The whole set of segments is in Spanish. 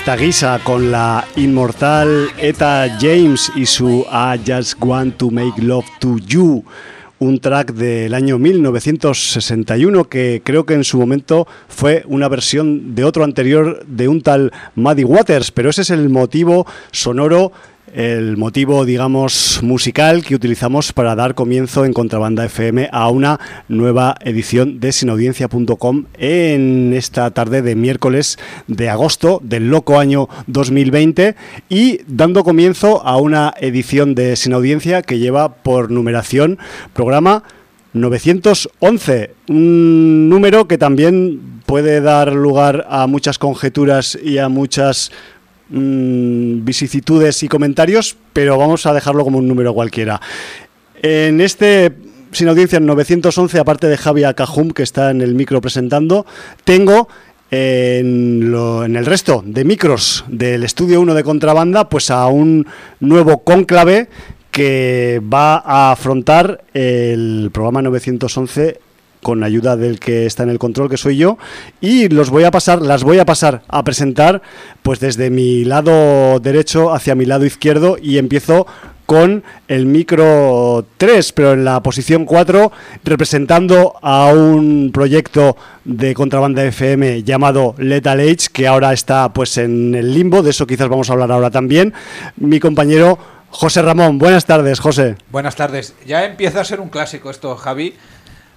Esta guisa con la inmortal Eta James y su I Just Want to Make Love to You, un track del año 1961 que creo que en su momento fue una versión de otro anterior de un tal Muddy Waters, pero ese es el motivo sonoro el motivo, digamos, musical que utilizamos para dar comienzo en Contrabanda FM a una nueva edición de sinaudiencia.com en esta tarde de miércoles de agosto del loco año 2020 y dando comienzo a una edición de Sin Audiencia que lleva por numeración programa 911, un número que también puede dar lugar a muchas conjeturas y a muchas mmm, y comentarios, pero vamos a dejarlo como un número cualquiera. En este sin audiencia 911, aparte de Javier Cajum, que está en el micro presentando, tengo en, en, el resto de micros del estudio 1 de contrabanda, pues a un nuevo cónclave que va a afrontar el programa 911 con ayuda del que está en el control, que soy yo, y los voy a pasar, las voy a pasar a presentar pues desde mi lado derecho hacia mi lado izquierdo y empiezo con el micro 3, pero en la posición 4, representando a un proyecto de contrabanda FM llamado Lethal Age, que ahora está pues en el limbo, de eso quizás vamos a hablar ahora también, mi compañero José Ramón. Buenas tardes, José. Buenas tardes. Ya empieza a ser un clásico esto, Javi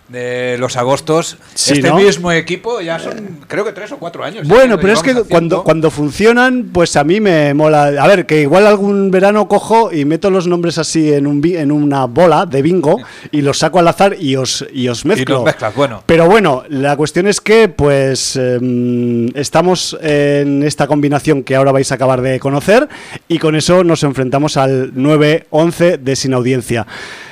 de los agostos. este mismo equipo ya son, creo que tres o cuatro años. Bueno, pero es que cuando, cuando funcionan, pues a mí me mola. A ver, que igual algún verano cojo y meto los nombres así en, un, en una bola de bingo y los saco al azar y os, y os mezclo. bueno. Pero bueno, la cuestión es que, pues, em, estamos en esta combinación que ahora vais a acabar de conocer y con eso nos enfrentamos al 9-11 de Sin Audiencia.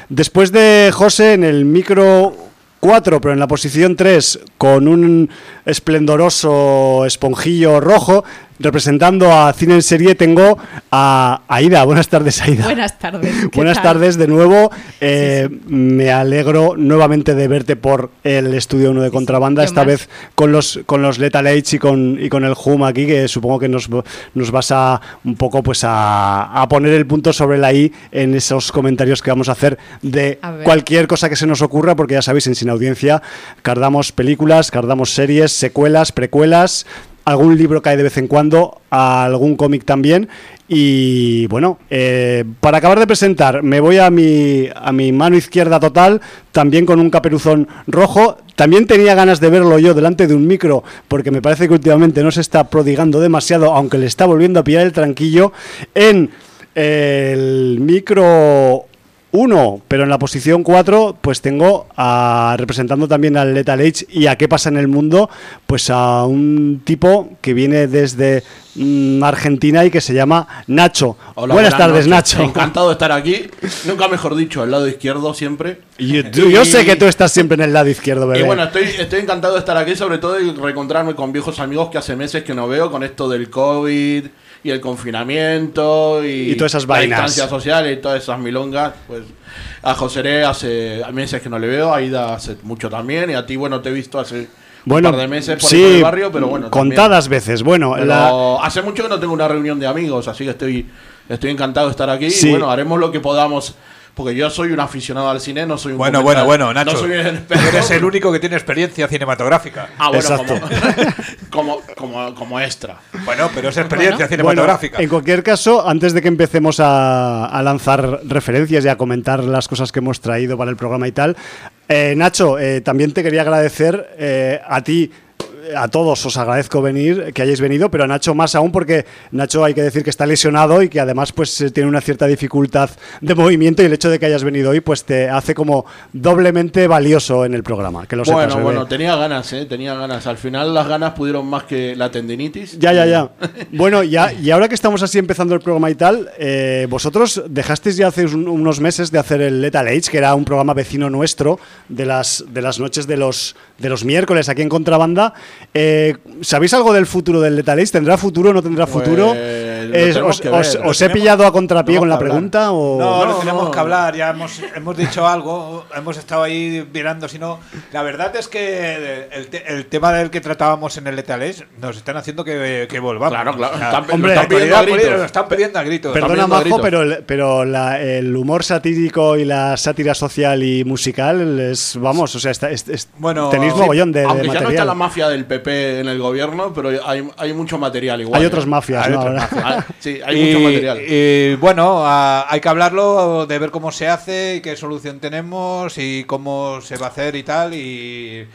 Después de José en el micro 4, pero en la posición 3 con un esplendoroso esponjillo rojo, representando a Cine en Serie tengo a Aida. Buenas tardes, Aida. Buenas tardes. Buenas tardes de nuevo. Eh, me alegro nuevamente de verte por el estudio 1 de Contrabanda, esta vez con los con los Lethal Age y con, y con el Hum aquí, que supongo que nos, nos vas a un poco pues a, a, poner el punto sobre la I en esos comentarios que vamos a hacer de cualquier cosa que se nos ocurra, porque ya sabéis, en Sin Audiencia cardamos películas, cardamos series, secuelas, precuelas algún libro cae de vez en cuando, algún cómic también. Y bueno, eh, para acabar de presentar, me voy a mi, a mi mano izquierda total, también con un caperuzón rojo. También tenía ganas de verlo yo delante de un micro, porque me parece que últimamente no se está prodigando demasiado, aunque le está volviendo a pillar el tranquillo en el micro 1, pero en la posición 4 pues tengo a, representando también al Lethal Age y a qué pasa en el mundo, pues a un tipo que viene desde mm, Argentina y que se llama Nacho. buenas, tardes, Nacho. Encantado de estar aquí. Nunca mejor dicho, al lado izquierdo siempre. Y, yo sé que tú estás siempre en el lado izquierdo, bebé. Y bueno, estoy, estoy encantado de estar aquí, sobre todo y reencontrarme con viejos amigos que hace meses que no veo con esto del COVID y el confinamiento y, todas esas vainas. La distancia social y todas esas milongas, pues a José hace meses que no le veo, a Aida hace mucho también y a ti, bueno, te he visto hace un par de meses por, el barrio, pero bueno. Contadas veces, bueno. Hace mucho que no tengo una reunión de amigos, así que estoy, estoy encantado de estar aquí y bueno, haremos lo que podamos porque yo soy un aficionado al cine, no soy un Bueno, bueno, bueno, Nacho. No soy eres el único que tiene experiencia cinematográfica. Ah, bueno, como, como, como, extra. Bueno, pero es experiencia cinematográfica. en cualquier caso, antes de que empecemos a, lanzar referencias y a comentar las cosas que hemos traído para el programa y tal, eh, Nacho, eh, también te quería agradecer eh, a ti a todos os agradezco venir, que hayáis venido, pero a Nacho más aún porque Nacho hay que decir que está lesionado y que además pues eh, tiene una cierta dificultad de movimiento y el hecho de que hayas venido hoy pues te hace como doblemente valioso en el programa. Que lo bueno, bueno, tenía ganas, ¿eh? tenía ganas. Al final las ganas pudieron más que la tendinitis. Ya, ya, ya. bueno, ya, y ahora que estamos así empezando el programa y tal, eh, vosotros dejasteis ya hace unos meses de hacer el Lethal Age, que era un programa vecino nuestro de las, de las noches de los, de los miércoles aquí en Contrabanda. Eh, ¿Sabéis algo del futuro del Lethal Age? ¿Tendrá futuro o no tendrá pues, futuro? os, he pillado a contrapié con la pregunta? O... No, no, tenemos que hablar. Ya hemos, hemos dicho algo, hemos estado ahí mirando. Si no, la verdad es que el, tema del que tratábamos en el Lethal Age nos están haciendo que, que volvamos. Claro, claro. están, pidiendo a gritos. están pidiendo a gritos. Perdona, Majo, pero, el, pero el humor satírico y la sátira social y musical es, vamos, o sea, está, bueno, tenéis mogollón de, aunque ya no está la mafia del PP en el gobierno, pero hay, hay mucho material igual. Hay otras ¿eh? mafias, hay otras mafias. sí, hay mucho material. Y bueno, hay que hablarlo, de ver cómo se hace y qué solución tenemos y cómo se va a hacer y tal. Y,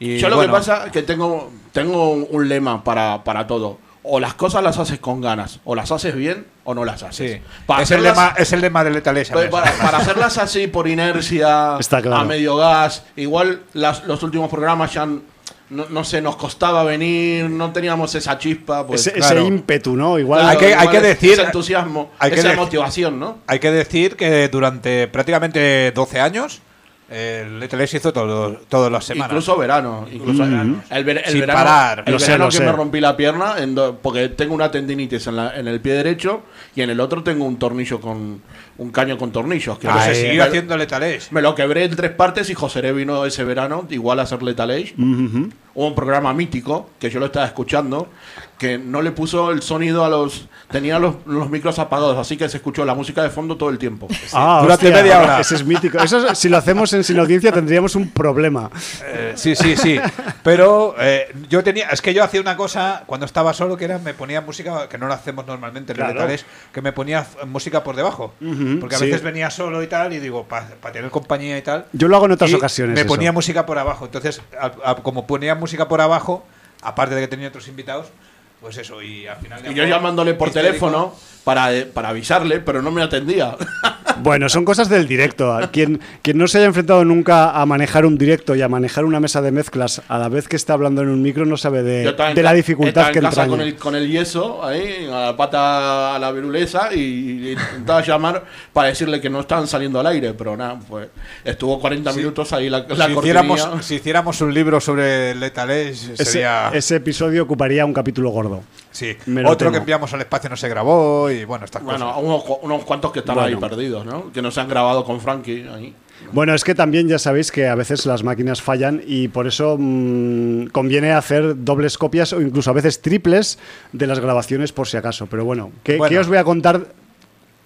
Yo lo que pasa es que tengo, tengo un lema para, para todo o las cosas las haces con ganas, o las haces bien o no las haces. es, el lema, es el lema de Letalesa. Pues para, para, hacerlas así por inercia, a medio gas, igual las, los últimos programas ya no, no sé, nos costaba venir, no teníamos esa chispa. Pues, ese, ímpetu, ¿no? Igual, hay, que, hay que decir. Ese entusiasmo, esa motivación, ¿no? Hay que decir que durante prácticamente 12 años el hizo todo, todas las semanas. Incluso verano. Incluso verano. El, verano, El verano que me rompí la pierna porque tengo una tendinitis en, la, en, el pie derecho y en el otro tengo un tornillo con un caño con tornillos. Que se sigue haciendo Lethal Me lo quebré en tres partes y José vino ese verano igual a hacer Lethal Age. Hubo un programa mítico que yo lo estaba escuchando que no le puso el sonido a los. Tenía los, los micros apagados, así que se escuchó la música de fondo todo el tiempo. Ah, durante media hora. Ese es mítico. Eso, si lo hacemos en Sin Audiencia, tendríamos un problema. Eh, sí, sí, sí. Pero eh, yo tenía. Es que yo hacía una cosa cuando estaba solo, que era me ponía música, que no lo hacemos normalmente en que me ponía música por debajo. porque a veces venía solo y tal, y digo, para tener compañía y tal. Yo lo hago en otras ocasiones. Me ponía música por abajo. Entonces, como ponía música por abajo, aparte de que tenía otros invitados pues eso, y al final... Y yo llamándole por teléfono para, para avisarle, pero no me atendía. Bueno, son cosas del directo. Quien, quien no se haya enfrentado nunca a manejar un directo y a manejar una mesa de mezclas a la vez que está hablando en un micro no sabe de, de la dificultad que en casa con el, con el yeso, ahí, a la pata a la virulesa, y, intentaba llamar para decirle que no estaban saliendo al aire, pero nada, pues estuvo 40 minutos ahí la, si, hiciéramos, si hiciéramos un libro sobre Lethal sería... Ese, episodio ocuparía un capítulo gordo. Sí, otro que enviamos al espacio no se grabó y bueno, estas bueno, Unos, unos cuantos que están ahí perdidos, ¿no? Que no se han grabado con Frankie ahí. Bueno, es que también ya sabéis que a veces las máquinas fallan y por eso mm, conviene hacer dobles copias o incluso a veces triples de las grabaciones por si acaso. Pero bueno, ¿qué, os voy a contar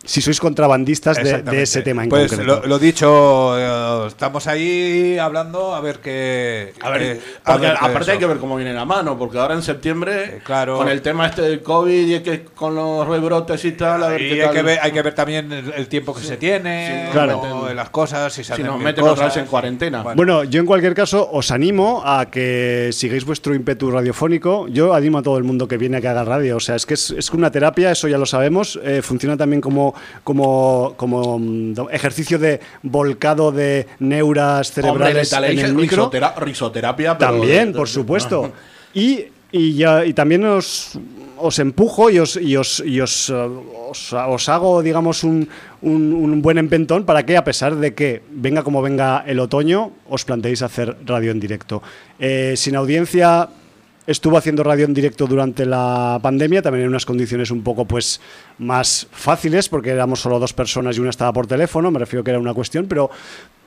si sois contrabandistas de, ese tema en pues concreto. Lo, lo dicho, eh, estamos ahí hablando a ver qué. A ver, eh, porque a ver qué aparte hay que ver cómo viene la mano, porque ahora en septiembre, Eh, claro. con el tema este del COVID y que con los rebrotes y tal, a ver Y qué hay tal. que, ver, hay que ver también el, el tiempo que se tiene, Sí, claro. o las cosas, si, se si nos meten otra vez cosas. en cuarentena. Bueno. Bueno, yo en cualquier caso os animo a que sigáis vuestro ímpetu radiofónico. Yo animo a todo el mundo que viene a que haga radio. O sea, es que es, es una terapia, eso ya lo sabemos. Eh, funciona también como, como, como mm, ejercicio de volcado de neuras cerebrales en el micro. risotera- risoterapia, pero También, por supuesto. Y, y, ya, y también os, os empujo y os, y os, y eh, os- os hago, digamos, un, un- un buen empentón para que, a pesar de que venga como venga el otoño, os planteéis hacer radio en directo. Eh, sin audiencia, estuvo haciendo radio en directo durante la pandemia, también en unas condiciones un poco pues más fáciles, porque éramos solo dos personas y una estaba por teléfono, me refiero que era una cuestión, pero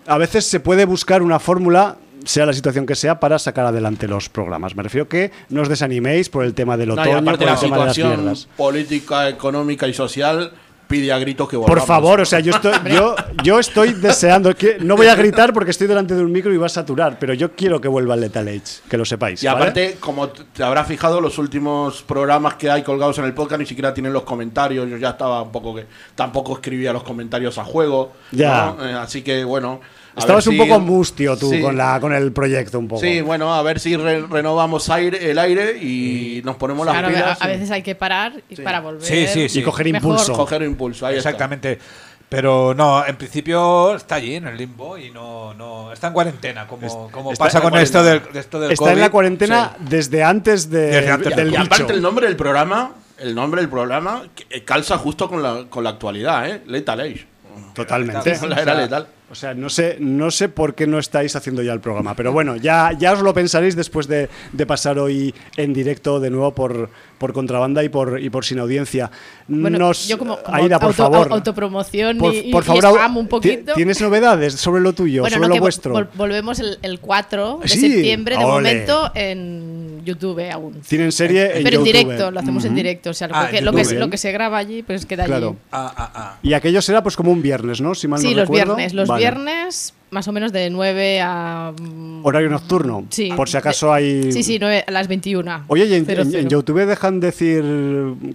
a veces se puede buscar una fórmula, sea la situación que sea, para sacar adelante los programas. Me refiero que no os desaniméis por el tema del No, y otoño, aparte por la el tema de las mierdas. política, económica y social pide a gritos que Por volvamos. favor, o sea, yo estoy, yo, yo estoy deseando que no voy a gritar porque estoy delante de un micro y va a saturar, pero yo quiero que vuelva el Lethal Age, que lo sepáis. Y ¿vale? aparte, como te habrás fijado, los últimos programas que hay colgados en el podcast ni siquiera tienen los comentarios. Yo ya estaba un poco que tampoco escribía los comentarios a juego. Ya. ¿no? Eh, así que bueno. Estabas un si- poco mustio tú Sí. con, la, con el proyecto un poco. Sí, bueno, a ver si re- renovamos aire, el aire y nos ponemos las Claro, a, pilas. a y veces hay que parar y Sí. para volver. Sí, sí, sí. Y coger mejor. impulso. coger impulso. Ahí está. Exactamente. Pero no, en principio está allí en el limbo y no, no está en cuarentena, como, como está pasa con esto del, esto del Está en la cuarentena desde antes, de, Desde antes del y bicho. aparte el nombre del programa, el nombre del programa eh, calza justo con la, con la actualidad, ¿eh? Lethal Age. Totalmente. Era letal. O sea, no sé, no sé por qué no estáis haciendo ya el programa, pero bueno, ya, ya os lo pensaréis después de, de pasar hoy en directo de nuevo por, por contrabanda y por, y por sin audiencia. Bueno, Nos, yo como, como Aida, por auto- favor. au- autopromoción por, y, por y favor, spam un ¿ti- poquito. ¿Tienes novedades sobre lo tuyo, bueno, sobre no, lo vuestro? vol- volvemos el, el 4 de Sí, septiembre, de ole. momento en YouTube aún. Tienen serie en Pero en directo, lo hacemos en directo. O sea, lo, Ah, que, lo, que, YouTube. lo que se graba allí, pues queda Claro. allí. Ah, ah, ah. Y aquello será pues como un viernes, ¿no? Si mal Sí, no los recuerdo. viernes. Los Vale. Viernes, más o menos de 9 a. mm, Horario nocturno. Sí. Por si acaso hay. Sí, sí, 9 a las 21. Oye, ¿y en. YouTube dejan decir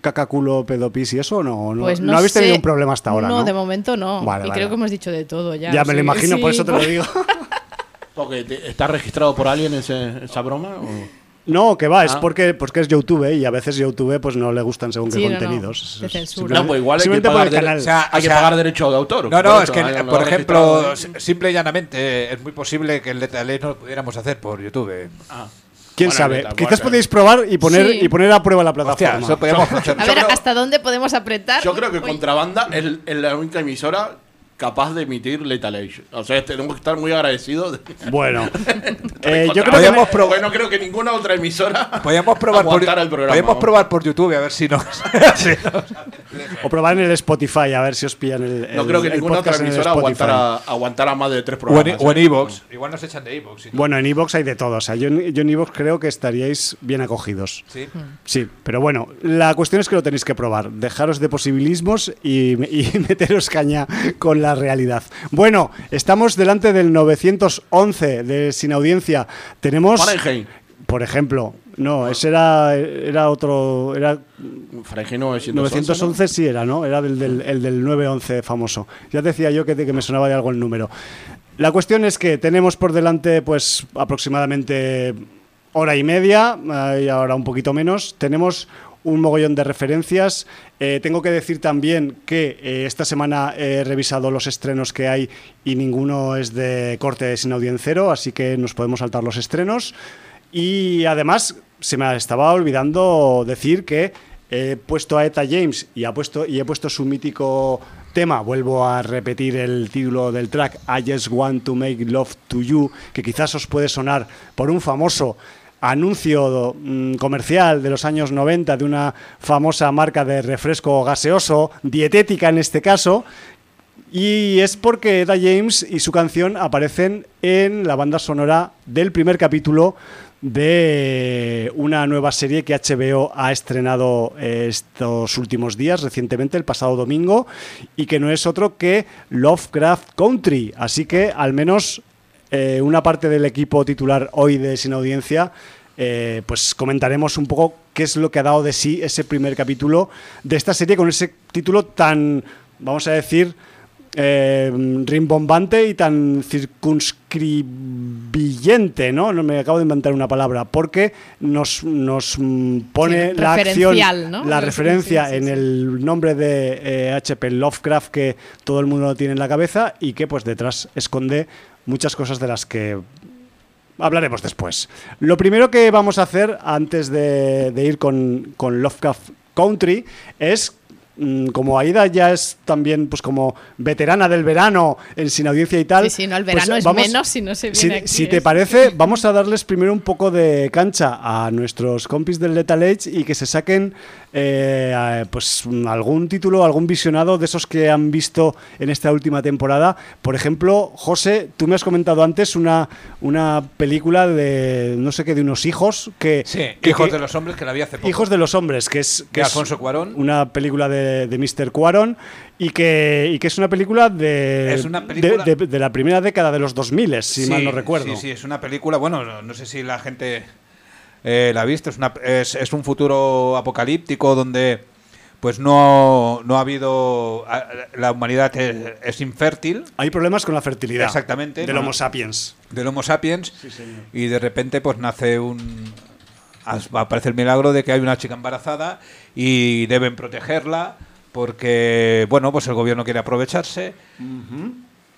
cacaculo, pedopis y eso o no? No, Pues no no habéis sé. tenido un problema hasta ahora, ¿no? No, de momento no. Vale, y vale. creo que hemos dicho de todo ya. Ya me lo sí, imagino, por sí, eso te lo digo. ¿Está registrado por alguien ese- esa broma? o? No, que va, es Ah. porque, porque es YouTube ¿eh? y a veces YouTube pues no le gustan según qué Sí, no, no, contenidos. de Es- censura. simplemente- No, pues igual hay que simplemente por pagar, el canal. O sea, hay que sea- pagar derecho de autor. No, no, es que, por ejemplo, simple y llanamente, es muy posible que el Lethal Age no lo pudiéramos hacer por YouTube. Ah. ¿Quién Bueno, sabe? Quizás podíamos probar y poner, Sí. y poner a prueba la Hostia, plataforma. eso podíamos hacer. A ver, ¿hasta dónde podemos apretar? Yo creo que Uy. Contrabanda es la única emisora capaz de emitir Lethal Age. O sea, tenemos que estar muy agradecidos. de- Bueno, eh, yo creo que Podríamos bueno, creo que ninguna otra emisora Podíamos probar, por, el programa. podíamos probar por YouTube a ver si nos. si nos- o probar en el Spotify a ver si os pillan el. No el- creo que el ninguna otra emisora aguantara, aguantara más de tres programas. o en ¿eh? Evox. Igual nos echan de Evox. Bueno, en Evox hay de todo. O sea, yo, en- yo en Evox creo que estaríais bien acogidos. Sí. Sí, pero bueno, la cuestión es que lo tenéis que probar. Dejaros de posibilismos y, y meteros caña con la realidad. Bueno, estamos delante del 911 de Sin Audiencia. Tenemos, Fahrenheit. por ejemplo, no, ese era, era otro, era Fahrenheit 911. 911 sí era, ¿no? Era del, del- el del 911 famoso. Ya decía yo que, que me sonaba de algo el número. La cuestión es que tenemos por delante, pues, aproximadamente hora y media, eh, y ahora un poquito menos. Tenemos un mogollón de referencias. Eh, tengo que decir también que eh, esta semana he revisado los estrenos que hay y ninguno es de corte sin audiencero, así que nos podemos saltar los estrenos. Y además, se me estaba olvidando decir que he puesto a Eta James y, ha puesto, y he puesto su mítico tema. Vuelvo a repetir el título del track, I Just Want to Make Love to You, que quizás os puede sonar por un famoso anuncio mm, comercial de los años 90 de una famosa marca de refresco gaseoso, dietética en este caso, y es porque Eda James y su canción aparecen en la banda sonora del primer capítulo de una nueva serie que HBO ha estrenado estos últimos días, recientemente, el pasado domingo, y que no es otro que Lovecraft Country. Así que al menos eh, una parte del equipo titular hoy de Sin Audiencia eh, pues comentaremos un poco qué es lo que ha dado de sí ese primer capítulo de esta serie con ese título tan, vamos a decir, eh, rimbombante y tan circunscribillente, ¿no? No me acabo de inventar una palabra, porque nos, nos pone Sí, la acción, la referencia sí, sí, en el nombre de H.P. Lovecraft que todo el mundo lo tiene en la cabeza y que pues detrás esconde muchas cosas de las que hablaremos después. Lo primero que vamos a hacer antes de, ir con, con Lovecraft Country es como Aida ya es también pues como veterana del verano en sin audiencia y tal. Sí, sí, no, el pues verano es vamos- menos si no se si, viene aquí. si te es- parece, vamos a darles primero un poco de cancha a nuestros compis del Lethal Age y que se saquen eh, pues mm, algún título, algún visionado de esos que han visto en esta última temporada. Por ejemplo, José, tú me has comentado antes una, una película de no sé qué, de unos hijos que... Sí, que- Hijos que- de los Hombres, que la vi hace poco. Hijos de los hombres, que es, que De es Alfonso Cuarón. una película de, de Mr. Cuarón y que, y que es una película de, Es una película- de, de- de la primera década de los 2000, si Sí, mal no recuerdo. Sí, sí, es una película, bueno, no, no sé si la gente eh, la ha visto, es, una, es, es un futuro apocalíptico donde pues no, no ha habido, la humanidad es, es infértil Hay problemas con la fertilidad. Exactamente, Del no. Homo sapiens. del Homo sapiens y de repente pues nace un... aparece el milagro de que hay una chica embarazada y deben protegerla porque, bueno, pues el gobierno quiere aprovecharse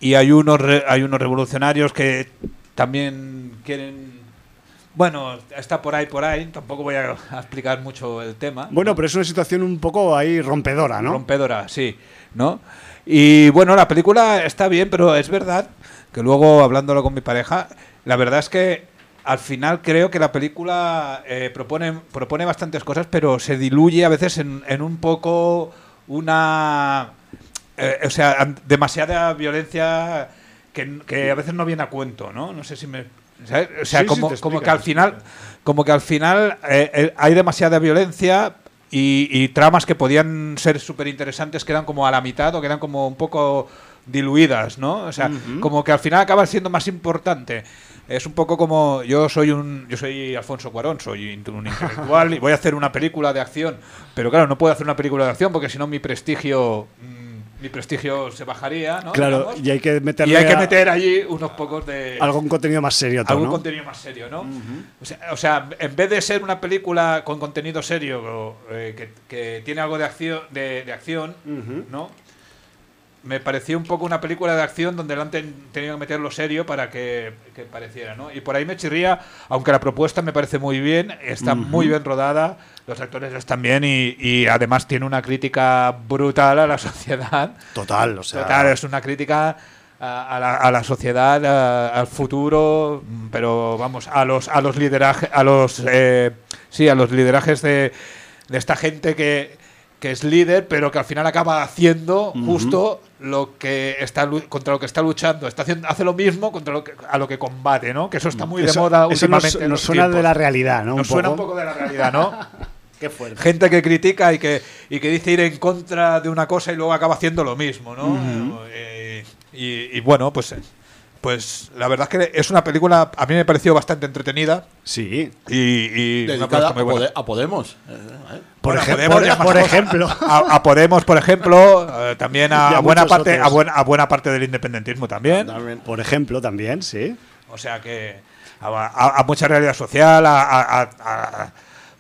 y hay unos, re- hay unos revolucionarios que también quieren... Bueno, está por ahí, por ahí, tampoco voy a, a explicar mucho el tema. Bueno, pero es una situación un poco ahí rompedora, ¿no? Rompedora, sí, ¿no? Y bueno, la película está bien, pero es verdad que luego, hablándolo con mi pareja, la verdad es que al final creo que la película eh, propone, propone bastantes cosas, pero se diluye a veces en, en un poco una... eh, o sea, demasiada violencia que, que a veces no viene a cuento, ¿no? No sé si me... ¿sabes? O sea, Sí, como, como que al final como que al final eh, hay demasiada violencia y, y tramas que podían ser súper interesantes quedan como a la mitad o quedan como un poco diluidas, ¿no? O sea, como que al final acaba siendo más importante. Es un poco como yo soy un yo soy Alfonso Cuarón, soy un intelectual y voy a hacer una película de acción, pero claro, no puedo hacer una película de acción porque si no mi prestigio mm, mi prestigio se bajaría, ¿no? Claro, Digamos. y hay que meterle y hay que meter allí unos pocos de algún contenido más serio, todo, algún ¿no? contenido más serio, ¿no? o, sea, o sea, en vez de ser una película con contenido serio eh, que, que tiene algo de acción, de, de acción, ¿no? Me pareció un poco una película de acción donde le han ten- tenido que meterlo serio para que, que pareciera, ¿no? Y por ahí me chirría, aunque la propuesta me parece muy bien, está muy bien rodada, los actores están bien y, y además tiene una crítica brutal a la sociedad. Total, o sea. Total, es una crítica a, a la, a la sociedad, a- al futuro, pero vamos, a los a los liderajes, a los eh, sí, a los liderajes de, de esta gente que, que es líder, pero que al final acaba haciendo justo lo que está contra lo que está luchando, está haciendo hace lo mismo contra lo que a lo que combate, ¿no? Que eso está muy de moda eso últimamente. en nos suena de la realidad, ¿no? Nos suena un poco de la realidad, ¿no? Qué fuerte. gente que critica y que, y que dice ir en contra de una cosa y luego acaba haciendo lo mismo, ¿no? Eh, y, y bueno, pues, pues la verdad es que es una película, a mí me pareció bastante entretenida Sí. y, Dedicada muy a, buena. A Podemos. Por, Bueno, ejem- Podemos por- ejemplo. A, a Podemos, por ejemplo, eh, también a, buena parte, otros. a buena, a buena parte del independentismo también. También. Por ejemplo, también, sí. O sea que a, a- a mucha realidad social, a, a- a- a-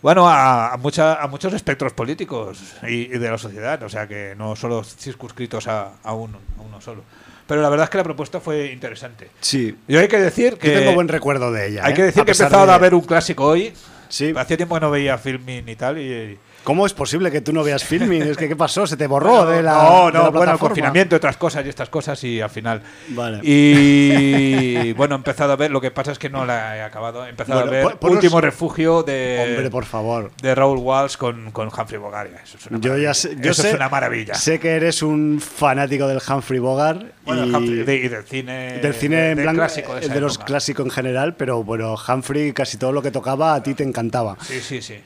bueno, a, a mucha, a muchos espectros políticos y, y de la sociedad. O sea que no solo circunscritos a, a uno, a uno solo. Pero la verdad es que la propuesta fue interesante. Sí. Y hay que decir que Yo tengo buen recuerdo de ella. hay ¿eh? que decir A que he empezado de- a ver un clásico hoy. Sí. Hacía tiempo que no veía filming y tal y, ¿Cómo es posible que tú no veas filming? Es que, ¿qué pasó? ¿Se te borró de la No, de no, la bueno, confinamiento, otras cosas y estas cosas y al final. Vale. Y bueno, he empezado a ver, lo que pasa es que no la he acabado. He empezado Bueno, a ver Último Refugio de, Hombre, por favor. de Raúl Walsh con, con Humphrey Bogart. Eso es una Yo maravilla. ya sé, yo Eso sé, es una maravilla. Sé que eres un fanático del Humphrey Bogart Bueno, y, Humphrey- de- y del cine, del cine de- en de blanco, clásico de, de, esa los clásicos en general, pero bueno, Humphrey casi todo lo que tocaba a ti te encantaba. Sí, sí, sí.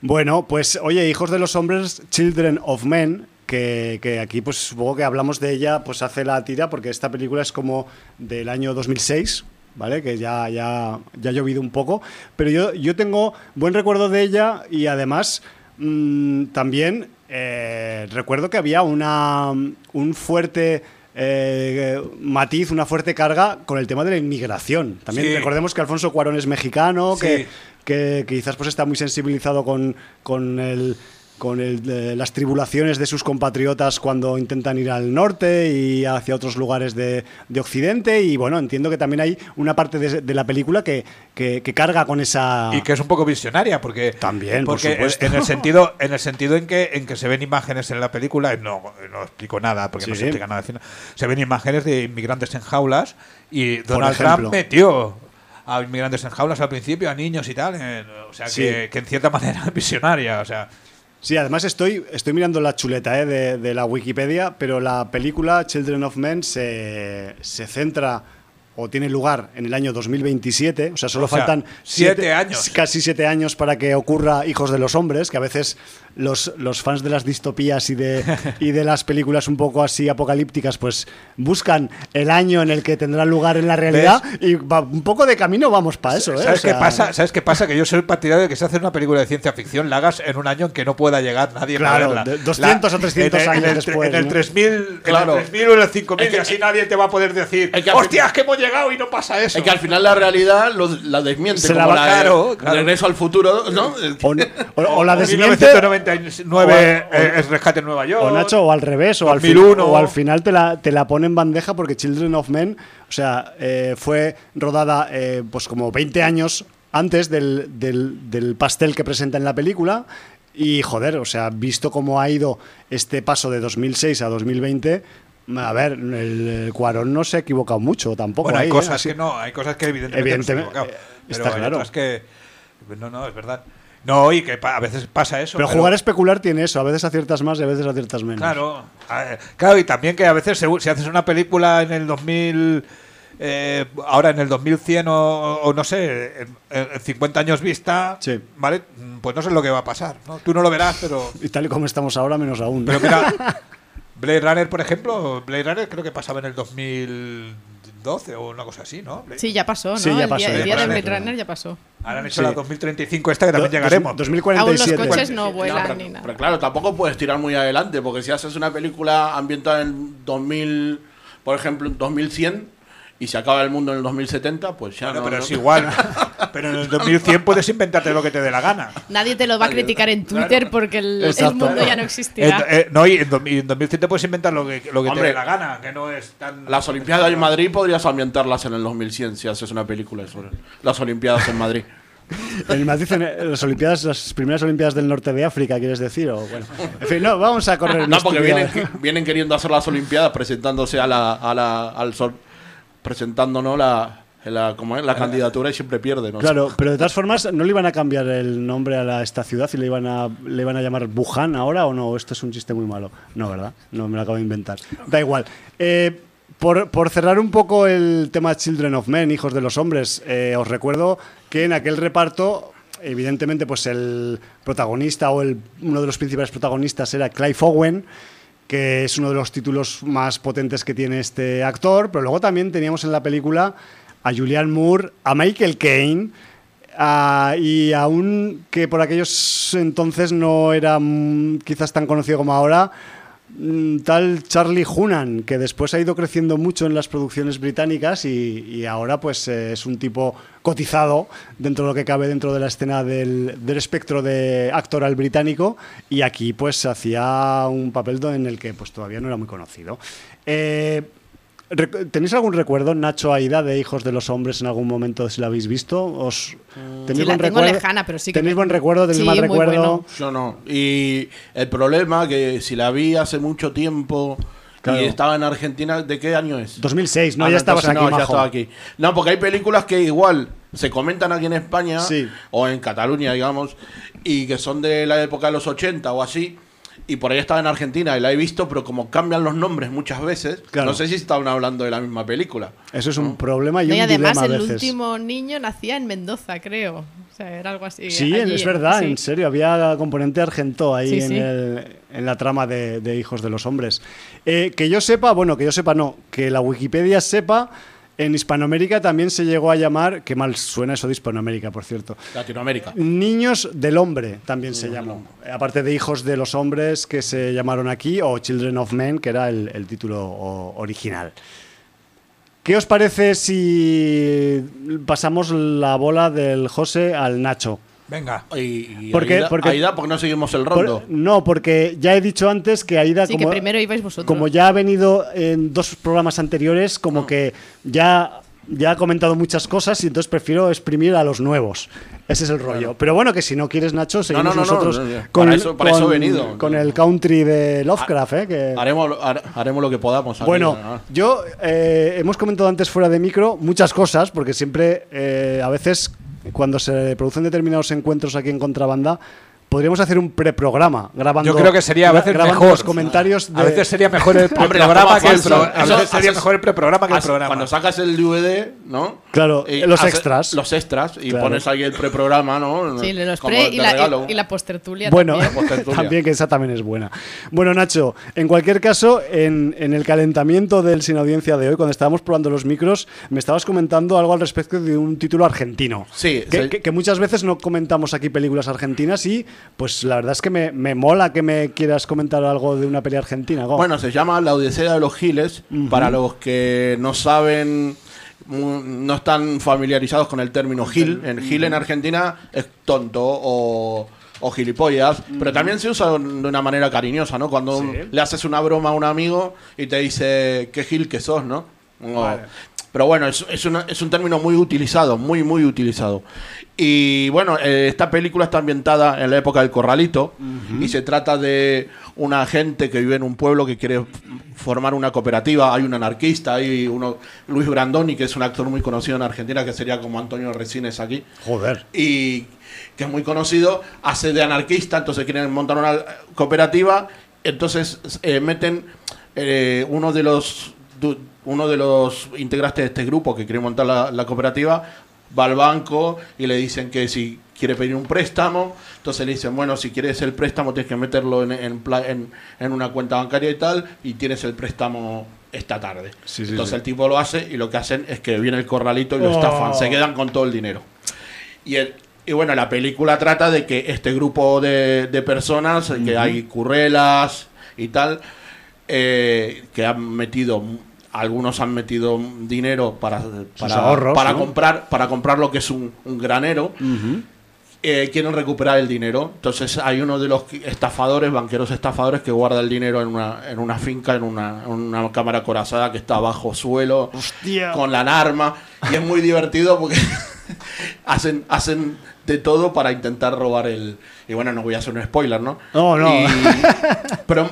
Bueno, pues oye, Hijos de los Hombres, Children of Men, que, que aquí pues supongo que hablamos de ella, pues hace la tira, porque esta película es como del año 2006, ¿vale? Que ya, ya, ya ha llovido un poco, pero yo, yo tengo buen recuerdo de ella y además mm, también eh, recuerdo que había una, un fuerte... eh, matiz, una fuerte carga con el tema de la inmigración. También Sí. recordemos que Alfonso Cuarón es mexicano, Sí. que, que, quizás pues está muy sensibilizado con, con el con el, eh, las tribulaciones de sus compatriotas cuando intentan ir al norte y hacia otros lugares de, de Occidente y bueno, entiendo que también hay una parte de, de la película que, que- que carga con esa... Y que es un poco visionaria, porque También, por porque en el sentido, en el sentido en que en que se ven imágenes en la película, no, no explico nada, porque no Sí. se explica nada. Se ven imágenes de inmigrantes en jaulas y Donald. Trump metió a inmigrantes en jaulas al principio, a niños y tal, eh, o sea Sí. que, que en cierta manera es visionaria, o sea, Sí, además estoy, estoy mirando la chuleta eh, de, de la Wikipedia, pero la película Children of Men se, se centra o tiene lugar en el año 2027, o sea, solo O sea, faltan siete años. casi siete años para que ocurra Hijos de los Hombres, que a veces los, los fans de las distopías y de, y de las películas un poco así apocalípticas, pues buscan el año en el que tendrá lugar en la realidad y va- un poco de camino vamos para eso. ¿eh? ¿Sabes O sea, qué pasa? ¿Sabes qué pasa? Que yo soy partidario de que se hace una película de ciencia ficción, la hagas en un año en que no pueda llegar nadie Claro, verla. de 200 o 300 en el- años en el, después, En el ¿no? 3000, Claro. en el 3000 o en el 5000, Es que- y así nadie te va a poder decir, Es que ¡hostias, que hemos llegado y no pasa eso! Es que al final la realidad lo- la desmiente. Se como la va- la de claro. Regreso al futuro, ¿no? o, o- o la desmiente 1999 o- o- eh, es Rescate en Nueva York. O Nacho, o al revés, o al, fin- 2001. o al final te la, te la pone en bandeja porque Children of Men, o sea, eh, fue rodada eh, pues como 20 años antes del, del- del pastel que presenta en la película. Y joder, o sea, visto cómo ha ido este paso de 2006 a 2020, a ver, el, Cuarón no se ha equivocado mucho tampoco. Bueno, hay ahí, ¿eh? cosas Así- que no, hay cosas que evidentemente, Evidentemente, no se han equivocado. eh, Pero está hay claro. otras que. No, no, es verdad. No, y que a veces pasa eso. Pero jugar a especular tiene eso, a veces aciertas más y a veces aciertas menos. Claro, claro, y también que a veces si haces una película en el 2000, eh, ahora en el 2100 o, o no sé, en, en 50 años vista, Sí. ¿vale? Pues no sé lo que va a pasar, ¿no? Tú no lo verás, pero... Y tal y como estamos ahora, menos aún. Pero mira, Blade Runner, por ejemplo, Blade Runner creo que pasaba en el 2012 o una cosa así, ¿no? Sí, ya pasó, ¿no? Sí, ya el pasó, día, el ya día de pasó. Blade Runner ya pasó. Ahora han hecho Sí. la 2035 esta que también Do- llegaremos. dos- Aún 2047. los coches no No, vuelan pero, ni nada. pero claro, tampoco puedes tirar muy adelante, porque si haces una película ambientada en 2000, por ejemplo, en 2100, y se acaba el mundo en el 2070, pues ya Bueno, no. pero no- es igual. pero en el 2100 puedes inventarte lo que te dé la gana. Nadie te lo va a criticar en Twitter porque el, mundo ya no En, existirá. eh, no, y en, y en 2100 te puedes inventar lo que, lo que te Hombre, dé la gana, que no es tan... Las Olimpiadas en Madrid podrías ambientarlas en el 2100 si haces una película sobre las Olimpiadas en Madrid. En Madrid, en eh, las Olimpiadas, las primeras Olimpiadas del norte de África, ¿quieres decir? O, bueno, en fin, no, vamos a correr. No, porque estúpida- vienen, vienen queriendo hacer las Olimpiadas presentándose a la, a la, al sol, presentándonos la, la, ¿cómo es? la candidatura y siempre pierden. ¿no? Claro, pero de todas formas, ¿no le iban a cambiar el nombre a la- esta ciudad y le iban a, le iban a llamar Wuhan ahora o no? Esto es un chiste muy malo. No, ¿verdad? No, me lo acabo de inventar. Da igual. Eh, por, por cerrar un poco el tema Children of Men, Hijos de los Hombres, eh, os recuerdo que en aquel reparto, evidentemente, pues el protagonista o el, uno de los principales protagonistas era Clive Owen, que es uno de los títulos más potentes que tiene este actor, pero luego también teníamos en la película a Julianne Moore, a Michael Caine, ah, y aún que por aquellos entonces no era mm, quizás tan conocido como ahora, tal Charlie Hunnam, que después ha ido creciendo mucho en las producciones británicas y, ahora pues eh, es un tipo cotizado dentro de lo que cabe dentro de la escena del, espectro de actoral británico y aquí pues hacía un papel en el que pues todavía no era muy conocido. Eh, ¿Tenéis algún recuerdo, Nacho Aida, de Hijos de los Hombres en algún momento, si la habéis visto? ¿Os tenéis Sí, la buen tengo recuerdo? lejana, pero sí que ¿Tenéis me- buen recuerdo? ¿Tenéis Sí, mal recuerdo? bueno. Yo no. Y el problema que si la vi hace mucho tiempo Claro. y estaba en Argentina, ¿de qué año es? 2006, no, Ah, ya estabas entonces aquí, no, ya estaba aquí. No, porque hay películas que igual se comentan aquí en España Sí. o en Cataluña, digamos, y que son de la época de los 80 o así. Y por ahí estaba en Argentina y la he visto, pero como cambian los nombres muchas veces, Claro. no sé si estaban hablando de la misma película. Eso es un problema y No, un y además dilema a el veces. último niño nacía en Mendoza, creo. O sea, era algo así. Sí, allí, es verdad, sí. en serio, había componente argento ahí Sí, en, sí. el- en la trama de, de Hijos de los Hombres. Eh, que yo sepa, bueno, que yo sepa no, que la Wikipedia sepa, en Hispanoamérica también se llegó a llamar, qué mal suena eso de Hispanoamérica, por cierto, Latinoamérica. Niños del Hombre también se llamó. Aparte de Hijos de los Hombres que se llamaron aquí, o Children of Men, que era el, el título original. ¿Qué os parece si pasamos la bola del José al Nacho? Venga. Y, y ¿Por qué? Aida, Porque- Aida, porque no seguimos el Por- rondo. no, porque ya he dicho antes que Aida, Sí, como, que primero ibais vosotros. como ya ha venido en dos programas anteriores, como que ya, ya ha comentado muchas cosas y entonces prefiero exprimir a los nuevos. Ese es el rollo. Pero bueno, que si no quieres, Nacho, seguimos no, no, nosotros no, no, no. con, Para eso- para eso con- venido. con el country de Lovecraft. ¿eh? que- Haremos, har- haremos lo que podamos. aquí, bueno, ¿no? yo eh, hemos comentado antes fuera de micro muchas cosas, porque siempre, eh, a veces, cuando se producen determinados encuentros aquí en Contrabanda, podríamos hacer un preprograma grabando. Yo creo que sería a veces mejor. los comentarios. De, A veces sería mejor el preprograma que el falsas. pro- A Eso veces sería haces- mejor el preprograma que el Haces- programa. Cuando sacas el DVD, ¿no? Claro, Y los extras. Los extras y Claro. pones ahí el preprograma, ¿no? Sí, los Como pre y la, y, y la postertulia Bueno, también. postertulia. también que esa también es buena. Bueno, Nacho, en cualquier caso, en, en el calentamiento del Sin Audiencia de hoy, cuando estábamos probando los micros, me estabas comentando algo al respecto de un título argentino. Sí, Que, sí. que- que muchas veces no comentamos aquí películas argentinas y, pues la verdad es que me, me mola que me quieras comentar algo de una peli argentina. Go. Bueno, se llama La Odisea de los Giles. Para los que no saben, no están familiarizados con el término gil. En gil en Argentina es tonto o, o gilipollas, pero también se usa de una manera cariñosa, ¿no? Cuando Sí. le haces una broma a un amigo y te dice qué gil que sos, ¿no? O- Vale. Pero bueno, es, es, una- es un término muy utilizado, muy, muy utilizado. Y bueno, eh, esta película está ambientada en la época del Corralito y se trata de una gente que vive en un pueblo que quiere formar una cooperativa. Hay un anarquista, hay uno, Luis Brandoni, que es un actor muy conocido en Argentina, que sería como Antonio Resines aquí Joder. y que es muy conocido, hace de anarquista, entonces quieren montar una cooperativa, entonces eh, meten eh, uno de los uno de los integrantes de este grupo que quiere montar la, la cooperativa va al banco y le dicen que si quiere pedir un préstamo, entonces le dicen, bueno, si quieres el préstamo tienes que meterlo en, en, pla- en- en una cuenta bancaria y tal, y tienes el préstamo esta tarde. Sí, entonces sí. el tipo lo hace y lo que hacen es que viene el corralito y lo Oh. estafan, se quedan con todo el dinero. Y, el- y bueno, la película trata de que este grupo de, de personas, que hay currelas y tal, eh, que han metido, algunos han metido dinero para, para, ahorros, para ¿no? comprar, para comprar lo que es un, un granero. eh, quieren recuperar el dinero. Entonces hay uno de los estafadores, banqueros estafadores, que guarda el dinero en una, en una finca, en una, en una cámara corazada que está bajo suelo, Hostia. con la alarma. Y es muy divertido porque hacen, hacen de todo para intentar robar el... Y bueno, no voy a hacer un spoiler, ¿no? No, no. Y- pero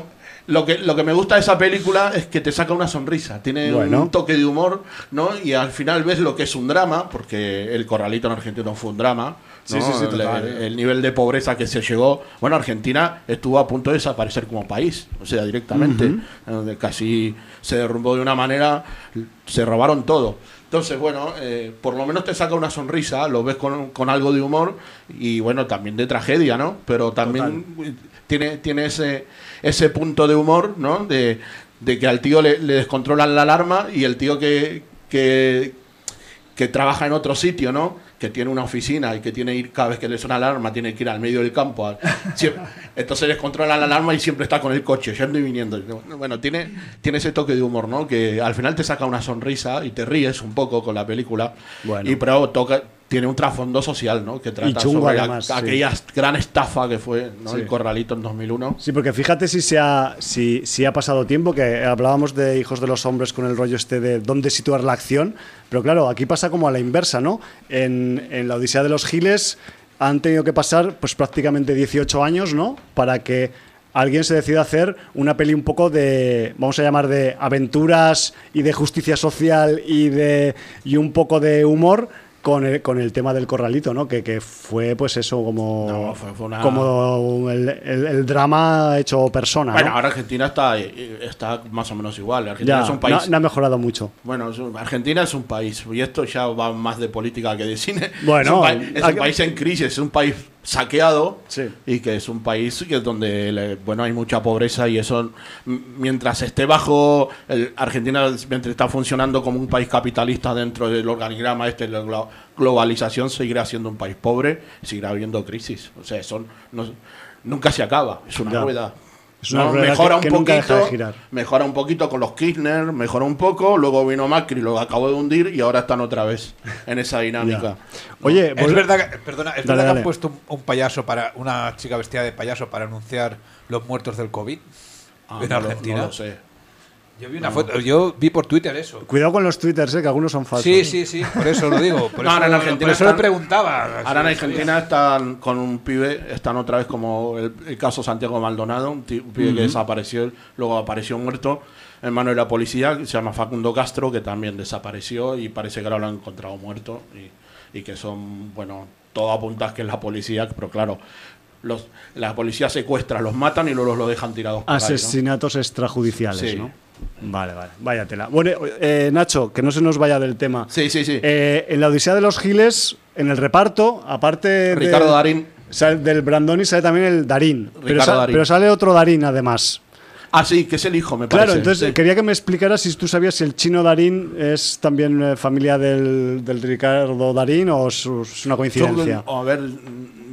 lo que, lo que me gusta de esa película es que te saca una sonrisa. Tiene Bueno. un toque de humor, ¿no? Y al final ves lo que es un drama, porque el corralito en Argentina fue un drama. ¿no? Sí, sí, sí, el, total. el nivel de pobreza que se llegó. Bueno, Argentina estuvo a punto de desaparecer como país, o sea, directamente. donde casi se derrumbó de una manera, se robaron todo. Entonces, bueno, eh, por lo menos te saca una sonrisa, lo ves con, con algo de humor y, bueno, también de tragedia, ¿no? Pero también eh, tiene, tiene ese, ese punto de humor, ¿no? De, de que al tío le, le descontrolan la alarma y el tío que, que, que trabaja en otro sitio, ¿no? Que tiene una oficina y que tiene que ir cada vez que le suena la alarma, tiene que ir al medio del campo. al- siempre- entonces les controla la alarma y siempre está con el coche, yendo y viniendo. Bueno, tiene, tiene ese toque de humor, ¿no? Que al final te saca una sonrisa y te ríes un poco con la película. Bueno. Y pero toca, tiene un trasfondo social, ¿no? Que trata chungo, sobre además, a- sí. aquella gran estafa que fue ¿no? Sí. el Corralito en 2001. Sí, porque fíjate si, se ha, si, si ha pasado tiempo, que hablábamos de Hijos de los Hombres con el rollo este de dónde situar la acción, pero claro, aquí pasa como a la inversa, ¿no? En, en la Odisea de los Giles han tenido que pasar pues prácticamente 18 años, ¿no? Para que alguien se decida hacer una peli un poco de, vamos a llamar de aventuras y de justicia social y, de, y un poco de humor. Con el, con el tema del corralito, ¿no? Que, que fue, pues eso, como, No, fue- fue una- como el, el- el drama hecho persona. Bueno, ¿no? ahora Argentina está, eh, está más o menos igual. Argentina Ya, es un país. no, no ha mejorado mucho. Bueno, Argentina es un país, y esto ya va más de política que de cine. Bueno, es un, país, es un país en crisis, es un país saqueado Sí. y que es un país que es donde le- bueno hay mucha pobreza y eso mientras esté bajo el- Argentina mientras está funcionando como un país capitalista dentro del organigrama este de la glo- globalización seguirá siendo un país pobre, seguirá habiendo crisis. O sea, son no- nunca se acaba, es una Ya. rueda. Es una ¿no? rueda mejora que- un que nunca deja de poquito, girar. mejora un poquito con los Kirchner, mejora un poco, luego vino Macri, lo acabó de hundir y ahora están otra vez en esa dinámica. Oye, Es verdad, que, perdona, es Dale, verdad que han puesto un, un payaso para una chica vestida de payaso para anunciar los muertos del COVID Ah, en no lo- Argentina. no lo sé. Yo vi una foto, yo vi por Twitter eso. cuidado con los twitters, eh, que algunos son falsos. Sí, sí, sí, por eso lo digo. Por No, eso, ahora en Argentina por eso le están- preguntaba. Ahora en Argentina están con un pibe, están otra vez como el, el caso Santiago Maldonado, un, pibe que desapareció, luego apareció muerto en manos de la policía, que se llama Facundo Castro, que también desapareció y parece que ahora lo han encontrado muerto y, y que son, bueno, todo apunta que es la policía, pero claro, los, la policía secuestra, los matan y luego los dejan tirados por ahí, ¿no? Asesinatos extrajudiciales, Sí. ¿no? Vale, vale. Váyatela. Bueno, eh, Nacho, que no se nos vaya del tema. Sí, sí, sí. Eh, en la Odisea de los Giles, en el reparto, aparte Ricardo Darín. sale- del Brandoni sale también el Darín. Pero, Ricardo sa- Darín. pero sale otro Darín además. Ah, sí, que es el hijo, me Claro, parece. entonces sí. quería que me explicaras si tú sabías si el chino Darín es también eh, familia del, del Ricardo Darín o es, es una Yo, coincidencia. a ver,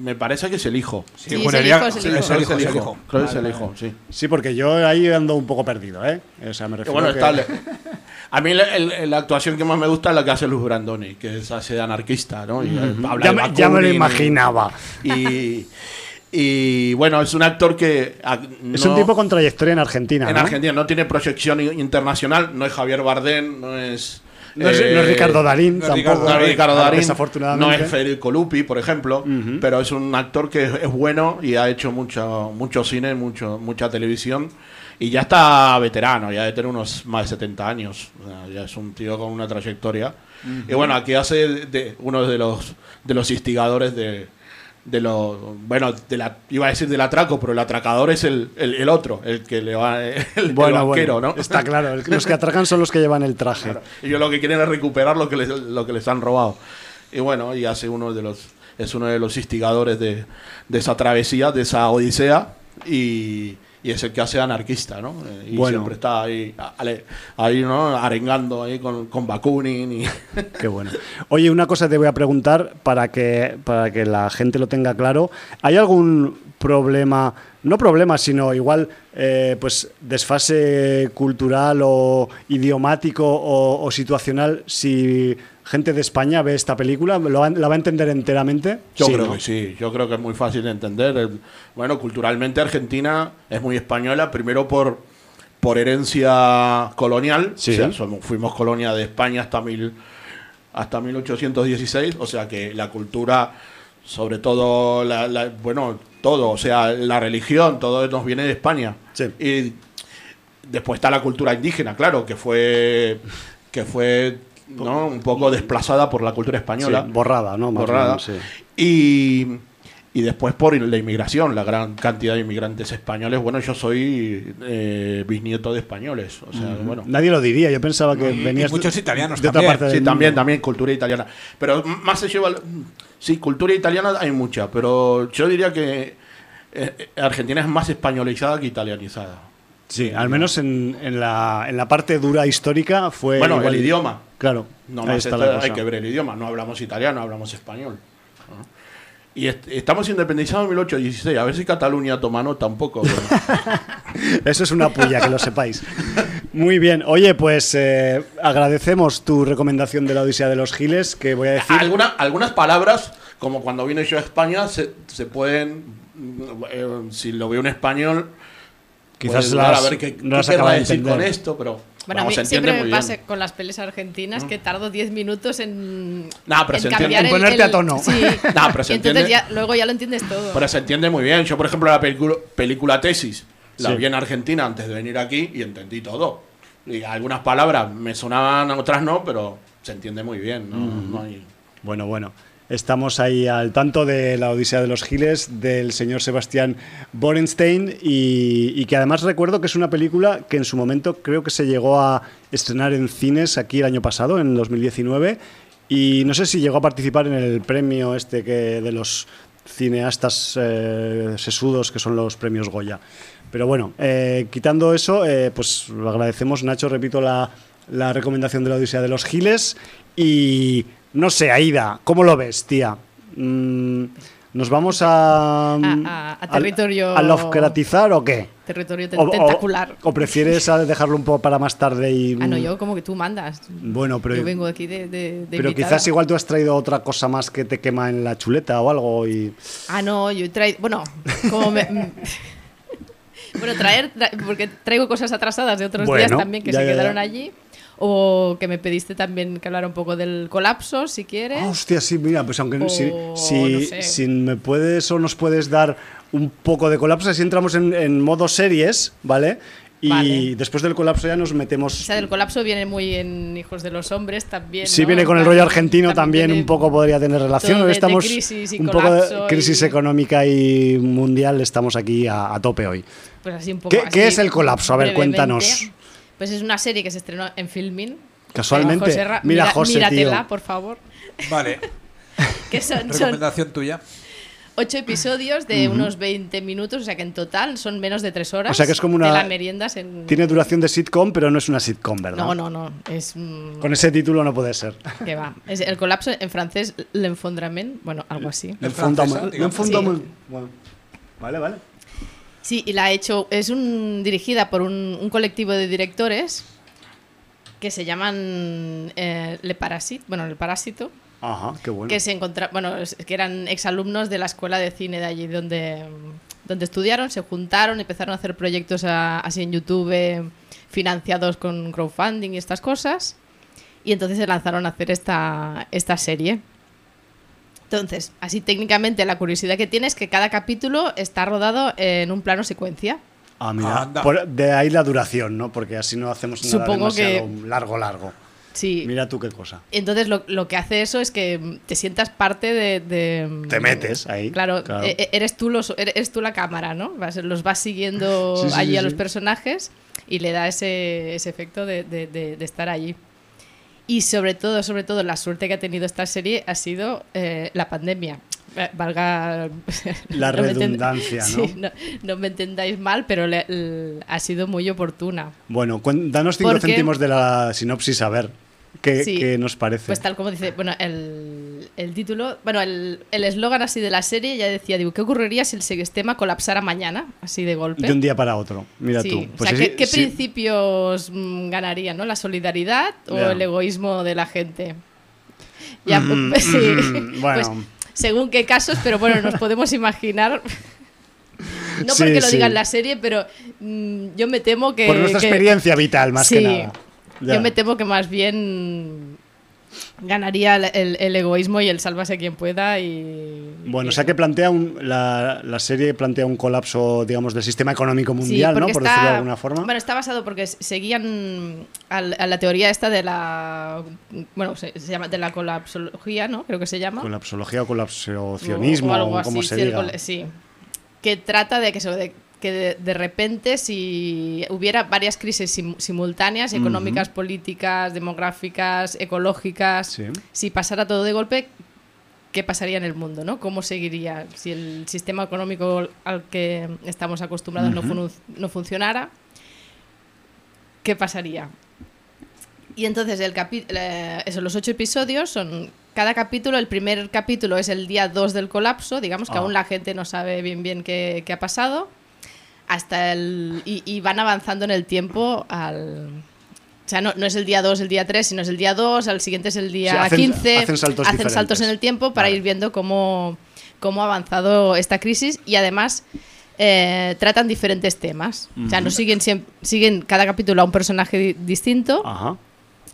me parece que es el hijo. Sí, Sí, es juraría- el hijo, es el sí, hijo. es el hijo, es el hijo. Creo que es el hijo, sí. Sí, porque yo ahí ando un poco perdido, ¿eh? O sea, me refiero bueno, que- está le- a mí la, el- la actuación que más me gusta es la que hace Luz Brandoni, que es hace de anarquista, ¿no? Y, habla Ya de me, ya me lo imaginaba. Y, y, bueno, es un actor que... ah, Es un tipo con trayectoria en Argentina, En ¿no? Argentina no tiene proyección internacional, no es Javier Bardem, no es... No es, eh, no es Ricardo Darín no tampoco. Ricardo no Ricardo Darín, desafortunadamente. no es Federico Lupi, por ejemplo, pero es un actor que es, es bueno y ha hecho mucho, mucho cine, mucho, mucha televisión y ya está veterano, ya debe tener unos más de 70 años, o sea, ya es un tío con una trayectoria. Y bueno, aquí hace de uno de los, de los instigadores de, de lo bueno de la iba a decir del atraco pero el atracador es el, el, el otro el que le va el, el Bueno, banquero bueno, no está claro. el- Los que atracan son los que llevan el traje. Claro. Ellos lo que quieren es recuperar lo que les, lo que les han robado. Y bueno, y hace uno de los es uno de los instigadores de, de esa travesía, de esa odisea y, y es el que hace anarquista, ¿no? Eh, Y Bueno. siempre está ahí, ahí ¿no? arengando ahí con, con Bakunin y Qué bueno. Oye, una cosa te voy a preguntar para que, para que la gente lo tenga claro. ¿Hay algún problema, no problema, sino igual eh, pues desfase cultural o idiomático o, o situacional si gente de España ve esta película? ¿Lo va- ¿La va a entender enteramente? Yo Sí, creo ¿no? que sí, yo creo que es muy fácil de entender. Bueno, culturalmente Argentina es muy española, primero por, por herencia colonial. Sí. O sea, somos- fuimos colonia de España hasta, mil, hasta 1816, o sea que la cultura, sobre todo, la, la- bueno, todo, o sea, la religión, todo nos viene de España. Sí. Y después está la cultura indígena, claro, que fue, que fue ¿no? un poco desplazada por la cultura española Sí, borrada, ¿no? Más borrada. menos, sí. Y, y después por la inmigración, la gran cantidad de inmigrantes españoles. Bueno, yo soy eh, bisnieto de españoles. O sea, bueno. Nadie lo diría. Yo pensaba que Y- y venías de- muchos italianos de otra también. parte del Sí, mundo. también, también cultura italiana. Pero más se lleva... Sí, cultura italiana hay mucha, pero yo diría que eh, Argentina es más españolizada que italianizada. Sí, al menos en, en la, en la parte dura histórica fue. Bueno, igual- el idioma. Claro, No más está esto, la hay que ver el idioma. No hablamos italiano, hablamos español. ¿no? Y est- estamos independizados en 1816. A ver si Cataluña toma nota tampoco. Eso es una puya, que lo sepáis. Muy bien. Oye, pues eh, agradecemos tu recomendación de la Odisea de los Giles, que voy a decir... Alguna- algunas palabras, como cuando vine yo a España, se, se pueden. eh, si lo veo en español, Quizás dudar las- a ver qué, no qué querrá acaba de decir entender. con esto, pero. Bueno, a vamos, mí se siempre entiende me pasa con las pelis argentinas que tardo 10 minutos en, Nah, pero en se entiende. cambiar En el- ponerte el- a tono. Sí. Nah, pero se entonces entiende. ya, luego ya lo entiendes todo. Pero se entiende muy bien. Yo, por ejemplo, la película, película Tesis la Sí. vi en Argentina antes de venir aquí y entendí todo. Y algunas palabras me sonaban, otras no, pero se entiende muy bien. ¿no? No hay- Bueno, bueno. Estamos ahí al tanto de la Odisea de los Giles del señor Sebastián Borenstein y, que además recuerdo que es una película que en su momento creo que se llegó a estrenar en cines aquí el año pasado, en 2019, y no sé si llegó a participar en el premio este que de los cineastas eh, sesudos que son los premios Goya. Pero bueno, eh, quitando eso, eh, pues agradecemos, Nacho, repito la, la recomendación de la Odisea de los Giles. Y no sé, Aida, ¿cómo lo ves, tía? Mm, ¿Nos vamos a. a- a territorio- ¿A Lovecratizar o qué? Territorio O- tentacular. O, prefieres a dejarlo un poco para más tarde y. ah, no, yo como que tú mandas. Bueno, pero. yo vengo aquí de, de, de pero invitada. quizás igual tú has traído otra cosa más que te quema en la chuleta o algo y. Ah, no, yo he traído. Bueno, como me. mm. bueno, traer. tra- porque traigo cosas atrasadas de otros días también que ya, se ya, ya. quedaron allí. O que me pediste también que hablara un poco del colapso, si quieres. Ah, hostia, sí, mira, pues aunque O si, no si, sé. si me puedes o nos puedes dar un poco de colapso, así entramos en, en modo series, ¿vale? Y Vale. después del colapso ya nos metemos. O sea, del colapso viene muy en Hijos de los Hombres también. Si ¿no? viene con el rollo argentino también, un poco podría tener relación. todo de- de estamos crisis y un poco de crisis y- económica y mundial, estamos aquí a, a tope hoy. Pues así un poco. ¿Qué- así qué es el colapso? A ver, brevemente. cuéntanos. Pues es una serie que se estrenó en Filmin. Casualmente, José Ra- mira, José, míratela, tío. por favor. Vale, Que son, son recomendación tuya. ocho episodios de unos 20 minutos, o sea que en total son menos de tres horas. O sea que es como una- De meriendas en. Tiene duración de sitcom, pero no es una sitcom, ¿verdad? No, no, no. Es. mm, Con ese título no puede ser. que va. Es el colapso en francés, l'enfondrament. Bueno, algo así. El fundament- bueno, Vale, vale. Sí, y la ha hecho, es un, dirigida por un, un colectivo de directores que se llaman eh, Le Parasite, bueno, El Parásito, Ajá, qué bueno. que se encontra, bueno, que eran exalumnos de la escuela de cine de allí donde, donde estudiaron, se juntaron, empezaron a hacer proyectos a- así en YouTube financiados con crowdfunding y estas cosas, y entonces se lanzaron a hacer esta, esta serie. Entonces, así técnicamente la curiosidad que tiene es que cada capítulo está rodado en un plano secuencia. Ah, mira, por- de ahí la duración, ¿no? Porque así no hacemos nada Supongo demasiado que- largo, largo. Sí. Mira tú qué cosa. Entonces lo, lo que hace eso es que te sientas parte de... de- Te metes ahí, Claro, claro. e- e- Eres, tú los, eres tú la cámara, ¿no? Vas- los vas siguiendo Sí, sí, allí sí, a sí. los personajes y le da ese, ese efecto de, de- de- de estar allí. Y sobre todo, sobre todo, la suerte que ha tenido esta serie ha sido eh, la pandemia. Eh, Valga La no redundancia, ¿no? Sí, no, no me entendáis mal, pero le- ha sido muy oportuna. Bueno, danos cinco Porque- céntimos de la sinopsis, a ver. ¿Qué, Sí. qué nos parece? Pues tal como dice, bueno, el, el título, bueno, el el eslogan así de la serie ya decía, digo, ¿qué ocurriría si el sistema colapsara mañana, así de golpe? de un día para otro. Mira Sí, tú. o Pues sea, sí, ¿qué, principios mm, ganarían, no? ¿La solidaridad o el egoísmo de la gente? Ya, Mm, pues, sí. mm, bueno. Pues, según qué casos, pero bueno, nos podemos imaginar... No porque lo diga en la serie, pero mm, yo me temo que... Por nuestra que- experiencia vital, más que nada. Ya. Yo me temo que más bien ganaría el, egoísmo y el sálvase quien pueda y... Bueno, o sea que plantea un, la, la serie plantea un colapso, digamos, del sistema económico Sí, mundial, ¿no? Por está- decirlo de alguna forma. Bueno, está basado porque seguían a, la teoría esta de la... Bueno, se, se llama de la colapsología, ¿no? Creo que se llama. Colapsología o colapsacionismo, o algo como así, se sí, diga. sí. Que trata de que, de, que de, de repente si hubiera varias crisis sim- simultáneas, económicas, políticas, demográficas, ecológicas, Sí. si pasara todo de golpe, ¿qué pasaría en el mundo? ¿no? ¿Cómo seguiría? Si el sistema económico al que estamos acostumbrados no, no funcionara, ¿qué pasaría? Y entonces el capi- eh, eso, los ocho episodios son cada capítulo, el primer capítulo es el día 2 del colapso, digamos que Ah. aún la gente no sabe bien bien qué, qué ha pasado, hasta el, y, y van avanzando en el tiempo al, sea, no, no es el día 2, el día 3, sino es el día 2, al siguiente es el día Sí, hacen- 15. hacen saltos diferentes. en el tiempo para Vale. ir viendo cómo, cómo ha avanzado esta crisis y además eh, tratan diferentes temas. O sea, no siguen, siguen cada capítulo a un personaje di- distinto Ajá.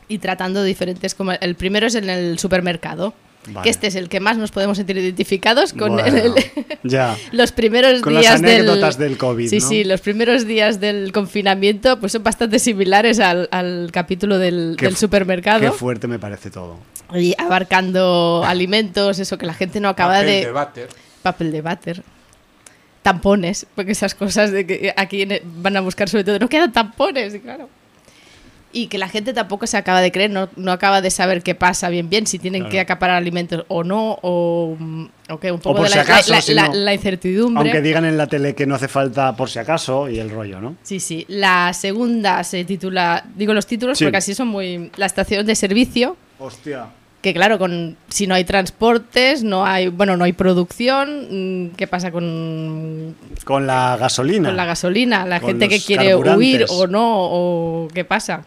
y tratando diferentes. Como el primero es en el supermercado. Vale. Que este es el que más nos podemos sentir identificados con Bueno, el- ya. los primeros Con las días anécdotas del, del COVID, Sí, ¿no? sí, los primeros días del confinamiento pues son bastante similares al, al capítulo del, Qué del fu- supermercado. Qué fuerte me parece todo. y abarcando alimentos, eso que la gente no acaba Papel de... de váter. Papel de váter. Tampones, porque esas cosas de que aquí en- van a buscar sobre todo, no quedan tampones, y claro. Y que la gente tampoco se acaba de creer, no, no acaba de saber qué pasa bien bien, si tienen Claro. que acaparar alimentos o no, o, o que un poco de si la, acaso, la- si la- no. la incertidumbre. Aunque digan en la tele que no hace falta por si acaso y el rollo, ¿no? Sí, sí. La segunda se titula, digo los títulos Sí. porque así son muy... La estación de servicio, Hostia. que claro, con si no hay transportes, no hay, bueno, no hay producción, mm, ¿qué pasa con, Con la gasolina. con la gasolina? La Con gente que quiere huir o no, o qué pasa.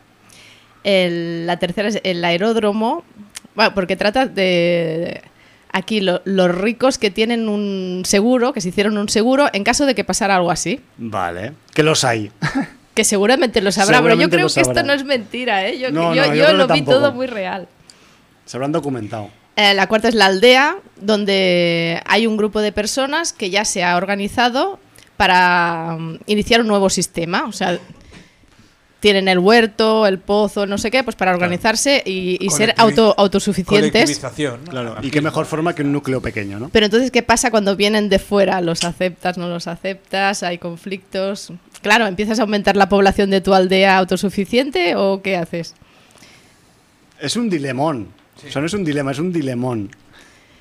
El- la tercera es el aeródromo, bueno, porque trata de... Aquí lo- los ricos que tienen un seguro, que se hicieron un seguro en caso de que pasara algo así. Vale. Que los hay. Que seguramente lo sabrá, pero Seguramente yo creo que esto no es mentira, ¿eh? Yo, No, yo, no, yo yo creo lo vi todo muy real. Se habrán documentado. Eh, la cuarta es la aldea, donde hay un grupo de personas que ya se ha organizado para mm, iniciar un nuevo sistema. O sea, tienen el huerto, el pozo, no sé qué, pues para organizarse y, y ser auto, autosuficientes. Colectivización, ¿no? Claro. Y qué mejor forma que un núcleo pequeño, ¿no? Pero entonces, ¿qué pasa cuando vienen de fuera? ¿Los aceptas, no los aceptas? ¿Hay conflictos? Claro, ¿empiezas a aumentar la población de tu aldea autosuficiente o qué haces? Es un dilemón. O sea, no es un dilema, es un dilemón.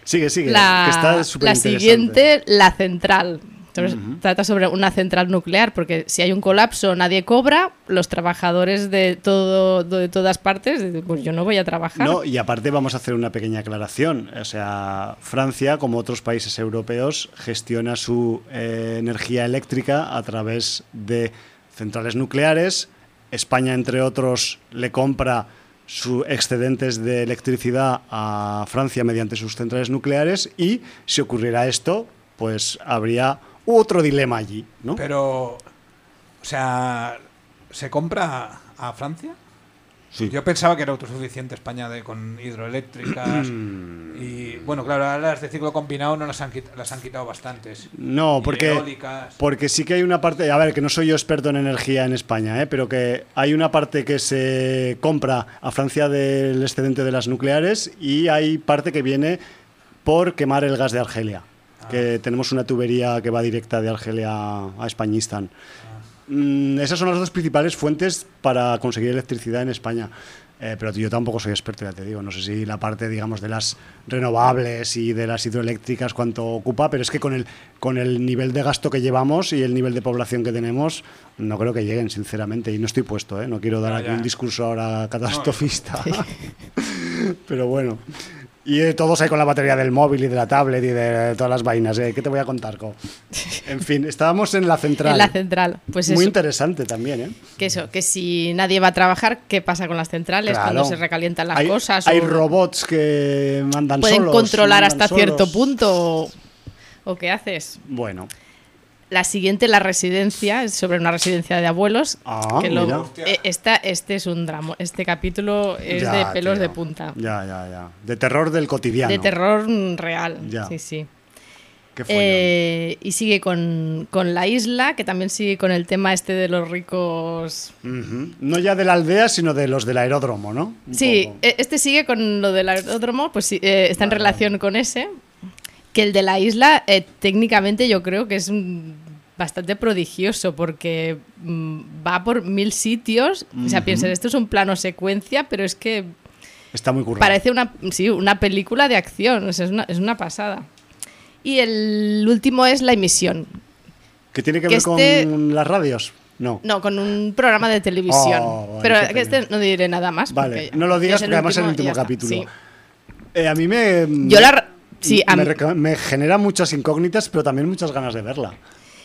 Sigue, sigue. la, que está la siguiente, la central. Entonces, Trata sobre una central nuclear, porque si hay un colapso, nadie cobra, los trabajadores de todo de todas partes, pues yo no voy a trabajar. No, y aparte vamos a hacer una pequeña aclaración. O sea, Francia, como otros países europeos, gestiona su eh, energía eléctrica a través de centrales nucleares. España, entre otros, le compra sus excedentes de electricidad a Francia mediante sus centrales nucleares y si ocurriera esto, pues habría otro dilema allí, ¿no? Pero, o sea, ¿se compra a Francia? Sí. Yo pensaba que era autosuficiente España de, con hidroeléctricas. y bueno, claro, ahora las de ciclo combinado no las han, las han quitado bastantes. No, porque, eólicas. porque sí que hay una parte, a ver, que no soy yo experto en energía en España, ¿eh? pero que hay una parte que se compra a Francia del excedente de las nucleares y hay parte que viene por quemar el gas de Argelia, que tenemos una tubería que va directa de Argelia a Españistán. Mm, esas son las dos principales fuentes para conseguir electricidad en España. Eh, pero yo tampoco soy experto, ya te digo. No sé si la parte, digamos, de las renovables y de las hidroeléctricas cuánto ocupa, pero es que con el, con el nivel de gasto que llevamos y el nivel de población que tenemos, no creo que lleguen, sinceramente. Y no estoy puesto, ¿eh? No quiero dar aquí un discurso ahora catastrofista. pero bueno. Y todos ahí con la batería del móvil y de la tablet y de todas las vainas. ¿eh? ¿Qué te voy a contar, Co? En fin, estábamos en la central. En la central. Pues Muy eso, interesante también, ¿eh? que eso, que si nadie va a trabajar, ¿qué pasa con las centrales Claro. cuando se recalientan las hay, cosas? Hay o robots que mandan pueden solos. controlar mandan hasta cierto punto. ¿o qué haces? Bueno, La siguiente, la residencia, es sobre una residencia de abuelos. Ah, que lo- mira. eh, esta, este es un drama. Este capítulo es ya, de pelos tío. de punta. Ya, ya, ya. De terror del cotidiano. De terror real. Ya. Sí, sí. Eh, y sigue con, con la isla, que también sigue con el tema este de los ricos. No ya de la aldea, sino de los del aeródromo, ¿no? Un Sí, poco. e- este sigue con lo del aeródromo, pues sí, eh, está en relación con ese. Que el de la isla, eh, técnicamente yo creo que es mm, bastante prodigioso porque mm, va por mil sitios. O sea, piensa, esto es un plano secuencia, pero es que Está muy currado. parece una, sí, una película de acción, o sea, es, una, es una pasada. Y el último es la emisión. ¿Que tiene que, que ver este- con las radios? No. No, con un programa de televisión. Oh, vale, pero que este no diré nada más. Vale, no lo digas porque además es el último capítulo. Sí. Eh, a mí me. Yo la. Sí, a me, mí- me genera muchas incógnitas, pero también muchas ganas de verla.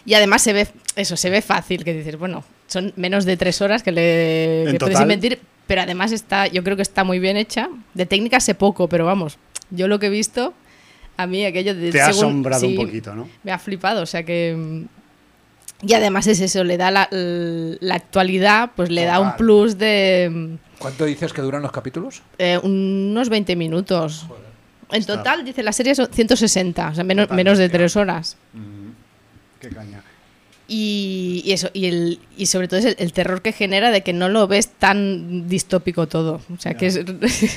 Y además se ve, eso, se ve fácil, que dices, bueno, son menos de tres horas que le que puedes total. invertir, pero además está, yo creo que está muy bien hecha. De técnica sé poco, pero vamos, yo lo que he visto, a mí aquello de... Te ha según- asombrado sí, un poquito, ¿no? Me ha flipado, o sea que... mm, Y además es eso, le da la, la actualidad, pues le da un plus de mm, ¿Cuánto dices que duran los capítulos? eh, unos 20 minutos. En Está. total, dice la serie son 160, o sea, menos, Total, menos de tres horas. Qué caña. Y, y eso, y, el, y sobre todo es el, el terror que genera de que no lo ves tan distópico todo. O sea, que es,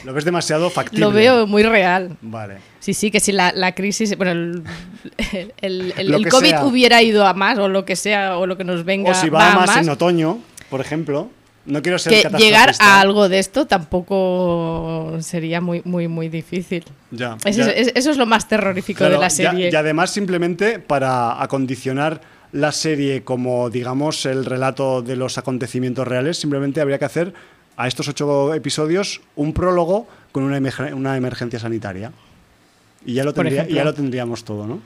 Lo ves demasiado factible. lo veo muy real. Vale. Sí, sí, que si la, la crisis, bueno, el, el, el- COVID sea. hubiera ido a más, o lo que sea, o lo que nos venga, O si va va, a más, más, en otoño, por ejemplo. No quiero ser que llegar a algo de esto tampoco sería muy, muy, muy difícil. Ya, Eso, ya. es, eso es lo más terrorífico Claro, de la ya- serie. Y, además simplemente para acondicionar la serie como, digamos, el relato de los acontecimientos reales, simplemente habría que hacer a estos ocho episodios un prólogo con una, emerge- una emergencia sanitaria. Y ya lo, tendría- ya lo tendríamos todo, ¿no?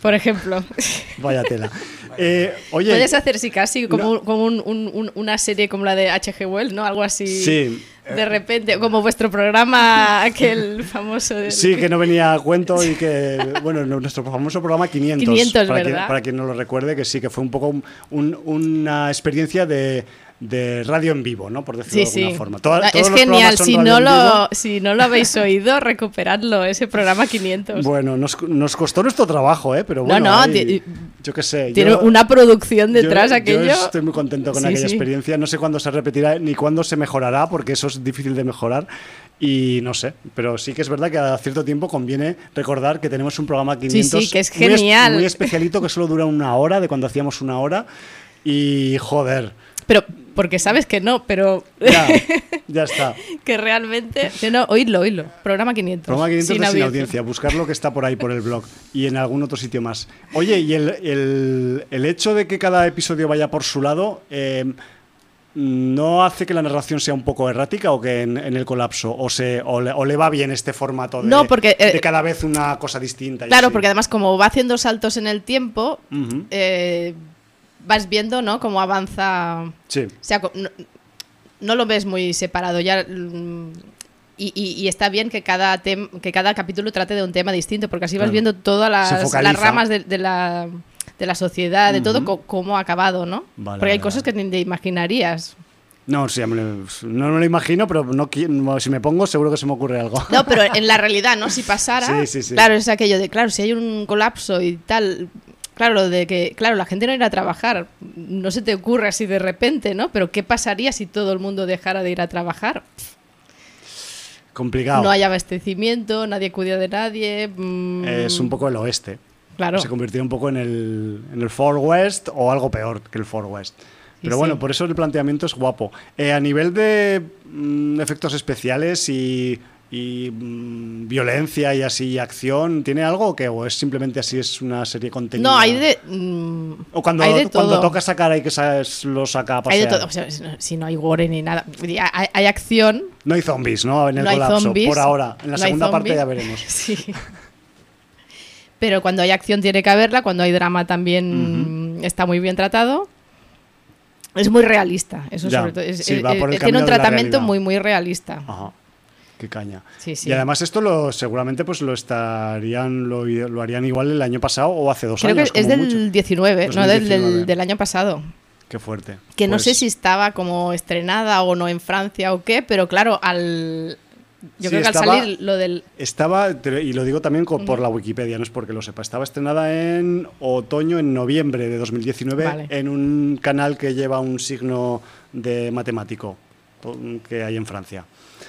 Por ejemplo. Vaya tela. Eh, oye, Puedes hacer, sí, casi como, no. como un- un- un- una serie como la de H.G. Wells, ¿no? Algo así. Sí. De repente, como vuestro programa, aquel famoso. del- Sí, que no venía a cuento y que, bueno, nuestro famoso programa 500. 500, para, quien, ¿verdad? para quien no lo recuerde, que sí, que fue un poco un- un- una experiencia de, de radio en vivo, ¿no? Por decirlo Sí, de alguna sí. forma. Toda- Ah, es genial. Si no, lo, si no lo habéis oído, recuperadlo, ese programa 500. Bueno, nos, nos costó nuestro trabajo, ¿eh? Pero No, bueno, no, ahí- ti- yo qué sé. Tiene yo- una producción yo- detrás yo, aquello. estoy muy contento con Sí, aquella sí. experiencia. No sé cuándo se repetirá ni cuándo se mejorará, porque eso es difícil de mejorar. Y no sé, pero sí que es verdad que a cierto tiempo conviene recordar que tenemos un programa 500 sí, que es muy es- genial. Muy, especialito que solo dura una hora de cuando hacíamos una hora. Y joder, Pero, porque sabes que no, pero ya, ya está. que realmente. No, no, oídlo, oídlo. Programa 500. Programa 500 sin de sin audiencia. audiencia, buscar lo que está por ahí por el blog y en algún otro sitio más. Oye, y el, el- el hecho de que cada episodio vaya por su lado, eh, ¿no hace que la narración sea un poco errática o que en, en el colapso? ¿O, se, o, le, o le va bien este formato de, No, porque, eh, de cada vez una cosa distinta? Claro, porque además, como va haciendo saltos en el tiempo, eh, vas viendo, ¿no? Cómo avanza. Sí, O sea, no, no lo ves muy separado ya. mm, Y, y- y está bien que cada, tem- que cada capítulo trate de un tema distinto, porque así vas Claro. viendo todas las, ramas de, de la, de la sociedad, de todo, cómo ha acabado, ¿no? Vale, porque hay vale, cosas que ni te imaginarías. no, sí, no me lo imagino, pero no, si me pongo seguro que se me ocurre algo. No, pero en la realidad, ¿no? Si pasara, Sí, sí, sí. claro, es aquello de, claro, si hay un colapso y tal, claro, de que, claro, la gente no irá a trabajar, no se te ocurre así de repente, ¿no? Pero ¿qué pasaría si todo el mundo dejara de ir a trabajar? Complicado. No hay abastecimiento, nadie cuida de nadie. mm, Es un poco el oeste. Claro. Se convirtió un poco en el, en el Far West o algo peor que el Far West. Pero sí. bueno, por eso el planteamiento es guapo. Eh, a nivel de mm, efectos especiales y, y, mm, violencia y así, y acción, ¿tiene algo o qué? ¿O es simplemente así, es una serie contenida? No, hay de. mm, O cuando, hay de cuando todo. toca sacar hay que sa- lo saca a Hay de pasear. todo. O sea, si no- hay gore ni nada. Hay, hay acción. No hay zombies, ¿no? En el no colapso, zombies. por ahora. En la no segunda parte ya veremos. Sí. Pero cuando hay acción tiene que haberla, cuando hay drama también está muy bien tratado. Es muy realista, eso Ya, sobre todo. Es- sí, va por el tiene un tratamiento muy, muy realista. Ajá. Qué caña. Sí, sí. Y además esto lo seguramente pues lo estarían lo, lo harían igual el año pasado o hace dos Creo años. que es como del mucho. 19, no del, 2019. del, año pasado. Qué fuerte. Que no Pues, sé si estaba como estrenada o no en Francia o qué, pero claro, al. Yo Sí, creo que al salir lo del. Estaba, y lo digo también por la Wikipedia, no es porque lo sepa, estaba estrenada en otoño, en noviembre de 2019, Vale. en un canal que lleva un signo de matemático que hay en Francia.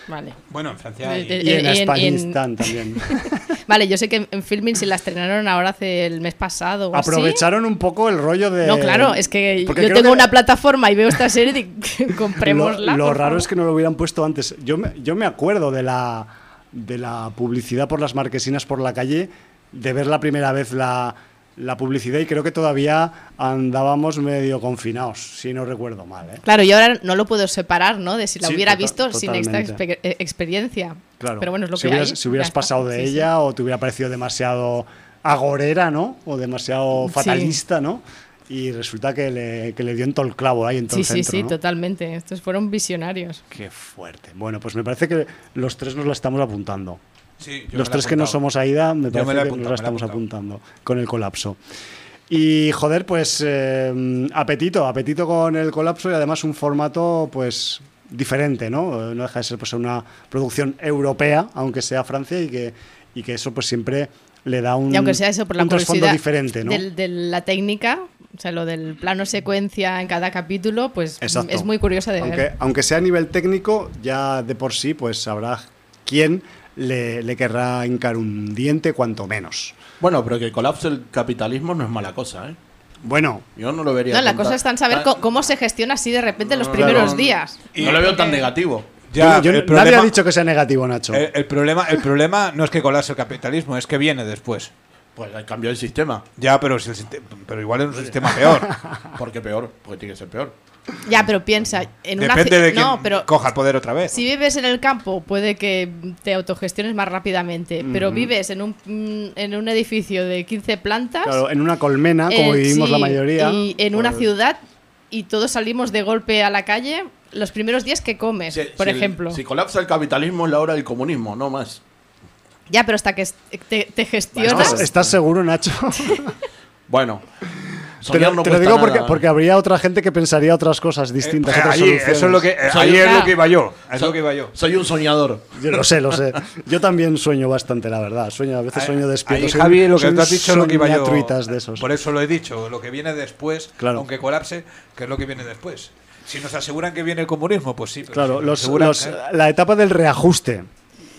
Vale. Bueno, en Francia. Eh, eh, Y en en- en- Afganistán también. Vale, yo sé que en, en Filmin se la estrenaron ahora hace el mes pasado. o así. Aprovecharon un poco el rollo de... No, claro, es que Porque yo tengo que- una plataforma y veo esta serie y Lo, comprémosla. lo por raro es que no lo hubieran puesto antes. Yo me, yo me acuerdo de la, de la publicidad por las marquesinas por la calle, de ver la primera vez la, la publicidad y creo que todavía andábamos medio confinados, si no recuerdo mal. ¿eh? Claro, yo ahora no lo puedo separar, ¿no? De si la Sí, hubiera tota- visto sin esta totalmente. expe- eh, experiencia. Claro. Pero bueno, es lo si que hubieras, hay, si hubieras pasado de Sí, sí. ella o te hubiera parecido demasiado agorera, ¿no? O demasiado Sí. fatalista, ¿no? y resulta que le, que le dio en todo el clavo ahí en todo Sí, el sí, centro, sí, ¿no? totalmente. Estos fueron visionarios. Qué fuerte. Bueno, pues me parece que los tres nos la estamos apuntando. Sí, yo Los la tres que no somos AIDA, me parece me la que nos la la estamos apuntado. apuntando con el colapso. Y joder, pues eh, apetito, apetito con el colapso y además un formato pues diferente, ¿no? Eh, No deja de ser pues una producción europea, aunque sea Francia y que, y que eso pues siempre le da un, Y aunque sea eso por la un trasfondo curiosidad diferente, ¿no? del- de la técnica, o sea, lo del plano secuencia en cada capítulo, pues Exacto. es muy curioso de aunque, ver. aunque sea a nivel técnico, ya de por sí, pues habrá quien le, le querrá hincar un diente, cuanto menos. Bueno, pero que colapse el capitalismo no es mala cosa, ¿eh? Bueno, Yo no lo vería. No, la cosa está en saber co- cómo se gestiona así de repente los primeros claro. días. No lo veo tan negativo. Ya, yo- yo- el nadie ha dicho que sea negativo, Nacho. El, el problema, el problema no es que colapse el capitalismo, es que viene después. Pues hay cambio el sistema. Ya, pero, si el pero igual es un sistema peor. ¿Por qué peor? Porque tiene que ser peor. Ya, pero piensa, en una Depende ci- de quién no, pero coja el poder otra vez. si vives en el campo puede que te autogestiones más rápidamente, pero vives en un mm, en un edificio de 15 plantas, Claro, en una colmena, como eh, vivimos sí, la mayoría. y en una pues, ciudad y todos salimos de golpe a la calle los primeros días que comes, Si- por si el- ejemplo. si colapsa el capitalismo es la hora del comunismo, no más. Ya, pero hasta que te, te gestionas. ¿Estás, estás seguro, Nacho? Bueno. Te lo, no te lo digo porque, porque habría otra gente que pensaría otras cosas distintas. Eh, otras allí, soluciones. eso es lo que, eh, Soy ahí un- es lo que iba yo. Es lo que iba yo. Soy un soñador. Yo lo sé, lo sé. Yo también sueño bastante, la verdad. Sueño, a veces Ahí- sueño despierto. ahí, Soy- Javi, lo que tú has dicho es lo que iba yo. de esos. Por eso lo he dicho, lo que viene después, Claro. aunque colapse, que es lo que viene después. Si nos aseguran que viene el comunismo, pues sí. Pero Claro, si los, los- que- la etapa del reajuste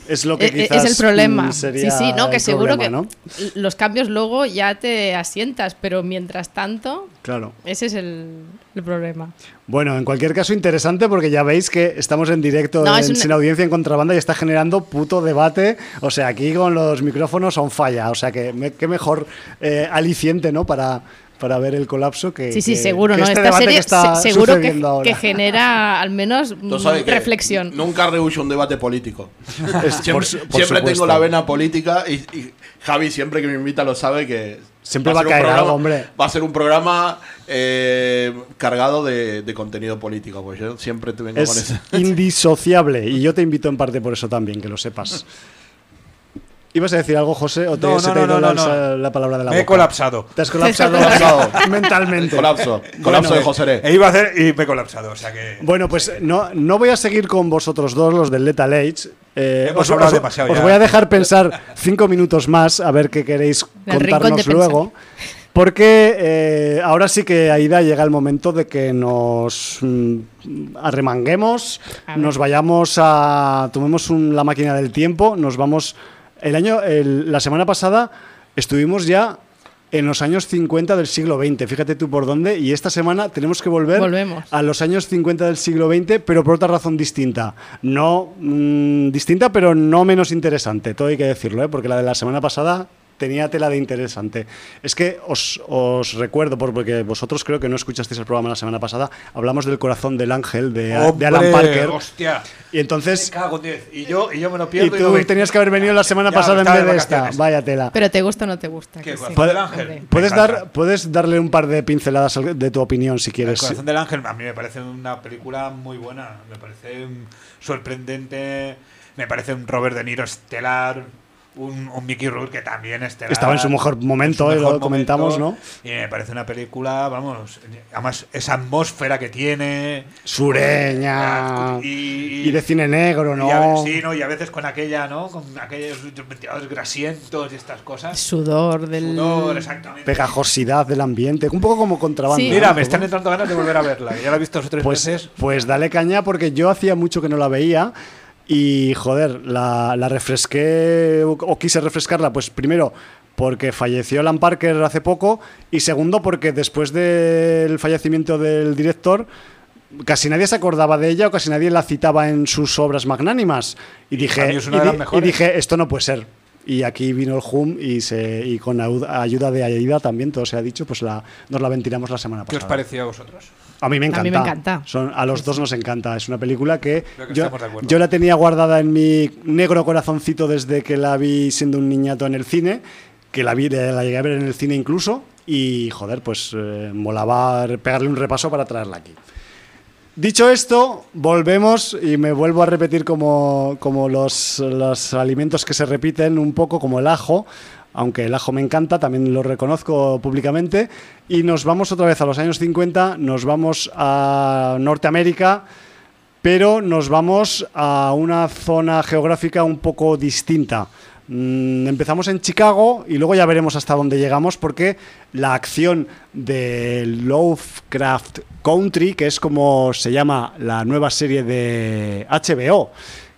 es lo que Eh, eh, quizás es el problema. sería sí, sí, no, que seguro problema, que ¿no? los cambios luego ya te asientas, pero mientras tanto, Claro. ese es el, el problema. Bueno, en cualquier caso, interesante porque ya veis que estamos en directo No, en- es un- sin audiencia en contrabanda y está generando puto debate. O sea, aquí con los micrófonos on falla. O sea, que me- qué mejor eh, aliciente, ¿no? Para, para ver el colapso que. Sí, sí, que- seguro, que ¿no? este Esta serie que está se- seguro que, que genera al menos reflexión. Nunca rehuyo un debate político. Es- siempre por su- por siempre supuesto. tengo la vena política y, y Javi siempre que me invita lo sabe que Siempre va a caer programa- algo, hombre. Va a ser un programa eh, cargado de, de contenido político, pues yo siempre te vengo con Es eso. indisociable y yo te invito en parte por eso también, que lo sepas. ¿Ibas a decir algo, José? ¿O te, No, se no, te ha no, ido no, la, no. la palabra de la Me he colapsado. Te has colapsado, colapsado. mentalmente. colapso, colapso de José E iba a hacer y me he colapsado. O sea que. Bueno, pues no, no voy a seguir con vosotros dos, los del Lethal Age. Eh, Hemos os, hablado os- demasiado os ya. voy a dejar pensar cinco minutos más a ver qué queréis El contarnos luego. Porque eh, ahora sí que, Aida, llega el momento de que nos mm, arremanguemos, nos vayamos a. Tomemos un- la máquina del tiempo, nos vamos. El año, el- la semana pasada estuvimos ya en los años 50 del siglo XX, fíjate tú por dónde, y esta semana tenemos que volver Volvemos. a los años 50 del siglo XX, pero por otra razón distinta. No mm, distinta, pero no menos interesante, todo hay que decirlo, ¿eh? porque la de la semana pasada tenía tela de interesante. Es que os, os recuerdo, por- porque vosotros creo que no escuchasteis el programa la semana pasada, hablamos del corazón del ángel de, de Alan. Parker. ¡Hostia! Y entonces... Me cago. Y yo, y yo me lo Y pierdo. tú no me- tenías que haber venido la semana Ya, pasada en vez de de esta. Vaya tela. Pero te gusta o no te gusta. ¿Qué, que corazón sí. del ángel? Puedes, dar, puedes darle un par de pinceladas de tu opinión si El quieres. corazón del ángel a mí me parece una película muy buena, me parece sorprendente, me parece un Robert De Niro estelar, un, un Mickey Rourke que también. Estaba en su mejor momento, en su eh, lo mejor comentamos, momento, Y me parece una película, vamos, además esa atmósfera que tiene. Sureña. Y, Y de cine negro, y a- ¿no? sí, ¿no? Y a veces con aquella, ¿no? Con aquellos ventiladores grasientos y estas cosas. Sudor del. Sudor, exactamente. Pegajosidad del ambiente, un poco como contrabando. Sí. ¿no? Mira, me están entrando ganas de volver a verla. Ya la he visto dos o tres Pues, veces. pues dale caña porque yo hacía mucho que no la veía y joder, la, la refresqué o, o quise refrescarla, pues primero porque falleció Alan Parker hace poco y segundo porque después del fallecimiento del director casi nadie se acordaba de ella o casi nadie la citaba en sus obras magnánimas y dije, y di- y esto no puede ser. Y aquí vino el HUM y, se, y con ayuda de Aida también, todo se ha dicho, pues la, nos la ventilamos la semana ¿Qué pasada. os pareció a vosotros? A mí me A encanta. mí me encanta. Son, a los dos nos encanta. Es una película que, yo, yo la tenía guardada en mi negro corazoncito desde que la vi siendo un niñato en el cine. que la, vi, la llegué a ver en el cine incluso, y joder, pues eh, molaba pegarle un repaso para traerla aquí. Dicho esto, volvemos y me vuelvo a repetir como, como los, los, alimentos que se repiten un poco, como el ajo, aunque el ajo me encanta, también lo reconozco públicamente, y nos vamos otra vez a los años 50, nos vamos a Norteamérica, pero nos vamos a una zona geográfica un poco distinta. Mm, empezamos en Chicago y luego ya veremos hasta dónde llegamos porque la acción de Lovecraft Country, que es como se llama la nueva serie de HBO,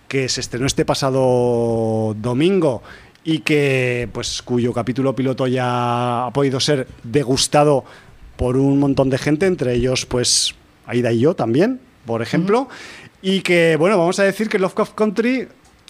que se estrenó este pasado domingo y que pues cuyo capítulo piloto ya ha podido ser degustado por un montón de gente, entre ellos pues Aida y yo también, por ejemplo, y que bueno, vamos a decir que Lovecraft Country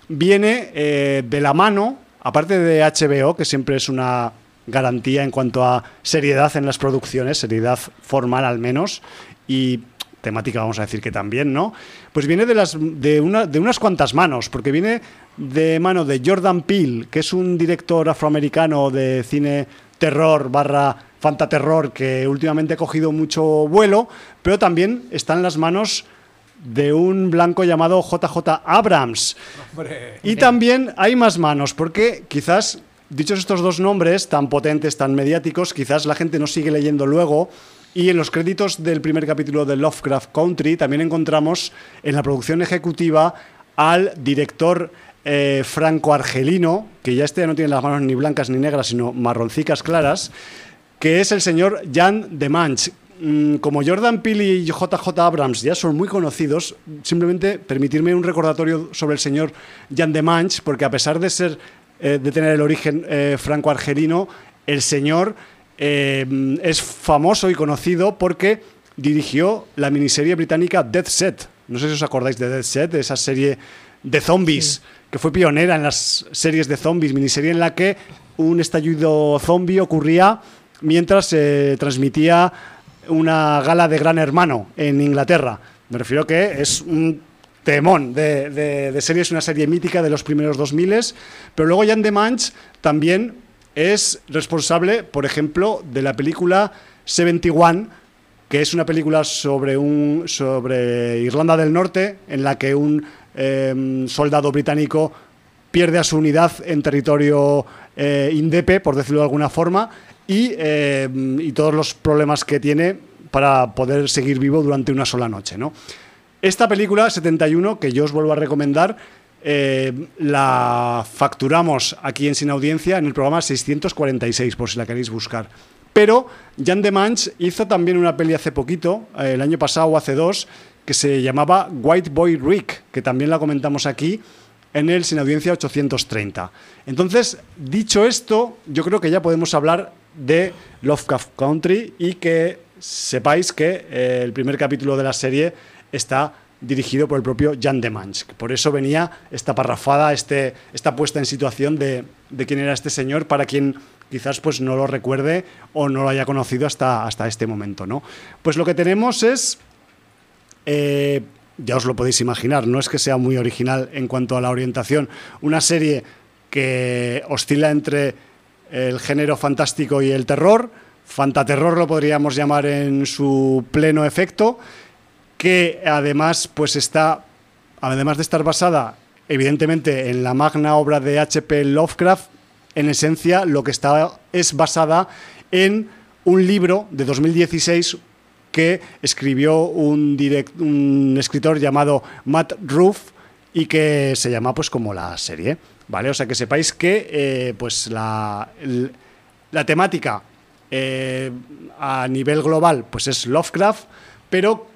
viene eh, de la mano, aparte de HBO, que siempre es una garantía en cuanto a seriedad en las producciones, seriedad formal al menos, y temática vamos a decir que también, ¿no? Pues viene de, las, de, una, de unas cuantas manos, porque viene de mano de Jordan Peele, que es un director afroamericano de cine terror barra fantaterror que últimamente ha cogido mucho vuelo, pero también está en las manos de un blanco llamado JJ Abrams. Y también hay más manos, porque quizás, dichos estos dos nombres tan potentes, tan mediáticos, quizás la gente no sigue leyendo luego. Y en los créditos del primer capítulo de Lovecraft Country también encontramos en la producción ejecutiva al director eh, franco-argelino, que ya este ya no tiene las manos ni blancas ni negras, sino marroncicas claras, que es el señor Jan de Manch, Mm, como Jordan Peele y JJ Abrams ya son muy conocidos, simplemente permitirme un recordatorio sobre el señor Jan de Manch, porque a pesar de ser eh, de tener el origen eh, franco-argelino, el señor es famoso y conocido porque dirigió la miniserie británica Death Set. No sé si os acordáis de Death Set, de esa serie de zombies, que fue pionera en las series de zombies, miniserie en la que un estallido zombie ocurría mientras se transmitía una gala de Gran Hermano en Inglaterra. Me refiero que es un temón de, de, serie, es una serie mítica de los primeros 2000, pero luego Jan de Manch también es responsable, por ejemplo, de la película 71, que es una película sobre, un, sobre Irlanda del Norte, en la que un em, soldado británico pierde a su unidad en territorio eh, indepe, por decirlo de alguna forma, eh, y, todos los problemas que tiene para poder seguir vivo durante una sola noche. ¿no? Esta película, 71, que yo os vuelvo a recomendar, eh, la facturamos aquí en Sin Audiencia en el programa 646, por si la queréis buscar. Pero Jan de Manch hizo también una peli hace poquito, el año pasado o hace dos, que se llamaba White Boy Rick, que también la comentamos aquí en el Sin Audiencia 830. Entonces, dicho esto, yo creo que ya podemos hablar de Lovecraft Country y que sepáis que eh, el primer capítulo de la serie está dirigido por el propio Jan de Manch. Por eso venía esta parrafada, este, esta puesta en situación de, quién era este señor, para quien quizás pues, no lo recuerde o no lo haya conocido hasta, hasta este momento. ¿no? Pues lo que tenemos es, eh, ya os lo podéis imaginar, no es que sea muy original en cuanto a la orientación, una serie que oscila entre el género fantástico y el terror. Fantaterror lo podríamos llamar en su pleno efecto, que además pues está, además de estar basada evidentemente en la magna obra de H.P. Lovecraft, en esencia lo que está es basada en un libro de 2016 que escribió un, un escritor llamado Matt Ruff y que se llama pues como la serie. ¿vale? O sea, que sepáis que eh, pues la, la temática eh, a nivel global pues es Lovecraft, pero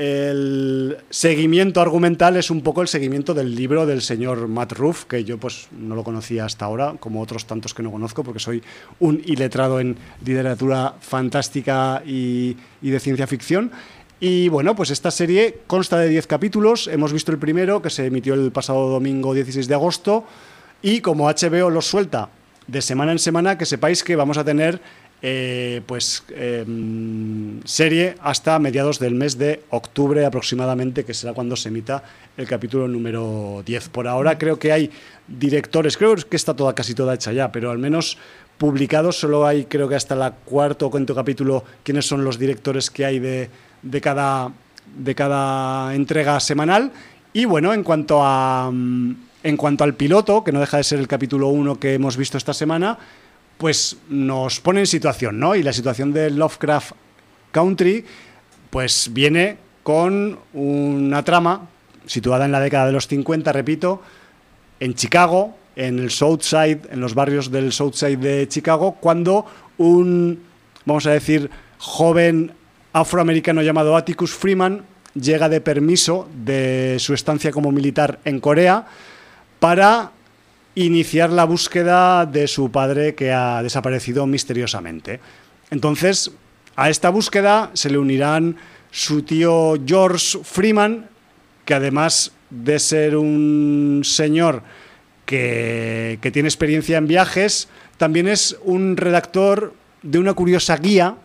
el seguimiento argumental es un poco el seguimiento del libro del señor Matt Ruff, que yo pues no lo conocía hasta ahora, como otros tantos que no conozco, porque soy un iletrado en literatura fantástica y, y de ciencia ficción. Y bueno, pues esta serie consta de 10 capítulos. Hemos visto el primero, que se emitió el pasado domingo 16 de agosto. Y como HBO los suelta de semana en semana, que sepáis que vamos a tener eh, pues em, serie hasta mediados del mes de octubre aproximadamente, que será cuando se emita el capítulo número 10. Por ahora creo que hay directores, creo que está toda casi toda hecha ya, pero al menos publicados solo hay creo que hasta el cuarto o quinto capítulo quiénes son los directores que hay de, de cada de cada entrega semanal y bueno, en cuanto a mm, en cuanto al piloto, que no deja de ser el capítulo 1 que hemos visto esta semana, pues nos pone en situación, ¿no? Y la situación de Lovecraft Country, pues viene con una trama situada en la década de los 50, repito, en Chicago, en el South Side, en los barrios del South Side de Chicago, cuando un, vamos a decir, joven afroamericano llamado Atticus Freeman llega de permiso de su estancia como militar en Corea para iniciar la búsqueda de su padre que ha desaparecido misteriosamente. Entonces, a esta búsqueda se le unirán su tío George Freeman, que además de ser un señor que, tiene experiencia en viajes, también es un redactor de una curiosa guía,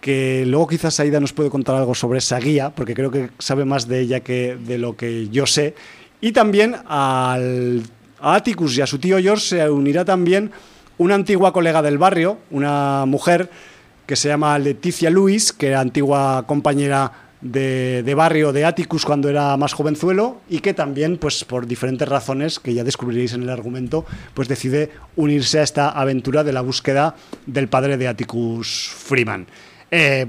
que luego quizás Aida nos puede contar algo sobre esa guía, porque creo que sabe más de ella que de lo que yo sé. Y también al a Atticus y a su tío George se unirá también una antigua colega del barrio, una mujer que se llama Leticia Luis, que era antigua compañera de, barrio de Atticus cuando era más jovenzuelo y que también, pues por diferentes razones que ya descubriréis en el argumento, pues decide unirse a esta aventura de la búsqueda del padre de Atticus Freeman. Eh,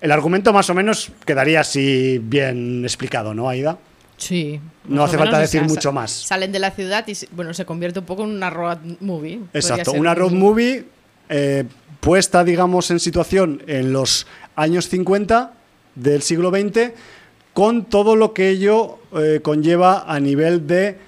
el argumento más o menos quedaría así bien explicado, ¿no, Aida? Sí. No hace falta decir mucho más. Salen de la ciudad y bueno, se convierte un poco en una road movie. Exacto, una road movie eh, puesta, digamos, en situación en los años 50 del siglo XX, con todo lo que ello eh, conlleva a nivel de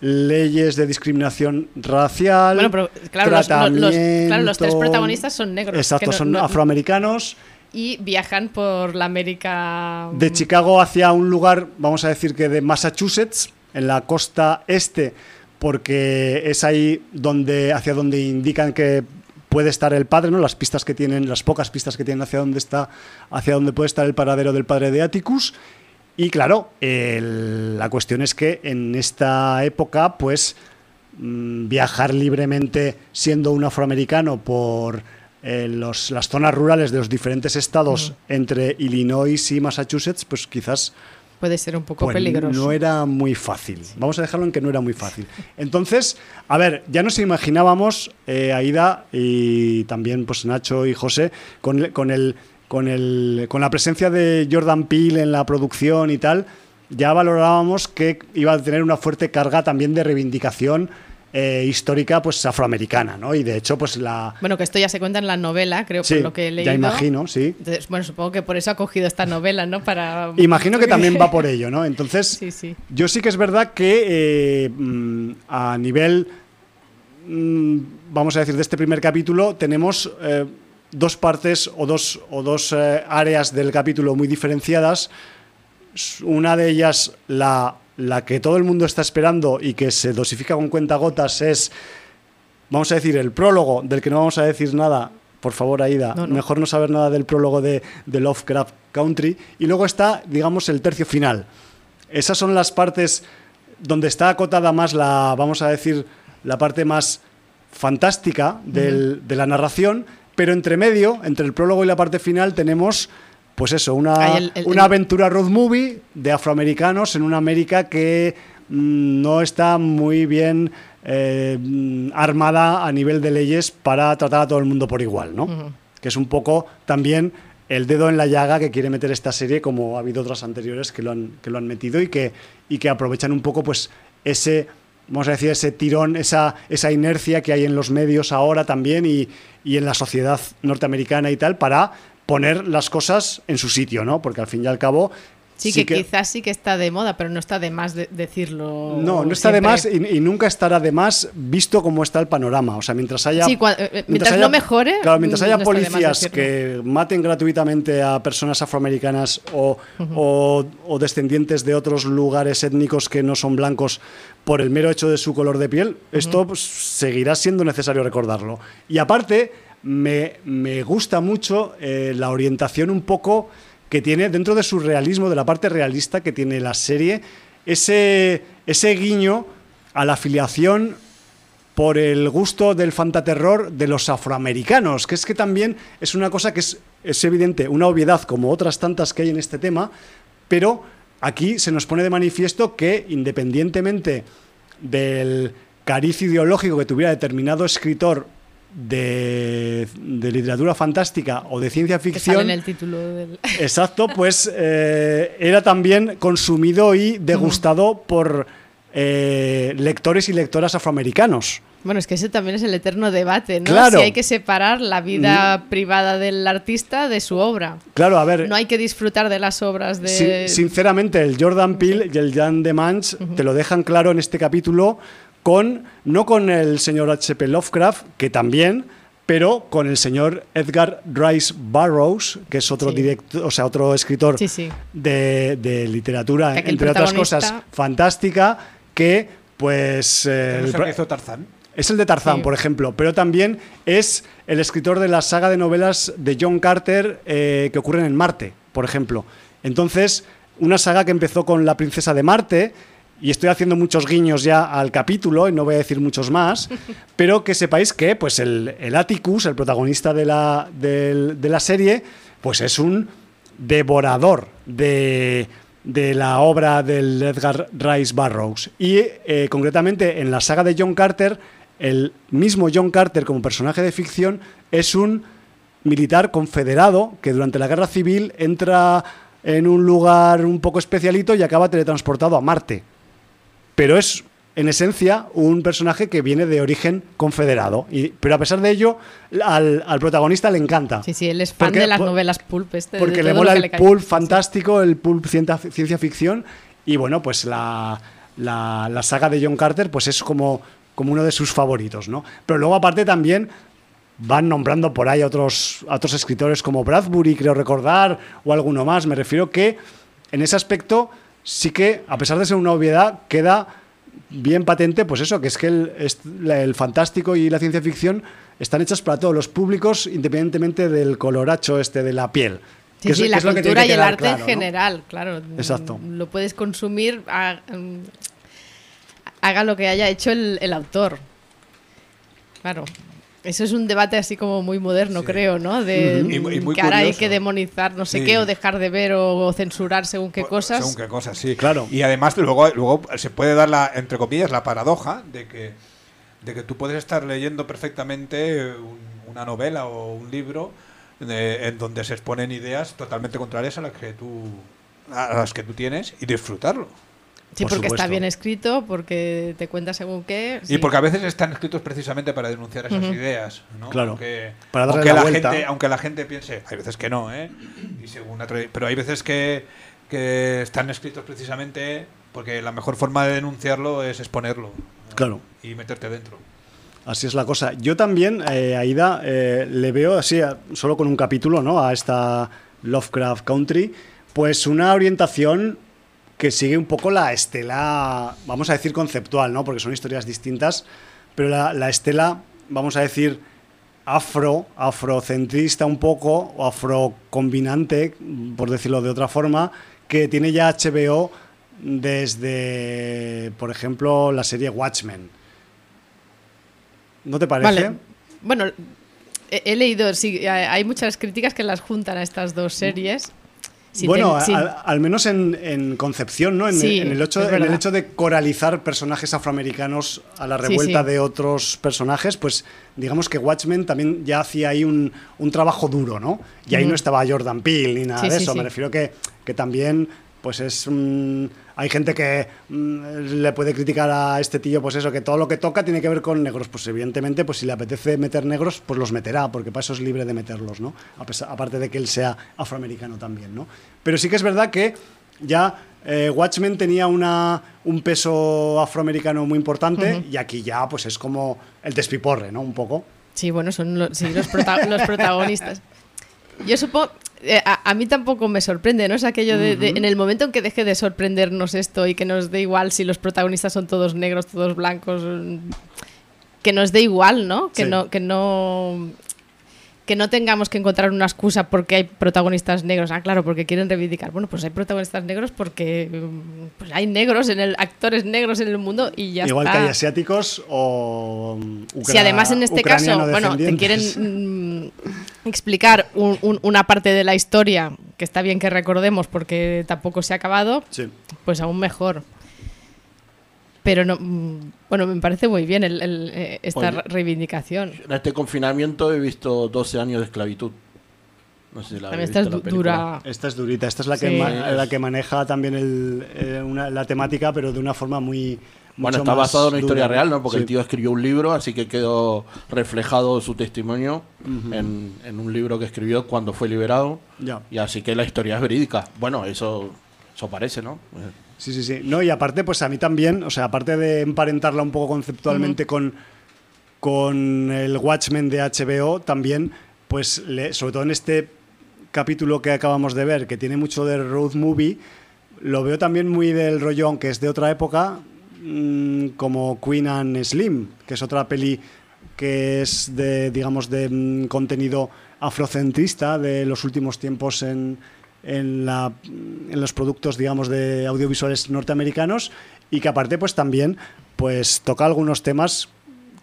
leyes de discriminación racial. Bueno, pero claro, los, claro los, tres protagonistas son negros. Exacto, son afroamericanos y viajan por la América... De Chicago hacia un lugar, vamos a decir que de Massachusetts, en la costa este, porque es ahí donde, hacia donde indican que puede estar el padre, ¿no? Las pistas que tienen, las pocas pistas que tienen hacia dónde está, hacia dónde puede estar el paradero del padre de Atticus. Y claro, la cuestión es que en esta época, pues mm, viajar libremente siendo un afroamericano por en las zonas rurales de los diferentes estados entre Illinois y Massachusetts, pues quizás puede ser un poco pues, peligroso. No era muy fácil. Vamos a dejarlo en que no era muy fácil. Entonces, a ver, ya nos imaginábamos, eh, Aida y también pues Nacho y José, con, con, el, con, el, con la presencia de Jordan Peele en la producción y tal, ya valorábamos que iba a tener una fuerte carga también de reivindicación eh, histórica pues afroamericana, ¿no? Y de hecho, pues la... Bueno, que esto ya se cuenta en la novela, creo, por lo que he leído. ya imagino, sí. Entonces, bueno, supongo que por eso ha cogido esta novela, ¿no? Para... Imagino que también va por ello, ¿no? Entonces, yo sí que es verdad que eh, mm, a nivel, mm, vamos a decir, de este primer capítulo, tenemos eh, dos partes o dos, o dos áreas del capítulo muy diferenciadas. Una de ellas, la la que todo el mundo está esperando y que se dosifica con cuentagotas es, vamos a decir, el prólogo, del que no vamos a decir nada, por favor, Aida, mejor no saber nada del prólogo de, de, Lovecraft Country. Y luego está, digamos, el tercio final. Esas son las partes donde está acotada más la, vamos a decir, la parte más fantástica de la narración, pero entre medio, entre el prólogo y la parte final, tenemos pues eso, una, una aventura road movie de afroamericanos en una América que mm, no está muy bien eh, armada a nivel de leyes para tratar a todo el mundo por igual, ¿no? Que es un poco también el dedo en la llaga que quiere meter esta serie, como ha habido otras anteriores que lo han, que lo han metido y que, y que aprovechan un poco pues ese vamos a decir, ese tirón, esa, esa inercia que hay en los medios ahora también y, y en la sociedad norteamericana y tal, para poner las cosas en su sitio, ¿no? Porque al fin y al cabo Sí, que, quizás sí que está de moda, pero no está de más decirlo. No, no está de más y, nunca estará de más visto cómo está el panorama. O sea, mientras haya. Sí, eh, mientras, no mejore. Claro, mientras haya policías que maten gratuitamente a personas afroamericanas o, o, descendientes de otros lugares étnicos que no son blancos por el mero hecho de su color de piel, esto pues, seguirá siendo necesario recordarlo. Y aparte me, gusta mucho eh, la orientación un poco que tiene dentro de su realismo, de la parte realista que tiene la serie, ese, ese guiño a la afiliación por el gusto del fantaterror de los afroamericanos, que es que también es una cosa que es, es evidente, una obviedad como otras tantas que hay en este tema, pero aquí se nos pone de manifiesto que independientemente del cariz ideológico que tuviera determinado escritor de, de literatura fantástica o de ciencia Que sale ficción, en el título del... Exacto, pues eh, era también consumido y degustado por eh, lectores y lectoras afroamericanos. Bueno, es que ese también es el eterno debate, ¿no? Claro. Si hay que separar la vida privada del artista de su obra. Claro, a ver, No hay que disfrutar de las obras de... sin- sinceramente, el Jordan Peele y el Jan de Manch te lo dejan claro en este capítulo con, no con el señor H.P. Lovecraft, que también, pero con el señor Edgar Rice Burroughs, que es otro Sí. directo, o sea, otro escritor Sí, sí. de, de literatura, aquel entre otras cosas, fantástica, que pues eh, ¿No el es el pro- que hizo Tarzán? es el de Tarzán, Sí. por ejemplo, pero también es el escritor de la saga de novelas de John Carter eh, que ocurren en Marte, por ejemplo. Entonces, una saga que empezó con la princesa de Marte, y estoy haciendo muchos guiños ya al capítulo, y no voy a decir muchos más, pero que sepáis que pues el, el Atticus, el protagonista de la, de la serie, pues es un devorador de, de la obra del Edgar Rice Burroughs. Y eh, concretamente en la saga de John Carter, el mismo John Carter como personaje de ficción es un militar confederado que durante la guerra civil entra en un lugar un poco especialito y acaba teletransportado a Marte. Pero es en esencia un personaje que viene de origen confederado. Y, pero a pesar de ello, al, al protagonista le encanta. Sí, sí, él es fan Porque- de las por- novelas pulp. Este, porque le mola el cae. pulp fantástico, el pulp ciencia, ciencia ficción. Y bueno, pues la, la- la saga de John Carter pues es como, como uno de sus favoritos, ¿no? Pero luego aparte también van nombrando por ahí a otros, a otros escritores como Bradbury, creo recordar, o alguno más. Me refiero que en ese aspecto sí que, a pesar de ser una obviedad, queda bien patente, pues eso, que es que el, la- el fantástico y la ciencia ficción están hechas para todos los públicos, independientemente del coloracho este de la piel. Sí, Que es- sí, que la es lo que cultura que y el arte claro, en ¿no? general, claro. Exacto. Lo puedes consumir, a- mm, haga lo que haya hecho el, el autor. Claro. Eso es un debate así como muy moderno, creo, ¿no? De Y muy- y muy que ahora hay que demonizar no sé Sí. qué o dejar de ver o, o censurar según qué cosas. Según qué cosas, sí. Claro. Y además luego, luego se puede dar la, entre comillas, la paradoja de que, de que tú puedes estar leyendo perfectamente un- una novela o un libro de- en donde se exponen ideas totalmente contrarias a las que tú a las que tú tienes y disfrutarlo. Sí, Por porque está bien escrito, porque te cuenta según qué. Y porque a veces están escritos precisamente para denunciar esas ideas, ¿no? Claro. Aunque, Para darle aunque la la vuelta. gente, aunque la gente piense, hay veces que no, ¿eh? Y según pero hay veces que, que están escritos precisamente porque la mejor forma de denunciarlo es exponerlo. ¿no? Claro. Y meterte dentro. Así es la cosa. Yo también, eh, Aida, eh, le veo así, a- solo con un capítulo, ¿no? A esta Lovecraft Country, pues una orientación que sigue un poco la estela, vamos a decir conceptual, ¿no? Porque son historias distintas, pero la, la estela, vamos a decir, afro, afrocentrista un poco, o afrocombinante, por decirlo de otra forma, que tiene ya HBO desde, por ejemplo, la serie Watchmen. ¿No te parece? Vale. Bueno, he, leído, sí, hay muchas críticas que las juntan a estas dos series. Bueno, ten- al, al menos en, en concepción, ¿no? En, Sí, en el hecho, en el hecho de coralizar personajes afroamericanos a la revuelta sí. de otros personajes, pues digamos que Watchmen también ya hacía ahí un, un trabajo duro, ¿no? Y ahí no estaba Jordan Peele ni nada de eso. Me refiero que, que también, pues es. mm, hay gente que mm, le puede criticar a este tío, pues eso, que todo lo que toca tiene que ver con negros. Pues evidentemente, pues si le apetece meter negros, pues los meterá, porque para eso es libre de meterlos, ¿no? A pesar- aparte de que él sea afroamericano también, ¿no? Pero sí que es verdad que ya eh, Watchmen tenía una, un peso afroamericano muy importante y aquí ya pues es como el despiporre, ¿no? Un poco. Sí, bueno, son lo- sí, los, prota- los protagonistas. Yo supongo. Eh, a, a mí tampoco me sorprende, ¿no? Es aquello de, de- En el momento en que deje de sorprendernos esto y que nos dé igual si los protagonistas son todos negros, todos blancos. mm, Que nos dé igual, ¿no? Que Sí. no. Que no que no tengamos que encontrar una excusa porque hay protagonistas negros. Ah, claro, porque quieren reivindicar. Bueno, pues hay protagonistas negros porque mm, pues hay negros en el actores negros en el mundo y ya Igual está. que hay asiáticos o mm, si además en este caso, bueno, te quieren explicar un- un- una parte de la historia que está bien que recordemos porque tampoco se ha acabado, Sí. pues aún mejor. Pero no, mm, bueno, me parece muy bien el- el, eh, esta Oye. reivindicación. En este confinamiento he visto 12 años de esclavitud. No sé si la esta es la dura. Esta es durita, esta es la que, Sí. la que maneja también el, eh, una- la temática, pero de una forma muy... Bueno, está basado en una historia dura. real, ¿no? Porque Sí. el tío escribió un libro, así que quedó reflejado su testimonio en, en un libro que escribió cuando fue liberado. Ya. Y así que la historia es verídica. Bueno, eso, eso parece, ¿no? Sí, sí, sí. No, y aparte, pues a mí también, o sea, aparte de emparentarla un poco conceptualmente con, con el Watchmen de HBO, también, pues, le- sobre todo en este capítulo que acabamos de ver, que tiene mucho de road movie, lo veo también muy del rollo, aunque es de otra época, mm, como Queen and Slim, que es otra peli que es de, digamos, de mm, contenido afrocentrista de los últimos tiempos en, en, la, en los productos, digamos, de audiovisuales norteamericanos y que aparte, pues también, pues toca algunos temas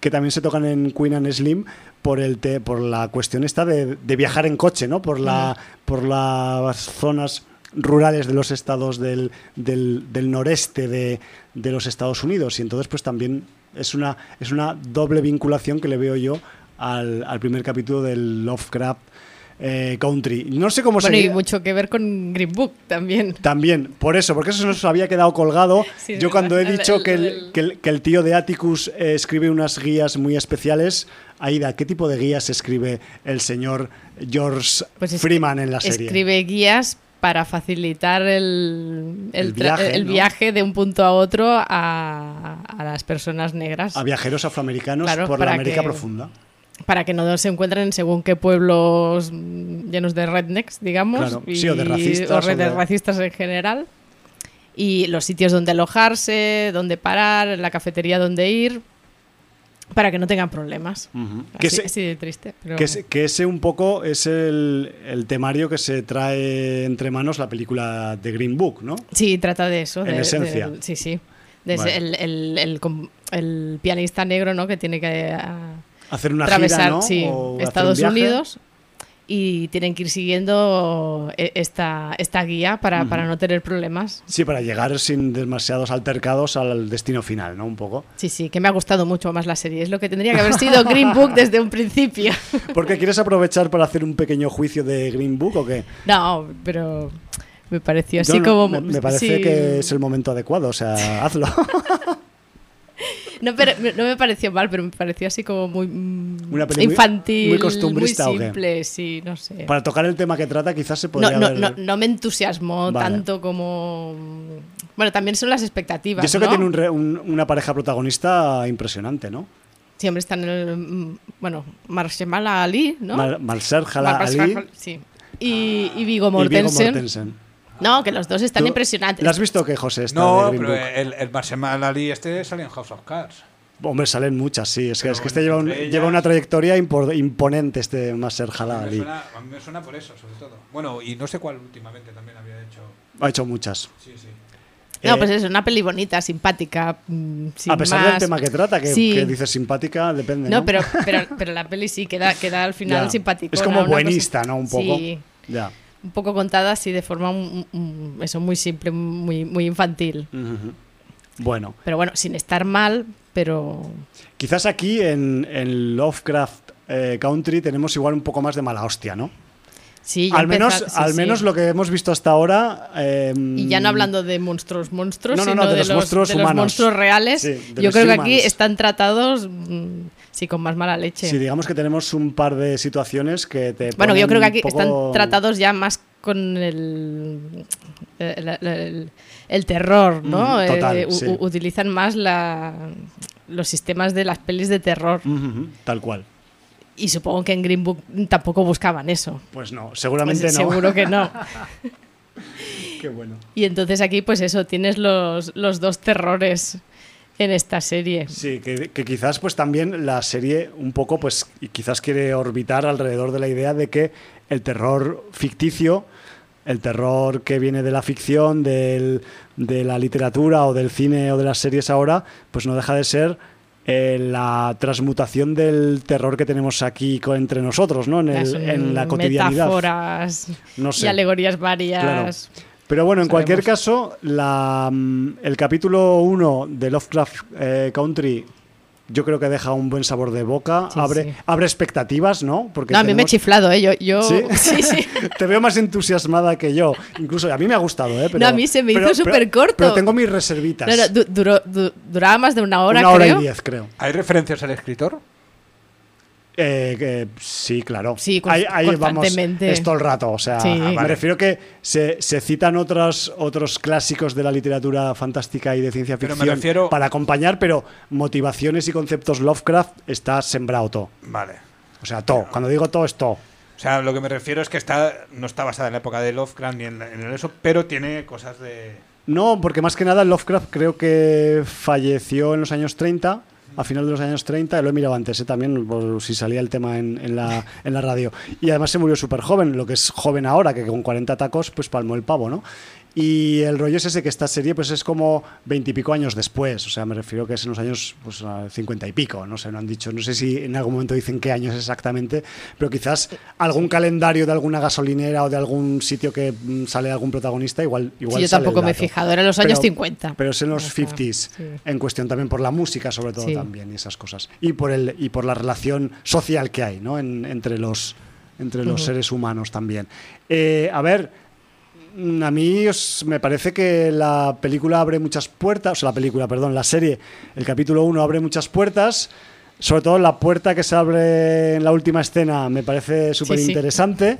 que también se tocan en Queen and Slim por el te- por la cuestión esta de, de viajar en coche, ¿no? Por la por las zonas rurales de los estados del, del, del noreste de, de los Estados Unidos y entonces pues también es una es una doble vinculación que le veo yo al, al primer capítulo del Lovecraft eh, Country. No sé cómo Bueno, y seguir- mucho que ver con Green Book también. también, por eso, porque eso nos había quedado colgado. Sí, Yo cuando he dicho el- que, el, el- que, el, que el tío de Atticus eh, escribe unas guías muy especiales, Aida, ¿qué tipo de guías escribe el señor George Pues es- Freeman en la serie? Escribe guías para facilitar el, el, viaje, el ¿no? viaje de un punto a otro a, a las personas negras. A viajeros afroamericanos Claro, por la América que- profunda. Para que no se encuentren según qué pueblos llenos de rednecks, digamos. Claro, sí, o de racistas, o o de- racistas en general. Y los sitios donde alojarse, donde parar, la cafetería donde ir. Para que no tengan problemas. Que Así, se- así de triste. pero- Que, ese, que ese un poco es el, el temario que se trae entre manos la película de Green Book, ¿no? Sí, trata de eso. En de- esencia. del- sí, sí. De ese- Vale. el, el- el el pianista negro, ¿no? Que tiene que ah, Hacer una atravesar gira, ¿no? sí, Estados. Unidos y tienen que ir siguiendo eh, esta, esta guía para, para no tener problemas. Sí, para llegar sin demasiados altercados al destino final, ¿no? Un poco. Sí, sí, que me ha gustado mucho más la serie. Es lo que tendría que haber sido Green Book desde un principio. Porque quieres aprovechar para hacer un pequeño juicio de Green Book o qué? No, pero me pareció así no- como... me, me parece sí. que es el momento adecuado, o sea, hazlo. No, pero no me pareció mal, pero me pareció así como muy mm, Una peli muy- infantil, muy costumbrista, ¿o muy qué? simple, sí, no sé. para tocar el tema que trata, quizás se No, podría no, no, no me entusiasmó Vale. tanto como... Bueno, también son las expectativas, Y eso ¿no? que tiene un re- un- una pareja protagonista impresionante, ¿no? Siempre están el... mm, Bueno, Marshall Ali, ¿no? Mal, Malser Ali Sí. Y, y Viggo y Viggo Mortensen. Mortensen. No, que los dos están ¿Tú- impresionantes. ¿La has visto que José está No, de Green pero Book? el, el Marshall Ali este sale en House of Cards. Hombre, salen muchas, sí. Es que, Pero es que este lleva, un- entre ellas- lleva una trayectoria impor- imponente, este Malser A Hala mí, me Ali. suena, a mí me suena por eso, sobre todo. Bueno, y no sé cuál últimamente también había hecho. Ha hecho muchas. Sí, sí. No, Eh, pues es una peli bonita, simpática, mm, sin a pesar del más. tema que trata, que, Sí. que dices simpática, depende. No, No, pero, pero, pero la peli sí queda, queda al final Ya. simpático. Es como buenista, ¿no? Un poco. Sí, Ya. Un poco contada así de forma un- un- eso muy simple, muy, muy infantil. Bueno, Pero bueno, sin estar mal, pero quizás aquí en, en Lovecraft eh, Country tenemos igual un poco más de mala hostia, ¿no? sí. ya al menos, sí, al sí. menos lo que hemos visto hasta ahora. eh, Y ya no hablando de monstruos, monstruos, No, no, sino no, de de, los monstruos de los humanos. monstruos reales. Sí, Yo los creo que aquí están tratados, mm, sí, con más mala leche. Sí, digamos que tenemos un par de situaciones que te. Bueno, yo creo que aquí poco- están tratados ya más con el, el, el- el terror, ¿no? Mm, total, Eh, sí. u- utilizan más la, los sistemas de las pelis de terror. Tal cual. Y supongo que en Green Book tampoco buscaban eso. Pues no, Pues seguramente no. Seguro que no. Qué bueno. Y entonces aquí, pues eso, tienes los, los dos terrores en esta serie. Sí, que, que, quizás pues también la serie un poco pues y quizás quiere orbitar alrededor de la idea de que el terror ficticio, el terror que viene de la ficción, del, de la literatura o del cine o de las series ahora, pues no deja de ser eh, la transmutación del terror que tenemos aquí entre nosotros, ¿no? En, el, en la cotidianidad. Metáforas y alegorías varias. Pero bueno, en cualquier caso, la, mm, el capítulo 1 de Lovecraft eh, Country yo creo que deja un buen sabor de boca, abre, abre expectativas, ¿no? Porque no, a mí me he chiflado, ¿eh? Yo, ¿Sí? sí, Te veo más entusiasmada que yo. Incluso a mí me ha gustado, ¿eh? no, a mí se me hizo súper corto. Pero tengo mis reservitas. duró, duraba más de una hora, Una hora y diez, creo. ¿Hay referencias al escritor? Eh, sí, claro. Sí, ahí, vamos es todo el rato. O sea, me refiero que se, citan otros, otros clásicos de la literatura fantástica y de ciencia ficción para acompañar, pero motivaciones y conceptos Lovecraft está sembrado todo. Vale. O sea, todo. Cuando digo todo, es todo. O sea, lo que me refiero es que está no está basada en la época de Lovecraft ni en, en eso, pero tiene cosas de... No, porque más que nada Lovecraft creo que falleció en los años 30 a final de los años 30, lo he mirado antes ¿eh? también, por si salía el tema en, la, en la radio. Y además se murió súper joven, lo que es joven ahora, que con 40 tacos pues palmó el pavo, ¿no? Y el rollo es ese que esta serie pues es como veintipico años después, o sea, me refiero que es en los años pues cincuenta y pico, no sé, no han dicho, no sé si en algún momento dicen qué años exactamente, pero quizás algún calendario de alguna gasolinera o de algún sitio que mm, sale algún protagonista, igual igual sí, yo tampoco me he fijado, eran los años 50. Pero es en los 50s, en cuestión también por la música sobre todo también y esas cosas. Y por el y por la relación social que hay, ¿no? entre los entre los seres humanos también. Eh, a ver, a mí me parece que la película abre muchas puertas, o sea, la película, perdón, la serie, el capítulo 1 abre muchas puertas, sobre todo la puerta que se abre en la última escena me parece súper interesante.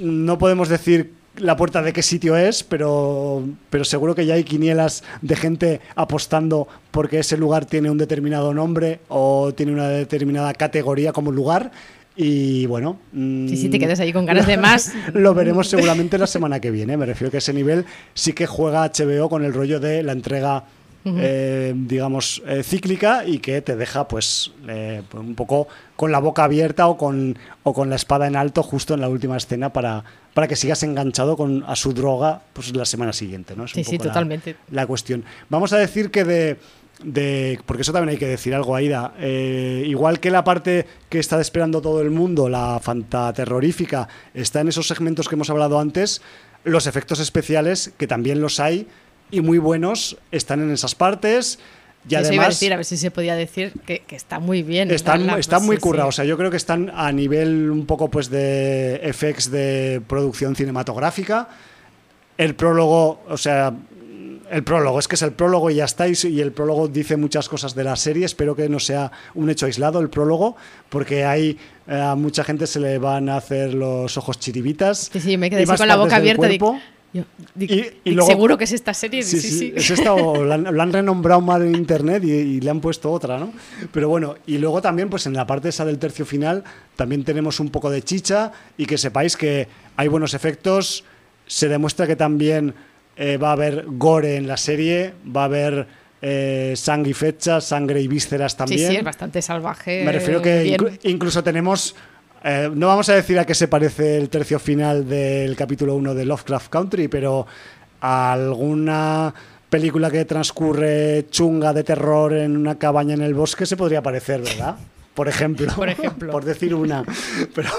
No podemos decir la puerta de qué sitio es, pero, pero seguro que ya hay quinielas de gente apostando porque ese lugar tiene un determinado nombre o tiene una determinada categoría como lugar y bueno. Sí, sí, te quedas ahí con ganas de más. lo veremos seguramente la semana que viene. Me refiero que ese nivel sí que juega HBO con el rollo de la entrega. Eh, digamos, eh, cíclica y que te deja pues, eh, pues, un poco con la boca abierta o con, o con la espada en alto justo en la última escena para, para que sigas enganchado con, a su droga pues, la semana siguiente. ¿no? sí, sí, totalmente. la cuestión. Vamos a decir que de, de, porque eso también hay que decir algo, Aida. Eh, igual que la parte que está esperando todo el mundo, la fantaterrorífica, está en esos segmentos que hemos hablado antes, los efectos especiales, que también los hay, y muy buenos, están en esas partes. Y además, iba a decir, a ver si se podía decir que, está muy bien. Están, muy currados. O sea, yo creo que están a nivel un poco pues de effects de producción cinematográfica. El prólogo, o sea, el prólogo, es que es el prólogo y ya estáis, y el prólogo dice muchas cosas de la serie, espero que no sea un hecho aislado el prólogo, porque hay eh, a mucha gente se le van a hacer los ojos chiribitas. Sí, sí, me quedé con la boca abierta. y, seguro que es esta serie. Sí, sí, Es esta, o la, han renombrado mal en internet y, le han puesto otra, ¿no? Pero bueno, y luego también, pues en la parte esa del tercio final, también tenemos un poco de chicha y que sepáis que hay buenos efectos. Se demuestra que también eh, va a haber gore en la serie, va a haber eh, sangre y fechas, sangre y vísceras también. Sí, sí, es bastante salvaje. Me refiero que incluso tenemos... Eh, no vamos a decir a qué se parece el tercio final del capítulo 1 de Lovecraft Country, pero alguna película que transcurre chunga de terror en una cabaña en el bosque se podría parecer, ¿verdad? Por ejemplo. Por ejemplo. por decir una. Pero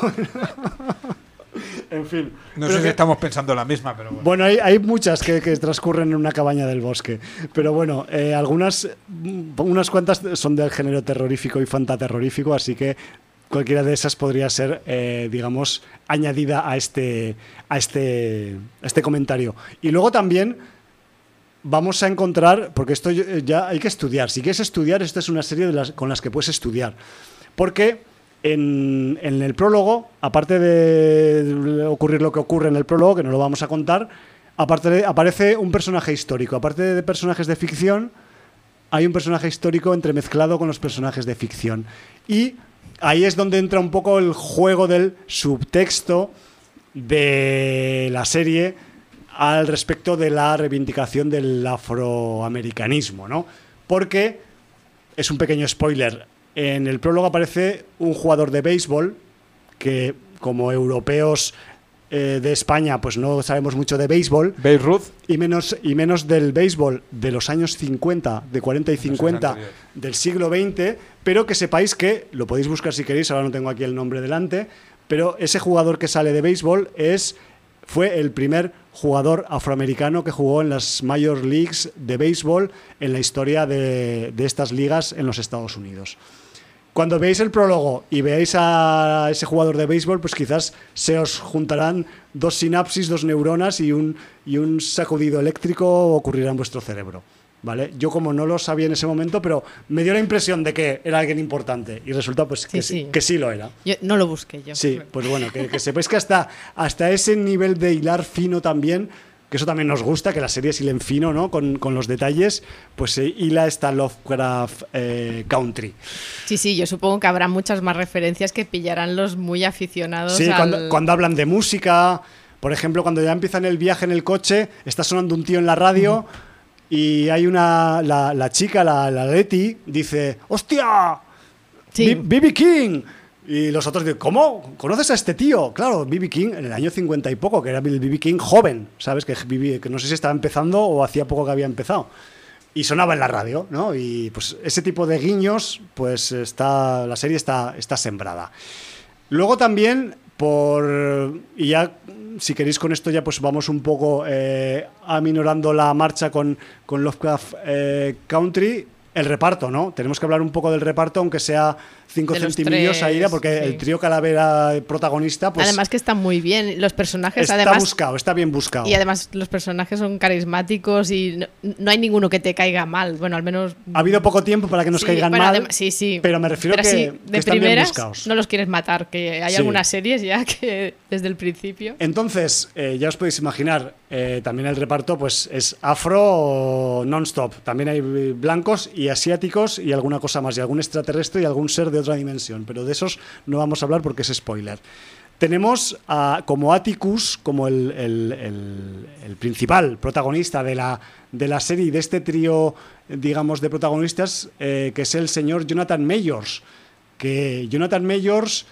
en fin. No sé si estamos pensando la misma, pero bueno. Bueno, hay, muchas que, transcurren en una cabaña del bosque. Pero bueno, eh, algunas, unas cuantas son del género terrorífico y fantaterrorífico, así que cualquiera de esas podría ser, eh, digamos, añadida a este, a, este, a este comentario. Y luego también vamos a encontrar, porque esto ya hay que estudiar. Si quieres estudiar, esta es una serie de las, con las que puedes estudiar. Porque en, el prólogo, aparte de ocurrir lo que ocurre en el prólogo, que no lo vamos a contar, aparece un personaje histórico. Aparte de personajes de ficción, hay un personaje histórico entremezclado con los personajes de ficción. Y ahí es donde entra un poco el juego del subtexto de la serie al respecto de la reivindicación del afroamericanismo, ¿no? porque es un pequeño spoiler. En el prólogo aparece un jugador de béisbol que como europeos eh, de España pues no sabemos mucho de béisbol Beirut. y menos, y menos del béisbol de los años 50, de 40 y 50 anteriores. del siglo XX, pero que sepáis que, lo podéis buscar si queréis, ahora no tengo aquí el nombre delante, pero ese jugador que sale de béisbol es, fue el primer jugador afroamericano que jugó en las Major Leagues de béisbol en la historia de, de estas ligas en los Estados Unidos. Cuando veáis el prólogo y veáis a ese jugador de béisbol, pues quizás se os juntarán dos sinapsis, dos neuronas y un, y un sacudido eléctrico ocurrirá en vuestro cerebro. ¿Vale? Yo como no lo sabía en ese momento, pero me dio la impresión de que era alguien importante y resulta pues que Sí, que sí lo era. Yo no lo busqué yo. Sí, pues bueno, que, que sepáis que hasta, hasta ese nivel de hilar fino también, que eso también nos gusta, que la serie hilen fino, ¿no? Con, con los detalles, pues se hila esta Lovecraft eh, Country. Sí, sí, yo supongo que habrá muchas más referencias que pillarán los muy aficionados. Sí, al- cuando, cuando hablan de música, por ejemplo, cuando ya empiezan el viaje en el coche, está sonando un tío en la radio y hay una, la, la chica, la, la Leti, dice, ¡hostia! Sí. B.B. King. Y los otros dicen, ¿cómo? ¿Conoces a este tío? Claro, B.B. King en el año 50 y poco, que era el B.B. King joven, ¿sabes? Que, que no sé si estaba empezando o hacía poco que había empezado. Y sonaba en la radio, ¿no? Y pues ese tipo de guiños, pues está, la serie está, está sembrada. Luego también, por. Y ya, si queréis con esto, ya pues vamos un poco eh, aminorando la marcha con, con Lovecraft eh, Country. El reparto, ¿no? Tenemos que hablar un poco del reparto, aunque sea cinco De los centimillos ahí, tres, porque sí. el trío Calavera protagonista, pues. además que está muy bien. Los personajes, está además. buscado, está bien buscado. Y además los personajes son carismáticos y no, no hay ninguno que te caiga mal. Bueno, al menos. Ha habido poco tiempo para que nos Sí, caigan bueno, mal. sí, sí. Pero me refiero Pero que, sí, que de bien buscados. no los quieres matar, que hay algunas series ya que desde el principio. Entonces, eh, ya os podéis imaginar, eh, también el reparto pues es afro non-stop. También hay blancos y asiáticos y alguna cosa más, y algún extraterrestre y algún ser de otra dimensión. Pero de esos no vamos a hablar porque es spoiler. Tenemos como Atticus, como el, el- principal protagonista de la, de la serie de este trío, digamos, de protagonistas, eh, que es el señor Jonathan Mayors. Que Jonathan Mayors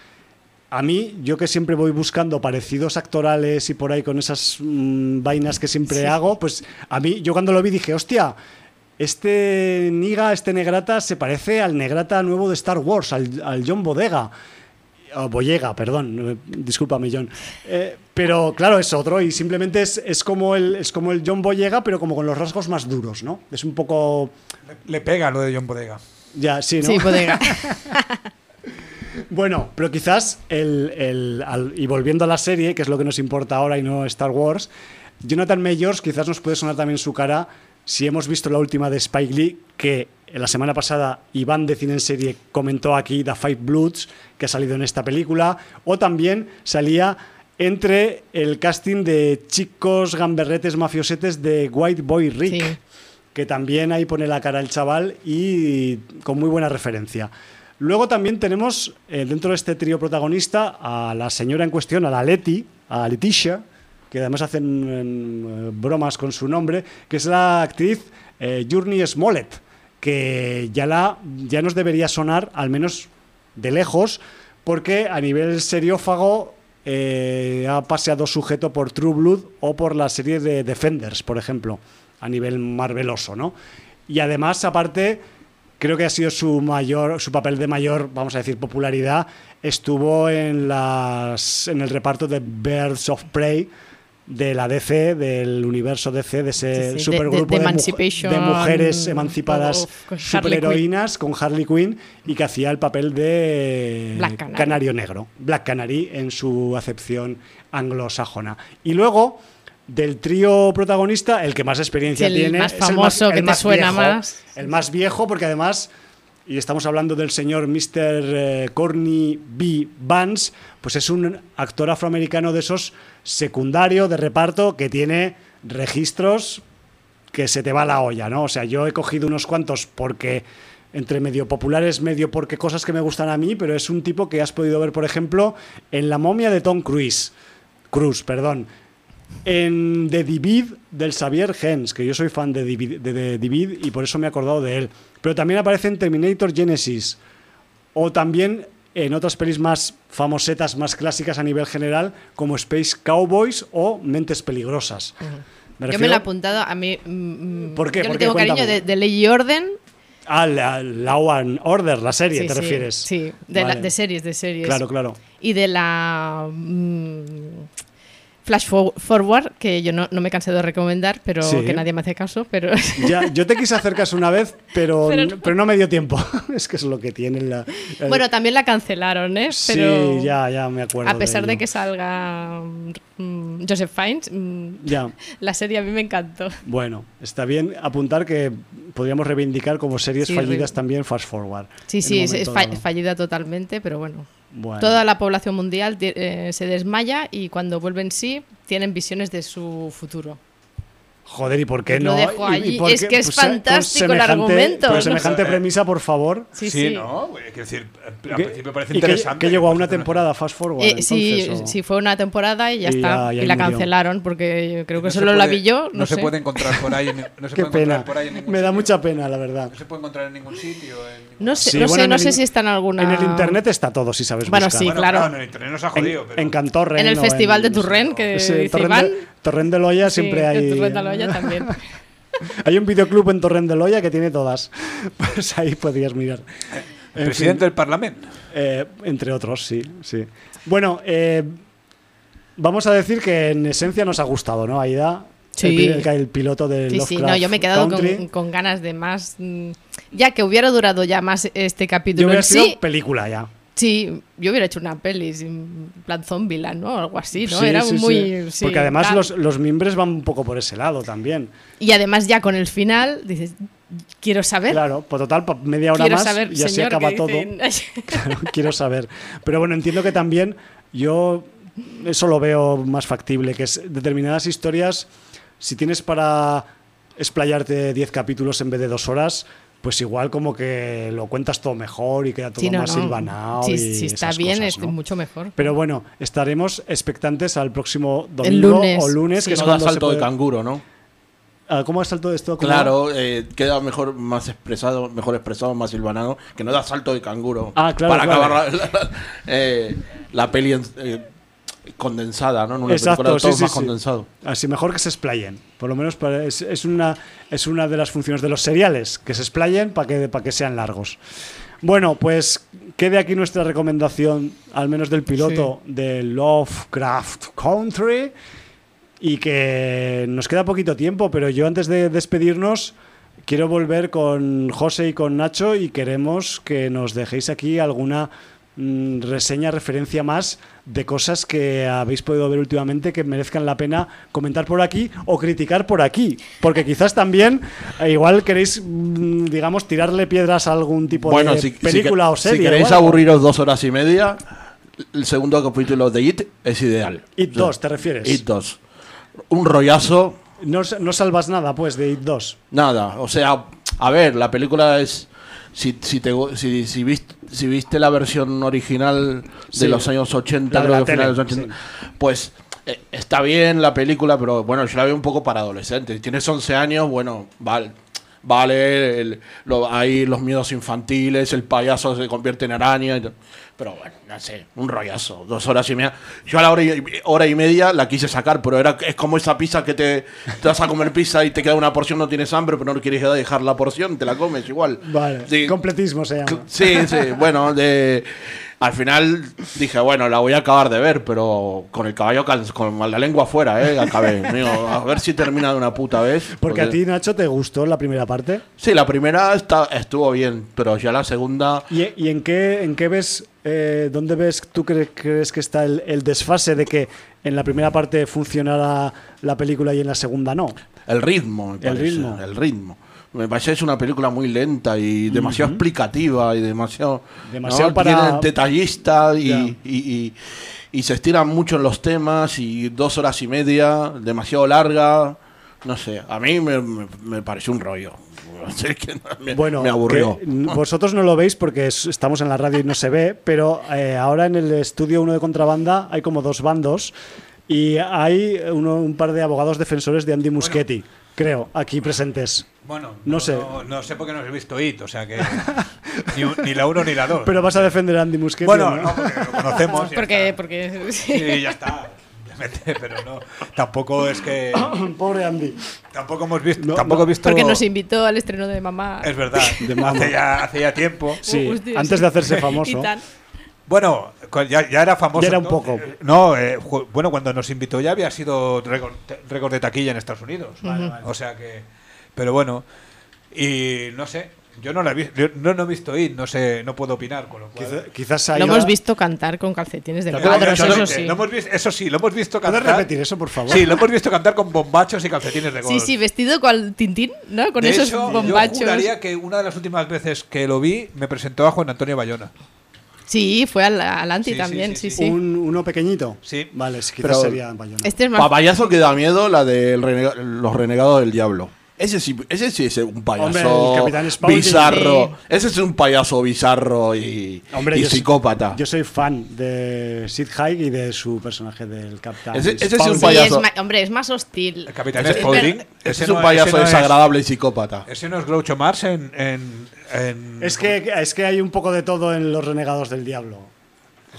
a mí, yo que siempre voy buscando parecidos actorales y por ahí con esas mm, vainas que siempre Sí. hago, pues a mí, yo cuando lo vi dije, hostia, este Niga, este Negrata se parece al Negrata nuevo de Star Wars, al, al John Bodega. O Boyega, perdón, discúlpame John. Eh, pero claro, es otro y simplemente es, es, como el, es como el John Boyega, pero como con los rasgos más duros, ¿no? Es un poco... Le, le pega lo de John Bodega. Ya, sí, ¿no? Sí, bodega. Bueno, pero quizás, el, el- al- y volviendo a la serie, que es lo que nos importa ahora y no Star Wars, Jonathan Mayors quizás nos puede sonar también su cara si hemos visto la última de Spike Lee, que la semana pasada Iván de Cine en Serie comentó aquí The Five Bloods, que ha salido en esta película, o también salía entre el casting de chicos gamberretes mafiosetes de White Boy Rick Sí. que también ahí pone la cara el chaval y con muy buena referencia. Luego también tenemos eh, dentro de este trío protagonista a la señora en cuestión, a la Leti, a Leticia, que además hacen eh, bromas con su nombre, que es la actriz eh, Journey Smollett, que ya, la, ya nos debería sonar, al menos de lejos, porque a nivel seriófago ha paseado sujeto por True Blood o por la serie de Defenders, por ejemplo, a nivel marveloso, ¿no? Y además, aparte, creo que ha sido su mayor, su papel de mayor, vamos a decir, popularidad, estuvo en las en el reparto de Birds of Prey de la DC, del universo DC, de ese Sí, sí, de- supergrupo de- de de, mu- Emancipation de mujeres emancipadas superheroínas con Harley Quinn y que hacía el papel de Black Canary. Canario Negro, Black Canary en su acepción anglosajona. Y luego del trío protagonista, el que más experiencia Sí, el tiene, más es famoso, que te suena viejo, más. el más viejo, porque además, y estamos hablando del señor Mr. eh, Corny B. Vance, pues es un actor afroamericano de esos secundario de reparto que tiene registros que se te va la olla, ¿no? O sea, yo he cogido unos cuantos porque entre medio populares, medio porque cosas que me gustan a mí, pero es un tipo que has podido ver, por ejemplo, en La momia de Tom Cruise. Cruise, perdón. En The Divid del Xavier Hens, que yo soy fan de Divid, de, de Divid y por eso me he acordado de él. Pero también aparece en Terminator Genesis. O también en otras pelis más famosetas, más clásicas a nivel general, como Space Cowboys o Mentes Peligrosas. Yo me lo he apuntado a mí. mm, ¿Por qué? Yo ¿Por le qué? tengo cariño de, de Ley y Orden. Ah, la, Law and Order, la serie, Sí, ¿te sí, refieres? Sí, la- de series, de series. Claro, claro. Y de la. mm, Flash For- Forward, que yo no, no me cansé de recomendar, pero Sí. que nadie me hace caso. Pero Ya, yo te quise hacer caso una vez, pero, Pero pero, no. me dio tiempo. es que es lo que tiene la. el- bueno, también la cancelaron, ¿eh? Pero sí, ya, ya me acuerdo. a pesar de, que salga mm, Joseph Fiennes, mm, Ya, la serie a mí me encantó. bueno, está bien apuntar que podríamos reivindicar como series Sí, fallidas también Fast Forward. Sí, sí, es, fa- dado. fallida totalmente, pero bueno. Toda la población mundial eh, se desmaya y cuando vuelven sí tienen visiones de su futuro. Joder, ¿y por qué Lo no? dejo ¿Y- y allí. por Es qué? que es Pues, eh, con fantástico el argumento. No semejante premisa, por favor. Sí, Sí, sí. ¿no? Güey, Quiero decir, al ¿Qué- principio parece y que- interesante. que llegó a pues, una temporada Fast Forward. Eh, sí, entonces, o- sí, fue una temporada y ya Y está. ya- ya y la murió. cancelaron porque yo creo que No se solo la puede- vi yo. No, No, se sé. puede encontrar por ahí. en- No se Qué puede pena. por ahí en ningún Me da sitio. mucha pena, la verdad. No se puede encontrar en ningún sitio. en ningún- No sé, Sí, no, bueno, sé, no sé si está en alguna. En el internet está todo, si sabes Bueno, buscar. sí, Bueno, claro. en el internet nos ha En, jodido. en Cantorren En el Festival de en- Turren, que Sí, dice Iván. Torrent de Loya Sí, siempre en hay. De Aloya también. Hay un videoclub en Torrent de Loya que tiene todas. Pues ahí podrías mirar. El En presidente fin, del Parlamento. eh, entre otros, sí, sí. Bueno, eh, vamos a decir que en esencia nos ha gustado, ¿no, Aida? Sí. El, el, el piloto de Sí, sí, no, yo me he quedado con, con ganas de más. mm, Ya que hubiera durado ya más este Yo capítulo hubiera en sido película ya. Sí, yo hubiera hecho una peli, en plan Zombieland, ¿no? Algo así, ¿no? Sí, Era sí, muy. sí. Porque además los, los miembros van un poco por ese lado también. Y además, ya con el final, dices, quiero saber. Claro, pues total, pa- media hora quiero más saber, y así señor, acaba todo. Claro, quiero saber. Pero bueno, entiendo que también yo eso lo veo más factible, que es determinadas historias, si tienes para explayarte 10 capítulos en vez de dos horas, pues igual como que lo cuentas todo mejor y queda todo Sí, no, más no. silvanado. Sí, y sí, está esas bien, cosas, es ¿no? mucho mejor. Pero bueno, estaremos expectantes al próximo domingo lunes, o lunes, sí. que es No da cuando se salto de canguro, ¿no? Ah, ¿Cómo es salto de esto? ¿Cómo Claro, eh, queda mejor, más expresado, mejor expresado, más silvanado, que no da salto de canguro. Ah, claro, Para claro. acabar la, la- eh, la peli en- eh, condensada, ¿no? En una Exacto, película sí, todo sí, más sí. condensado. Así mejor que se explayen. Por lo menos para- es, es una, es una de las funciones de los seriales, que se explayen para que, para que sean largos. Bueno, pues quede aquí nuestra recomendación, al menos del piloto de Lovecraft Country. Y que nos queda poquito tiempo, pero yo antes de despedirnos quiero volver con José y con Nacho y queremos que nos dejéis aquí alguna reseña, referencia más de cosas que habéis podido ver últimamente que merezcan la pena comentar por aquí o criticar por aquí. Porque quizás también, eh, igual queréis, mm, digamos, tirarle piedras a algún tipo Bueno, de si, si película que- o serie. si queréis aburriros dos horas y media, el segundo capítulo de It es ideal. It O sea, 2, ¿te refieres? It 2. Un rollazo, No, no salvas nada, pues, de It 2. nada. O sea, a ver, la película es. Si, si, te, si, si, viste, si viste la versión original de los años 80, La de creo que finales de tele, los 80, pues eh, está bien la película, pero bueno, yo la veo un poco para adolescentes. Tienes 11 años, bueno, vale. Vale, el- lo- ahí los miedos infantiles, el payaso se convierte en araña. Pero bueno, no sé, un rollazo, dos horas y media. Yo a la hora y, hora y media la quise sacar, pero era es como esa pizza que te, te vas a comer pizza y te queda una porción, no tienes hambre, pero no quieres dejar la porción, te la comes igual. Vale, Sí. completismo se llama. Sí, sí, bueno, de, al final dije, bueno, la voy a acabar de ver, pero con el caballo, con la lengua afuera, ¿eh? Acabé. Digo, a ver si termina de una puta vez. Porque a ti, Nacho, te gustó la primera parte. Sí, la primera está, estuvo bien, pero ya la segunda... ¿Y, y en qué en qué ves, eh, dónde ves, tú cre- crees que está el, el desfase de que en la primera parte funcionara la película y en la segunda no? El ritmo, me El ritmo. El ritmo. Me parece que es una película muy lenta y demasiado explicativa y demasiado, Demasiado ¿no? para- detallista y, Ya. y, y- y se estiran mucho en los temas y dos horas y media, demasiado larga. No sé, a mí me, me- me pareció un rollo. Me, Bueno, me aburrió. vosotros no lo veis porque es- estamos en la radio y no se ve, pero eh, ahora en el estudio 1 de contrabanda hay como dos bandos. Y hay uno- un par de abogados defensores de Andy Muschietti, creo, aquí presentes. Bueno, No sé. No, no sé por qué no he visto IT, o sea que. ni, ni la 1 ni la 2. Pero vas a defender a Andy Muschietti. Bueno, ¿o no? no, porque lo conocemos. ya Porque, está. porque Sí, ya está. Pero no. Tampoco es que. Pobre Andy. Tampoco hemos visto. No, tampoco no. he visto. porque nos invitó al estreno de mamá. Es verdad. De Mamo. hace, ya, hace ya tiempo. Sí, Hostia, antes sí. de hacerse Y famoso. tan. Bueno, ya, ya era famoso. Ya era un poco. No, eh, bueno, cuando nos invitó ya había sido récord de taquilla en Estados Unidos. O sea que. Pero bueno. Y no sé. Yo no la he visto. No, no he visto IT, no sé, no puedo opinar. Con lo cual. Quizá- quizás Lo ahí hemos visto cantar con calcetines de cuadros, eso sí. lo hemos visto- eso sí, lo hemos visto ¿Puedes cantar. repetir eso, por favor? Sí, lo hemos visto cantar con bombachos y calcetines de Sí, golf. sí, vestido con Tintín, ¿no? Con de esos hecho, bombachos. Yo juraría que una de las últimas veces que lo vi me presentó a Juan Antonio Bayona. Sí, fue al, al Anti Sí, también, sí, sí, sí. sí. Un- uno pequeñito. Sí. Vale, quizás Pero- sería Bayona. Este es más. Pa' payaso que da miedo la de los renegados del diablo. Ese sí, ese sí es un payaso Hombre, bizarro. Sí. Ese es un payaso bizarro y, Hombre, y yo soy- psicópata. Yo soy fan de Sid Haig y de su personaje del Capitán. Ese- ese es un. Sí, payaso. es ma- hombre, es más hostil. El Capitán Ese- Spaulding. es Ese es no- un payaso ese no es- desagradable y psicópata. Ese no es Groucho Marx en. en, en- Es que, es que hay un poco de todo en Los Renegados del Diablo,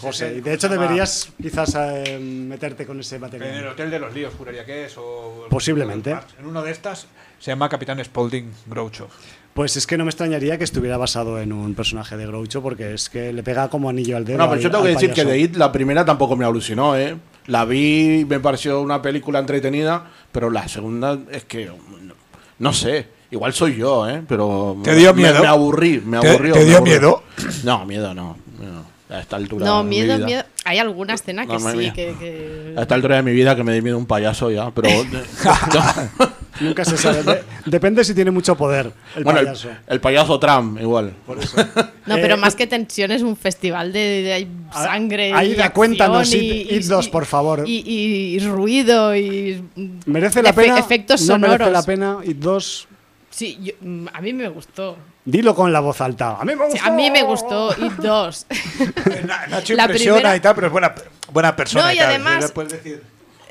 José. Y de hecho deberías quizás eh, meterte con ese En el material. Hotel de los Líos, juraría que es. O Posiblemente. En uno de estas se llama Capitán Spaulding Groucho. Pues es que no me extrañaría que estuviera basado en un personaje de Groucho porque es que le pega como anillo al dedo. No, pero yo tengo que decir que de It, la primera tampoco me alucinó, ¿eh? La vi y me pareció una película entretenida, pero la segunda es que. No, no sé, igual soy yo, ¿eh? Pero. ¿Te dio me- miedo? Me, aburrí, me ¿Te- aburrió. te dio miedo? No, miedo no. no. A esta altura. No, de mi miedo, vida. miedo. Hay alguna escena que No, sí, que. que- A esta altura de mi vida que me dé miedo un payaso ya, pero. Nunca se sabe. De- depende si tiene mucho poder el bueno, el, payaso. el payaso Trump, igual. Por eso. No, Eh, pero eh, más que tensión es un festival de, de- hay Ah, sangre. ahí da, cuéntanos, 2, y- por favor. Y, y- y ruido y. ¿Merece la efe- pena? Efectos no sonoros. merece la pena. Y dos, Sí, yo- mm, a mí me gustó. Dilo con la voz alta. A mí me Sí, gustó. a mí me gustó y dos. Na- Nacho La impresiona primera- y tal, pero es buena, buena persona. No, y tal. además- Le puedes decir-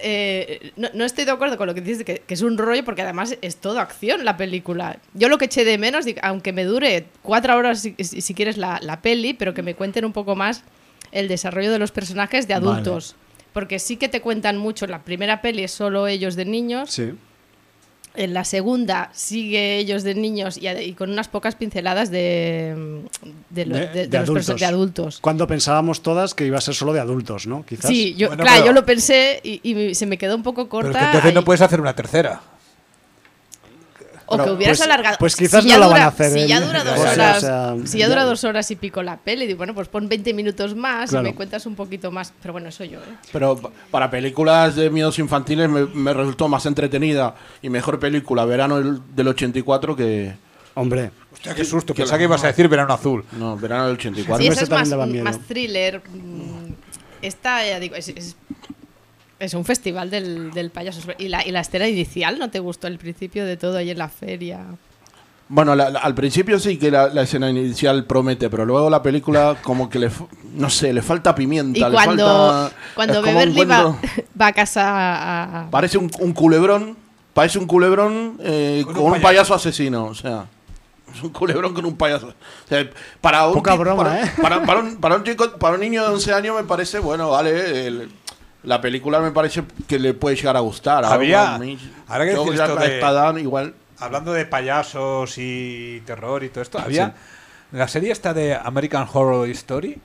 Eh, no, no estoy de acuerdo con lo que dices que, que es un rollo porque además es todo acción la película. Yo lo que eché de menos, aunque me dure cuatro horas si, si- quieres la, la peli, pero que me cuenten un poco más el desarrollo de los personajes de Vale. adultos. Porque sí que te cuentan mucho. La primera peli es solo ellos de niños. Sí. En la segunda sigue ellos de niños y, y con unas pocas pinceladas de, de, lo- De- de- de adultos. de adultos. Cuando pensábamos todas que iba a ser solo de adultos, ¿no? Quizás. Sí, yo, Bueno, claro, pero- yo lo pensé y, y se me quedó un poco corta. Pero es que entonces ahí. no puedes hacer una tercera. O que hubieras pues- alargado. pues quizás ya no la van a hacer, Si ya dura dos horas, o sea, si ya dura dos horas y pico la peli, digo, bueno, pues pon 20 minutos más Claro. y me cuentas un poquito más. Pero bueno, eso yo, ¿eh? Pero pa- para películas de miedos infantiles me, me resultó más entretenida y mejor película verano del, del 84 que. Hombre, Hostia, qué susto. Pensaba que ibas a decir verano azul. No, verano del 84. Sí, esa es más, thriller. mm, Esta, ya digo, es, es, es un festival del, del payaso. ¿Y la, ¿Y la escena inicial no te gustó? El principio de todo ahí en la feria. Bueno, la- la- al principio sí que la, la escena inicial promete, pero luego la película como que le, no sé, le falta pimienta. Y le cuando, falta, cuando Beverly va, va a casa a- a- Parece un, un culebrón, parece un culebrón eh, Con con, un un payaso. payaso asesino, o sea, es un culebrón con un payaso. O sea, para un Poca broma, para, ¿eh? Para, para un, para un chico, para un niño de 11 años me parece, bueno, vale, el- la película me parece que le puede llegar a gustar. Había- ahora que yo ya de- igual. Hablando de payasos y terror y todo esto, había la serie esta de American Horror Story.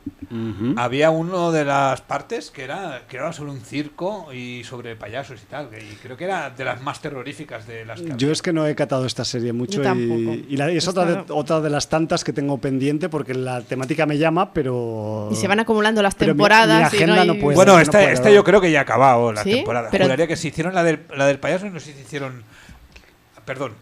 Había uno de las partes que era que era sobre un circo y sobre payasos y tal. Y creo que era de las más terroríficas de las que yo había. es que no he catado esta serie mucho Yo tampoco. y, y la- es otra de, Esta- otra de las tantas que tengo pendiente porque la temática me llama, pero. Y se van acumulando las Pero mi- temporadas. mi y no agenda hay- no puede. Bueno, no esta, esta yo creo que ya ha acabado la ¿Sí? temporada. Pero- Juraría que si hicieron la del, la del payaso, no sé si hicieron. Perdón.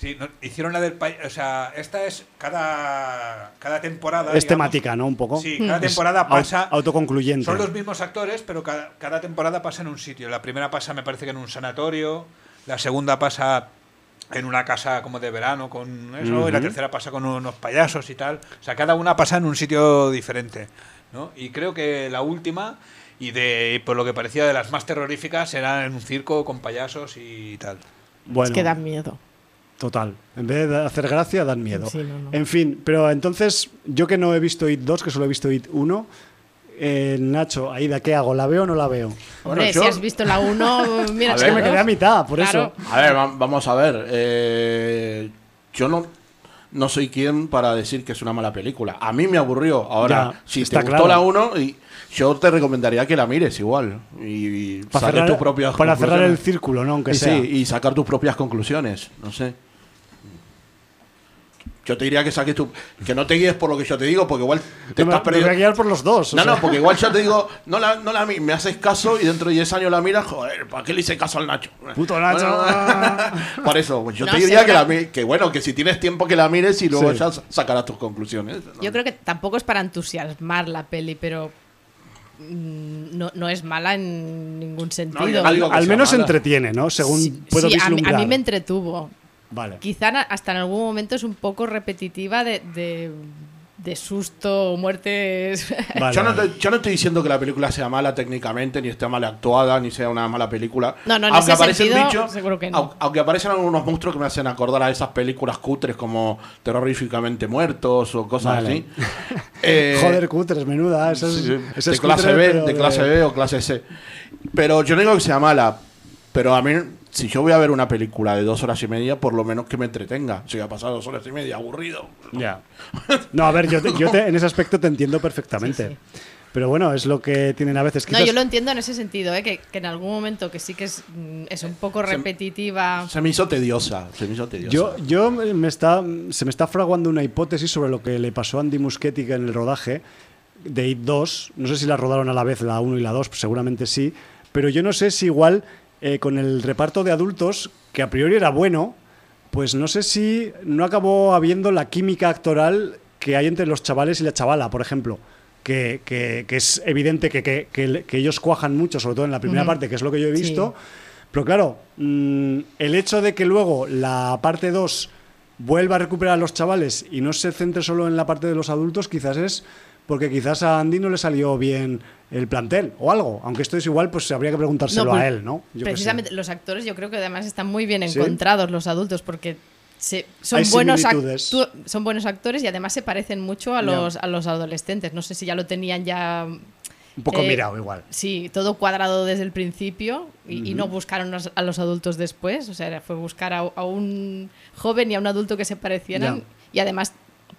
Sí, no, hicieron la del payaso. O sea, esta es cada, cada temporada. Es digamos, temática, ¿no? Un poco. Sí, cada temporada pasa. autoconcluyente. Son los mismos actores, pero cada, cada temporada pasa en un sitio. La primera pasa, me parece que en un sanatorio. La segunda pasa en una casa como de verano con eso. Y la tercera pasa con unos payasos y tal. O sea, cada una pasa en un sitio diferente. ¿no? Y creo que la última, y de por lo que parecía de las más terroríficas, era en un circo con payasos y tal. Bueno, Es que dan miedo. Total. En vez de hacer gracia, dan miedo. Sí, no, no. En fin, pero entonces, yo que no he visto IT 2, que solo he visto IT 1, eh, Nacho, Aida, ¿qué hago? ¿La veo o no la veo? Bueno, Hombre, yo- si has visto la 1, mira, Es que me quedé a mitad, por Claro. eso. A ver, va- vamos a ver. eh, yo no, no soy quien para decir que es una mala película. A mí me aburrió. Ahora, Ya, si te gustó claro. la 1, y yo te recomendaría que la mires igual. Y, y Para cerrar, tus propias para cerrar el círculo, ¿no? Aunque Y sea. sí, y sacar tus propias conclusiones. No sé. Yo te diría que saques tu. Que no te guíes por lo que yo te digo, porque igual te me, estás me perdiendo. voy a guiar por los dos. o No, sea. no, porque igual yo te digo, no la, no la me haces caso y dentro de 10 años la miras, joder, ¿para qué le hice caso al Nacho? Puto Nacho. Bueno, por eso, pues yo No, te diría que, la, que bueno, que si tienes tiempo que la mires y luego Sí. ya sacarás tus conclusiones. Yo creo que tampoco es para entusiasmar la peli, pero mm, no, no es mala en ningún sentido. no Al menos mala. entretiene, ¿no? Según Sí, puedo sí, a mí, a mí me entretuvo. Vale. Quizá hasta en algún momento es un poco repetitiva de, de, de susto o muertes. Vale, yo, no vale. te- yo no estoy diciendo que la película sea mala técnicamente, ni esté mal actuada, ni sea una mala película. No, no, en aunque aparecen sentido, bichos, seguro que no. au- aunque aparecen algunos monstruos que me hacen acordar a esas películas cutres como Terroríficamente Muertos o cosas Vale. así. Eh, Joder, cutres, menuda. Esa es, Sí, sí, esa de es clase cutre, B, de clase B o clase C. Pero yo no digo que sea mala, pero a mí, si yo voy a ver una película de dos horas y media, por lo menos que me entretenga. Si ha pasado dos horas y media aburrido. Ya. No, a ver, yo, te- yo te- en ese aspecto te entiendo perfectamente. Sí, Pero bueno, es lo que tienen a veces. No, Quizás- yo lo entiendo en ese sentido, ¿eh? que, que en algún momento que sí que es, mm, es un poco repetitiva. Se me hizo tediosa, se me hizo tediosa. Yo, yo me está, se me está fraguando una hipótesis sobre lo que le pasó a Andy Muschietti en el rodaje de IT 2. No sé si la rodaron a la vez, la 1 y la 2, pues seguramente sí. Pero yo no sé si igual eh, con el reparto de adultos, que a priori era bueno, pues no sé si no acabó habiendo la química actoral que hay entre los chavales y la chavala, por ejemplo. Que, que- que es evidente que, que- ellos cuajan mucho, sobre todo en la primera parte, que es lo que yo he Sí. visto. Pero claro, mm, el hecho de que luego la parte 2 vuelva a recuperar a los chavales y no se centre solo en la parte de los adultos, quizás es porque quizás a Andy no le salió bien el plantel o algo. Aunque esto es igual, pues habría que preguntárselo No, a pues, él, ¿no? Yo. Precisamente los actores yo creo que además están muy bien ¿Sí? encontrados los adultos porque se- son, buenos son buenos actores y además se parecen mucho a los, a los adolescentes. No sé si ya lo tenían ya... Un poco eh, mirado igual. Sí, todo cuadrado desde el principio y, y no buscaron los- a los adultos después. O sea, fue buscar a, a un joven y a un adulto que se parecieran y además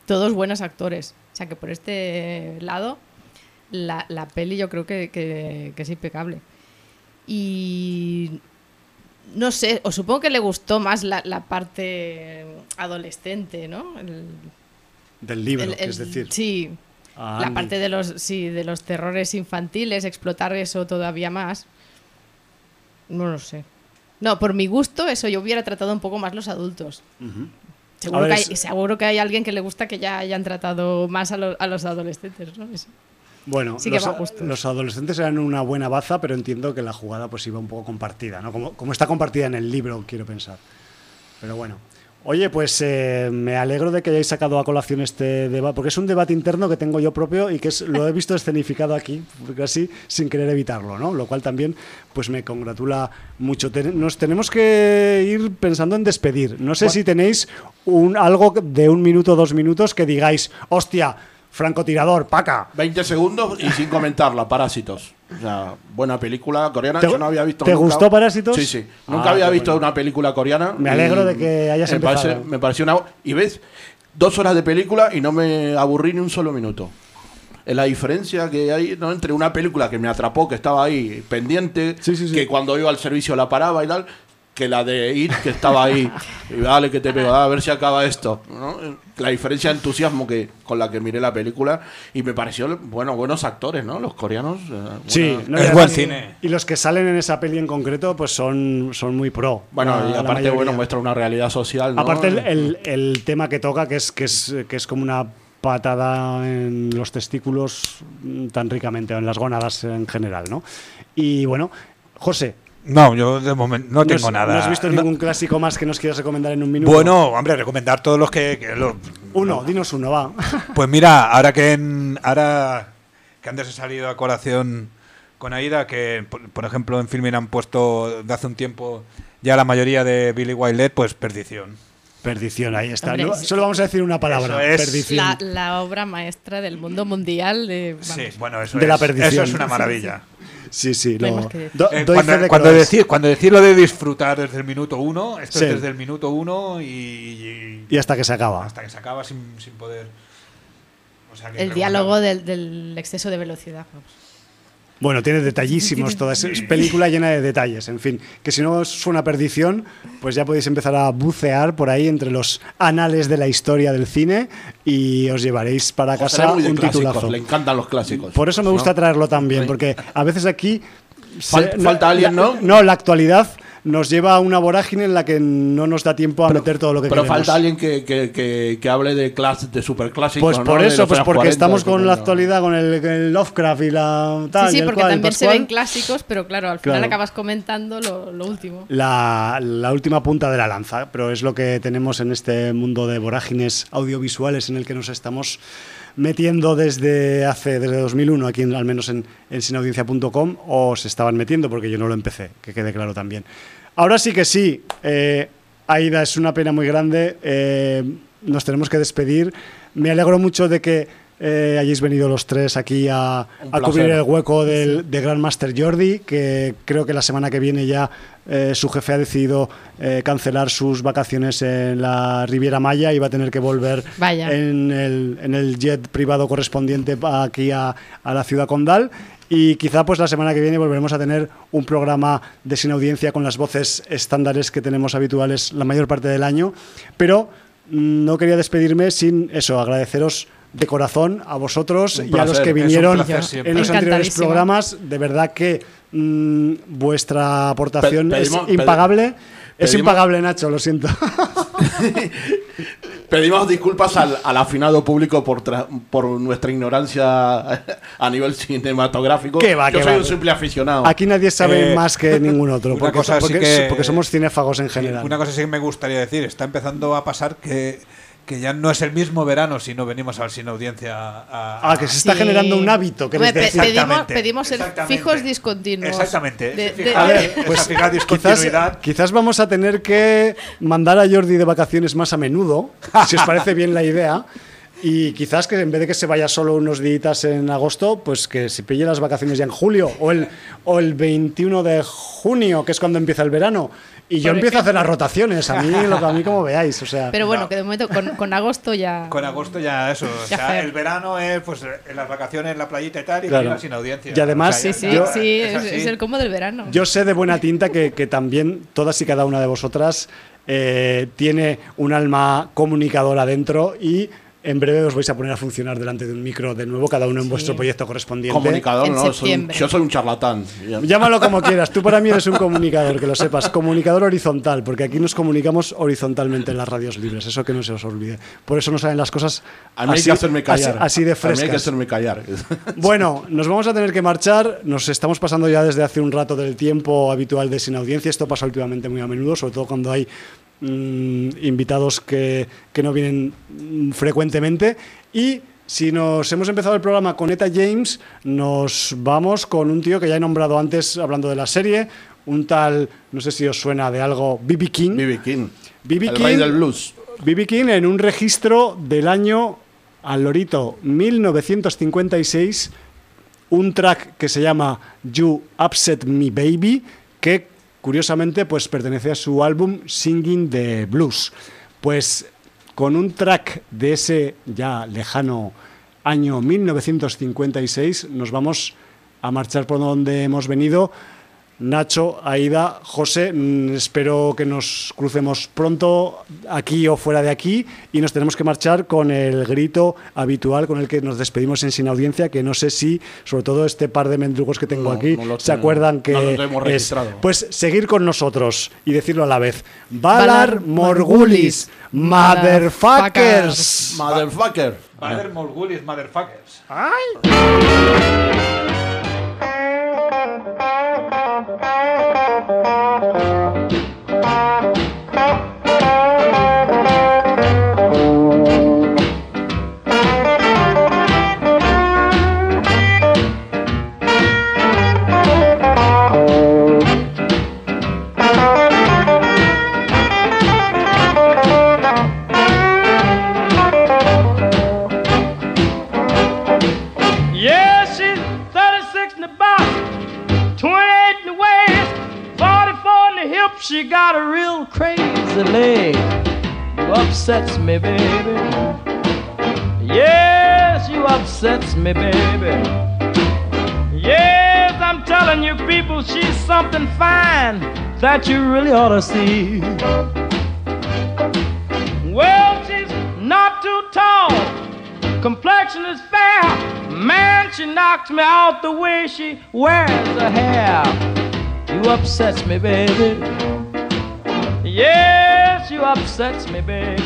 todos buenos actores. O sea, que por este lado la, la peli yo creo que, que- que es impecable. Y no sé, os supongo que le gustó más la, la parte adolescente, ¿no? El- Del libro, el- es decir. Sí, la parte de los, sí, de los terrores infantiles, explotar eso todavía más. No lo sé. No, por mi gusto, eso yo hubiera tratado un poco más los adultos. Seguro, ver, que hay, seguro que hay alguien que le gusta que ya hayan tratado más a, lo- a los adolescentes, ¿no? Bueno, Sí los, los adolescentes eran una buena baza, pero entiendo que la jugada pues iba un poco compartida, ¿no? Como, como está compartida en el libro, quiero pensar. Pero bueno. Oye, pues eh, me alegro de que hayáis sacado a colación este debate, porque es un debate interno que tengo yo propio y que es, lo he visto escenificado aquí, casi sin querer evitarlo, ¿no? Lo cual también pues me congratula mucho. Ten- nos tenemos que ir pensando en despedir. No sé si tenéis un, algo de un minuto o dos minutos que digáis, hostia, francotirador, paca. 20 segundos y sin comentarla, Parásitos. O sea, buena película coreana. ¿Te- Yo no había visto te nunca- gustó Parásitos? Sí, sí. Ah, Nunca había qué visto bueno. una película coreana. Me alegro de que hayas me empezado. parece- me pareció una. Y ves, dos horas de película y no me aburrí ni un solo minuto. Es la diferencia que hay ¿no? entre una película que me atrapó, que estaba ahí pendiente, Sí, sí, sí. que cuando iba al servicio la paraba y tal, que la de ir que estaba ahí. y dale que te pego, a ver si acaba esto. ¿no? La diferencia de entusiasmo que con la que miré la película y me pareció, bueno, buenos actores, ¿no? Los coreanos. eh, buena- Sí, no, Es buen cine. Y los que salen en esa peli en concreto, pues son, son muy pro. Bueno, la- y aparte, bueno, muestra una realidad social. ¿no? Aparte el, el- el tema que toca, que es, que es, que es como una patada en los testículos mm, tan ricamente, o en las gónadas en general, ¿no? Y bueno, José, No, yo de momento no tengo has, nada. ¿no has visto No- ningún clásico más que nos quieras recomendar en un minuto? Bueno, hombre, recomendar todos los que. que lo- Uno, dinos uno, va. Pues mira, ahora que en, ahora que antes he salido a colación con Aida, que por, por ejemplo en Filmin han puesto de hace un tiempo ya la mayoría de Billy Wilder, pues perdición. Perdición, ahí está. Hombre, No, sí. solo vamos a decir una palabra, Eso es. perdición. La, la obra maestra del mundo mundial de, Sí, bueno, eso De la perdición. Eso es una maravilla. Sí, sí. No do- Eh, cuando, de decir, cuando decir lo de disfrutar desde el minuto uno, esto Sí. es desde el minuto uno y, y- Y hasta que se acaba. hasta que se acaba sin, sin poder. O sea, que el diálogo del, del exceso de velocidad. vamos. Bueno, tiene detallísimos toda esa es película llena de detalles. En fin, que si no os suena perdición, pues ya podéis empezar a bucear por ahí entre los anales de la historia del cine y os llevaréis para casa un clásicos, titulazo. le encantan los clásicos. Por eso me gusta ¿no? traerlo también, porque a veces aquí... Fal- falta alguien, la- ¿no? No, la actualidad nos lleva a una vorágine en la que no nos da tiempo a meter todo lo que Pero queremos. falta alguien que, que, que, que hable de clases de superclásicos. Pues por eso, pues porque 40, estamos con la 50. actualidad, con el, el Lovecraft y la tal. sí, y sí, el porque cual, también se Pascual. ven clásicos, pero claro, al final Claro. acabas comentando lo, lo último. la, la última punta de la lanza, pero es lo que tenemos en este mundo de vorágines audiovisuales en el que nos estamos metiendo desde hace desde 2001 aquí en- al menos en, en sinaudiencia.com o se estaban metiendo porque yo no lo empecé que quede claro también ahora sí que sí eh, Aida es una pena muy grande eh, nos tenemos que despedir. Me alegro mucho de que eh, hayáis venido los tres aquí a, cubrir el hueco del, de Grandmaster Jordi, que creo que la semana que viene ya eh, su jefe ha decidido eh, cancelar sus vacaciones en la Riviera Maya y va a tener que volver Vaya. en el, en el jet privado correspondiente aquí a, a la ciudad condal. Y quizá pues la semana que viene volveremos a tener un programa de sin audiencia con las voces estándares que tenemos habituales la mayor parte del año. Pero mm, no quería despedirme sin eso, agradeceros de corazón a vosotros y a los que vinieron placer en los anteriores programas. De verdad que mm, vuestra aportación Pe- pedimos- es impagable. es impagable, Nacho, lo siento. Pedimos disculpas al, al afinado público por, tra- por nuestra ignorancia a nivel cinematográfico. ¿Qué va, Yo qué soy va? un simple aficionado. Aquí nadie sabe Eh, más que ningún otro, una porque, cosa sí porque- que- porque somos cinéfagos en general. una cosa sí que me gustaría decir, está empezando a pasar que, que ya no es el mismo verano si no venimos al sin audiencia a, Ah, que se está Sí. generando un hábito, que Hombre, pe- decir. pedimos, Exactamente, pedimos exactamente. fijos discontinuos. Exactamente. De- Fija- de- A ver, pues fija quizás, discontinuidad. quizás vamos a tener que mandar a Jordi de vacaciones más a menudo, si os parece bien la idea. Y quizás que en vez de que se vaya solo unos días en agosto, pues que se pille las vacaciones ya en julio o el, o el 21 de junio, que es cuando empieza el verano. Y yo empiezo a hacer las rotaciones, a mí, lo que a mí como veáis. O sea, Pero bueno, No. que de momento con, con agosto ya. Con agosto ya eso. O sea, el verano es pues en las vacaciones en la playita y tal y Claro. sin audiencia. Y además- Sí, sí, Yo- sí, es es, así. es el combo del verano. Yo sé de buena tinta que, que también todas y cada una de vosotras eh, tiene un alma comunicadora dentro y en breve os vais a poner a funcionar delante de un micro de nuevo, cada uno en vuestro proyecto correspondiente. Comunicador, En no, soy un- septiembre. yo soy un charlatán. Llámalo como quieras, tú para mí eres un comunicador, que lo sepas, comunicador horizontal, porque aquí nos comunicamos horizontalmente en las radios libres, eso que no se os olvide. Por eso no salen las cosas A mí hay así, que hacerme callar. así- así de A mí hay que frescas. hacerme callar. Bueno, nos vamos a tener que marchar. Nos estamos pasando ya desde hace un rato del tiempo habitual de sin audiencia. Esto pasa últimamente muy a menudo, sobre todo cuando hay mm, invitados que, que no vienen mm, frecuentemente. Y si nos hemos empezado el programa con Eta James, nos vamos con un tío que ya he nombrado antes hablando de la serie, un tal, no sé si os suena de algo, B.B. King. B.B. King. B.B. el King. rey del blues. B.B. King en un registro del año al lorito 1956, un track que se llama You Upset Me Baby, que curiosamente pues pertenece a su álbum Singing the Blues. Pues con un track de ese ya lejano año 1956 nos vamos a marchar por donde hemos venido. Nacho, Aida, José, mm, espero que nos crucemos pronto aquí o fuera de aquí y nos tenemos que marchar con el grito habitual con el que nos despedimos en Sin Audiencia, que no sé si, sobre todo este par de mendrugos que tengo No, aquí, no se tengo. acuerdan que No lo tenemos es, registrado. pues seguir con nosotros y decirlo a la vez. Valar Valar Morgulis, motherfuckers. Motherfucker. Mother Morgulis, motherfuckers. Thank You upsets me, baby. Yes, you upsets me, baby. Yes, I'm telling you, people, she's something fine that you really ought to see. Well, she's not too tall, complexion is fair. Man, she knocks me out the way she wears her hair. You upsets me, baby. Yes, you upsets me, baby.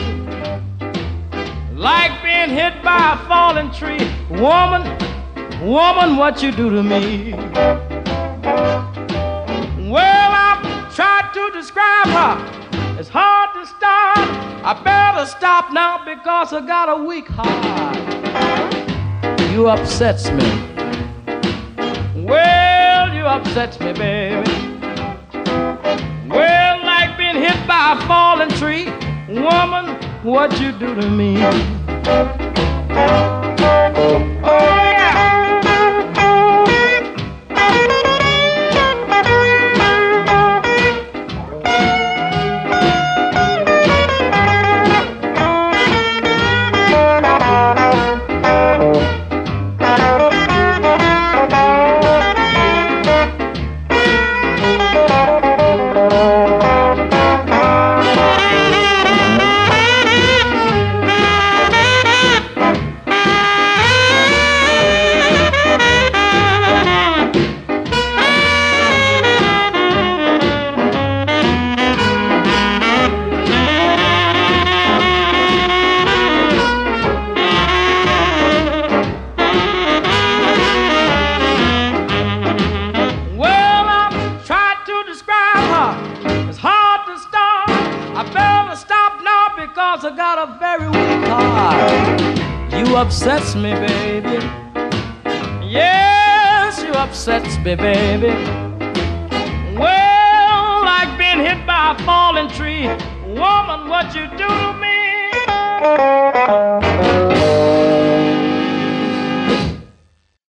Like being hit by a falling tree. Woman, woman, what you do to me? Well, I've tried to describe her. It's hard to start. I better stop now because I got a weak heart. You upsets me. Well, you upsets me, baby. Well, hit by a falling tree. Woman, what you do to me? Oh, Well, upsets me, baby. Yes, you upsets me, baby.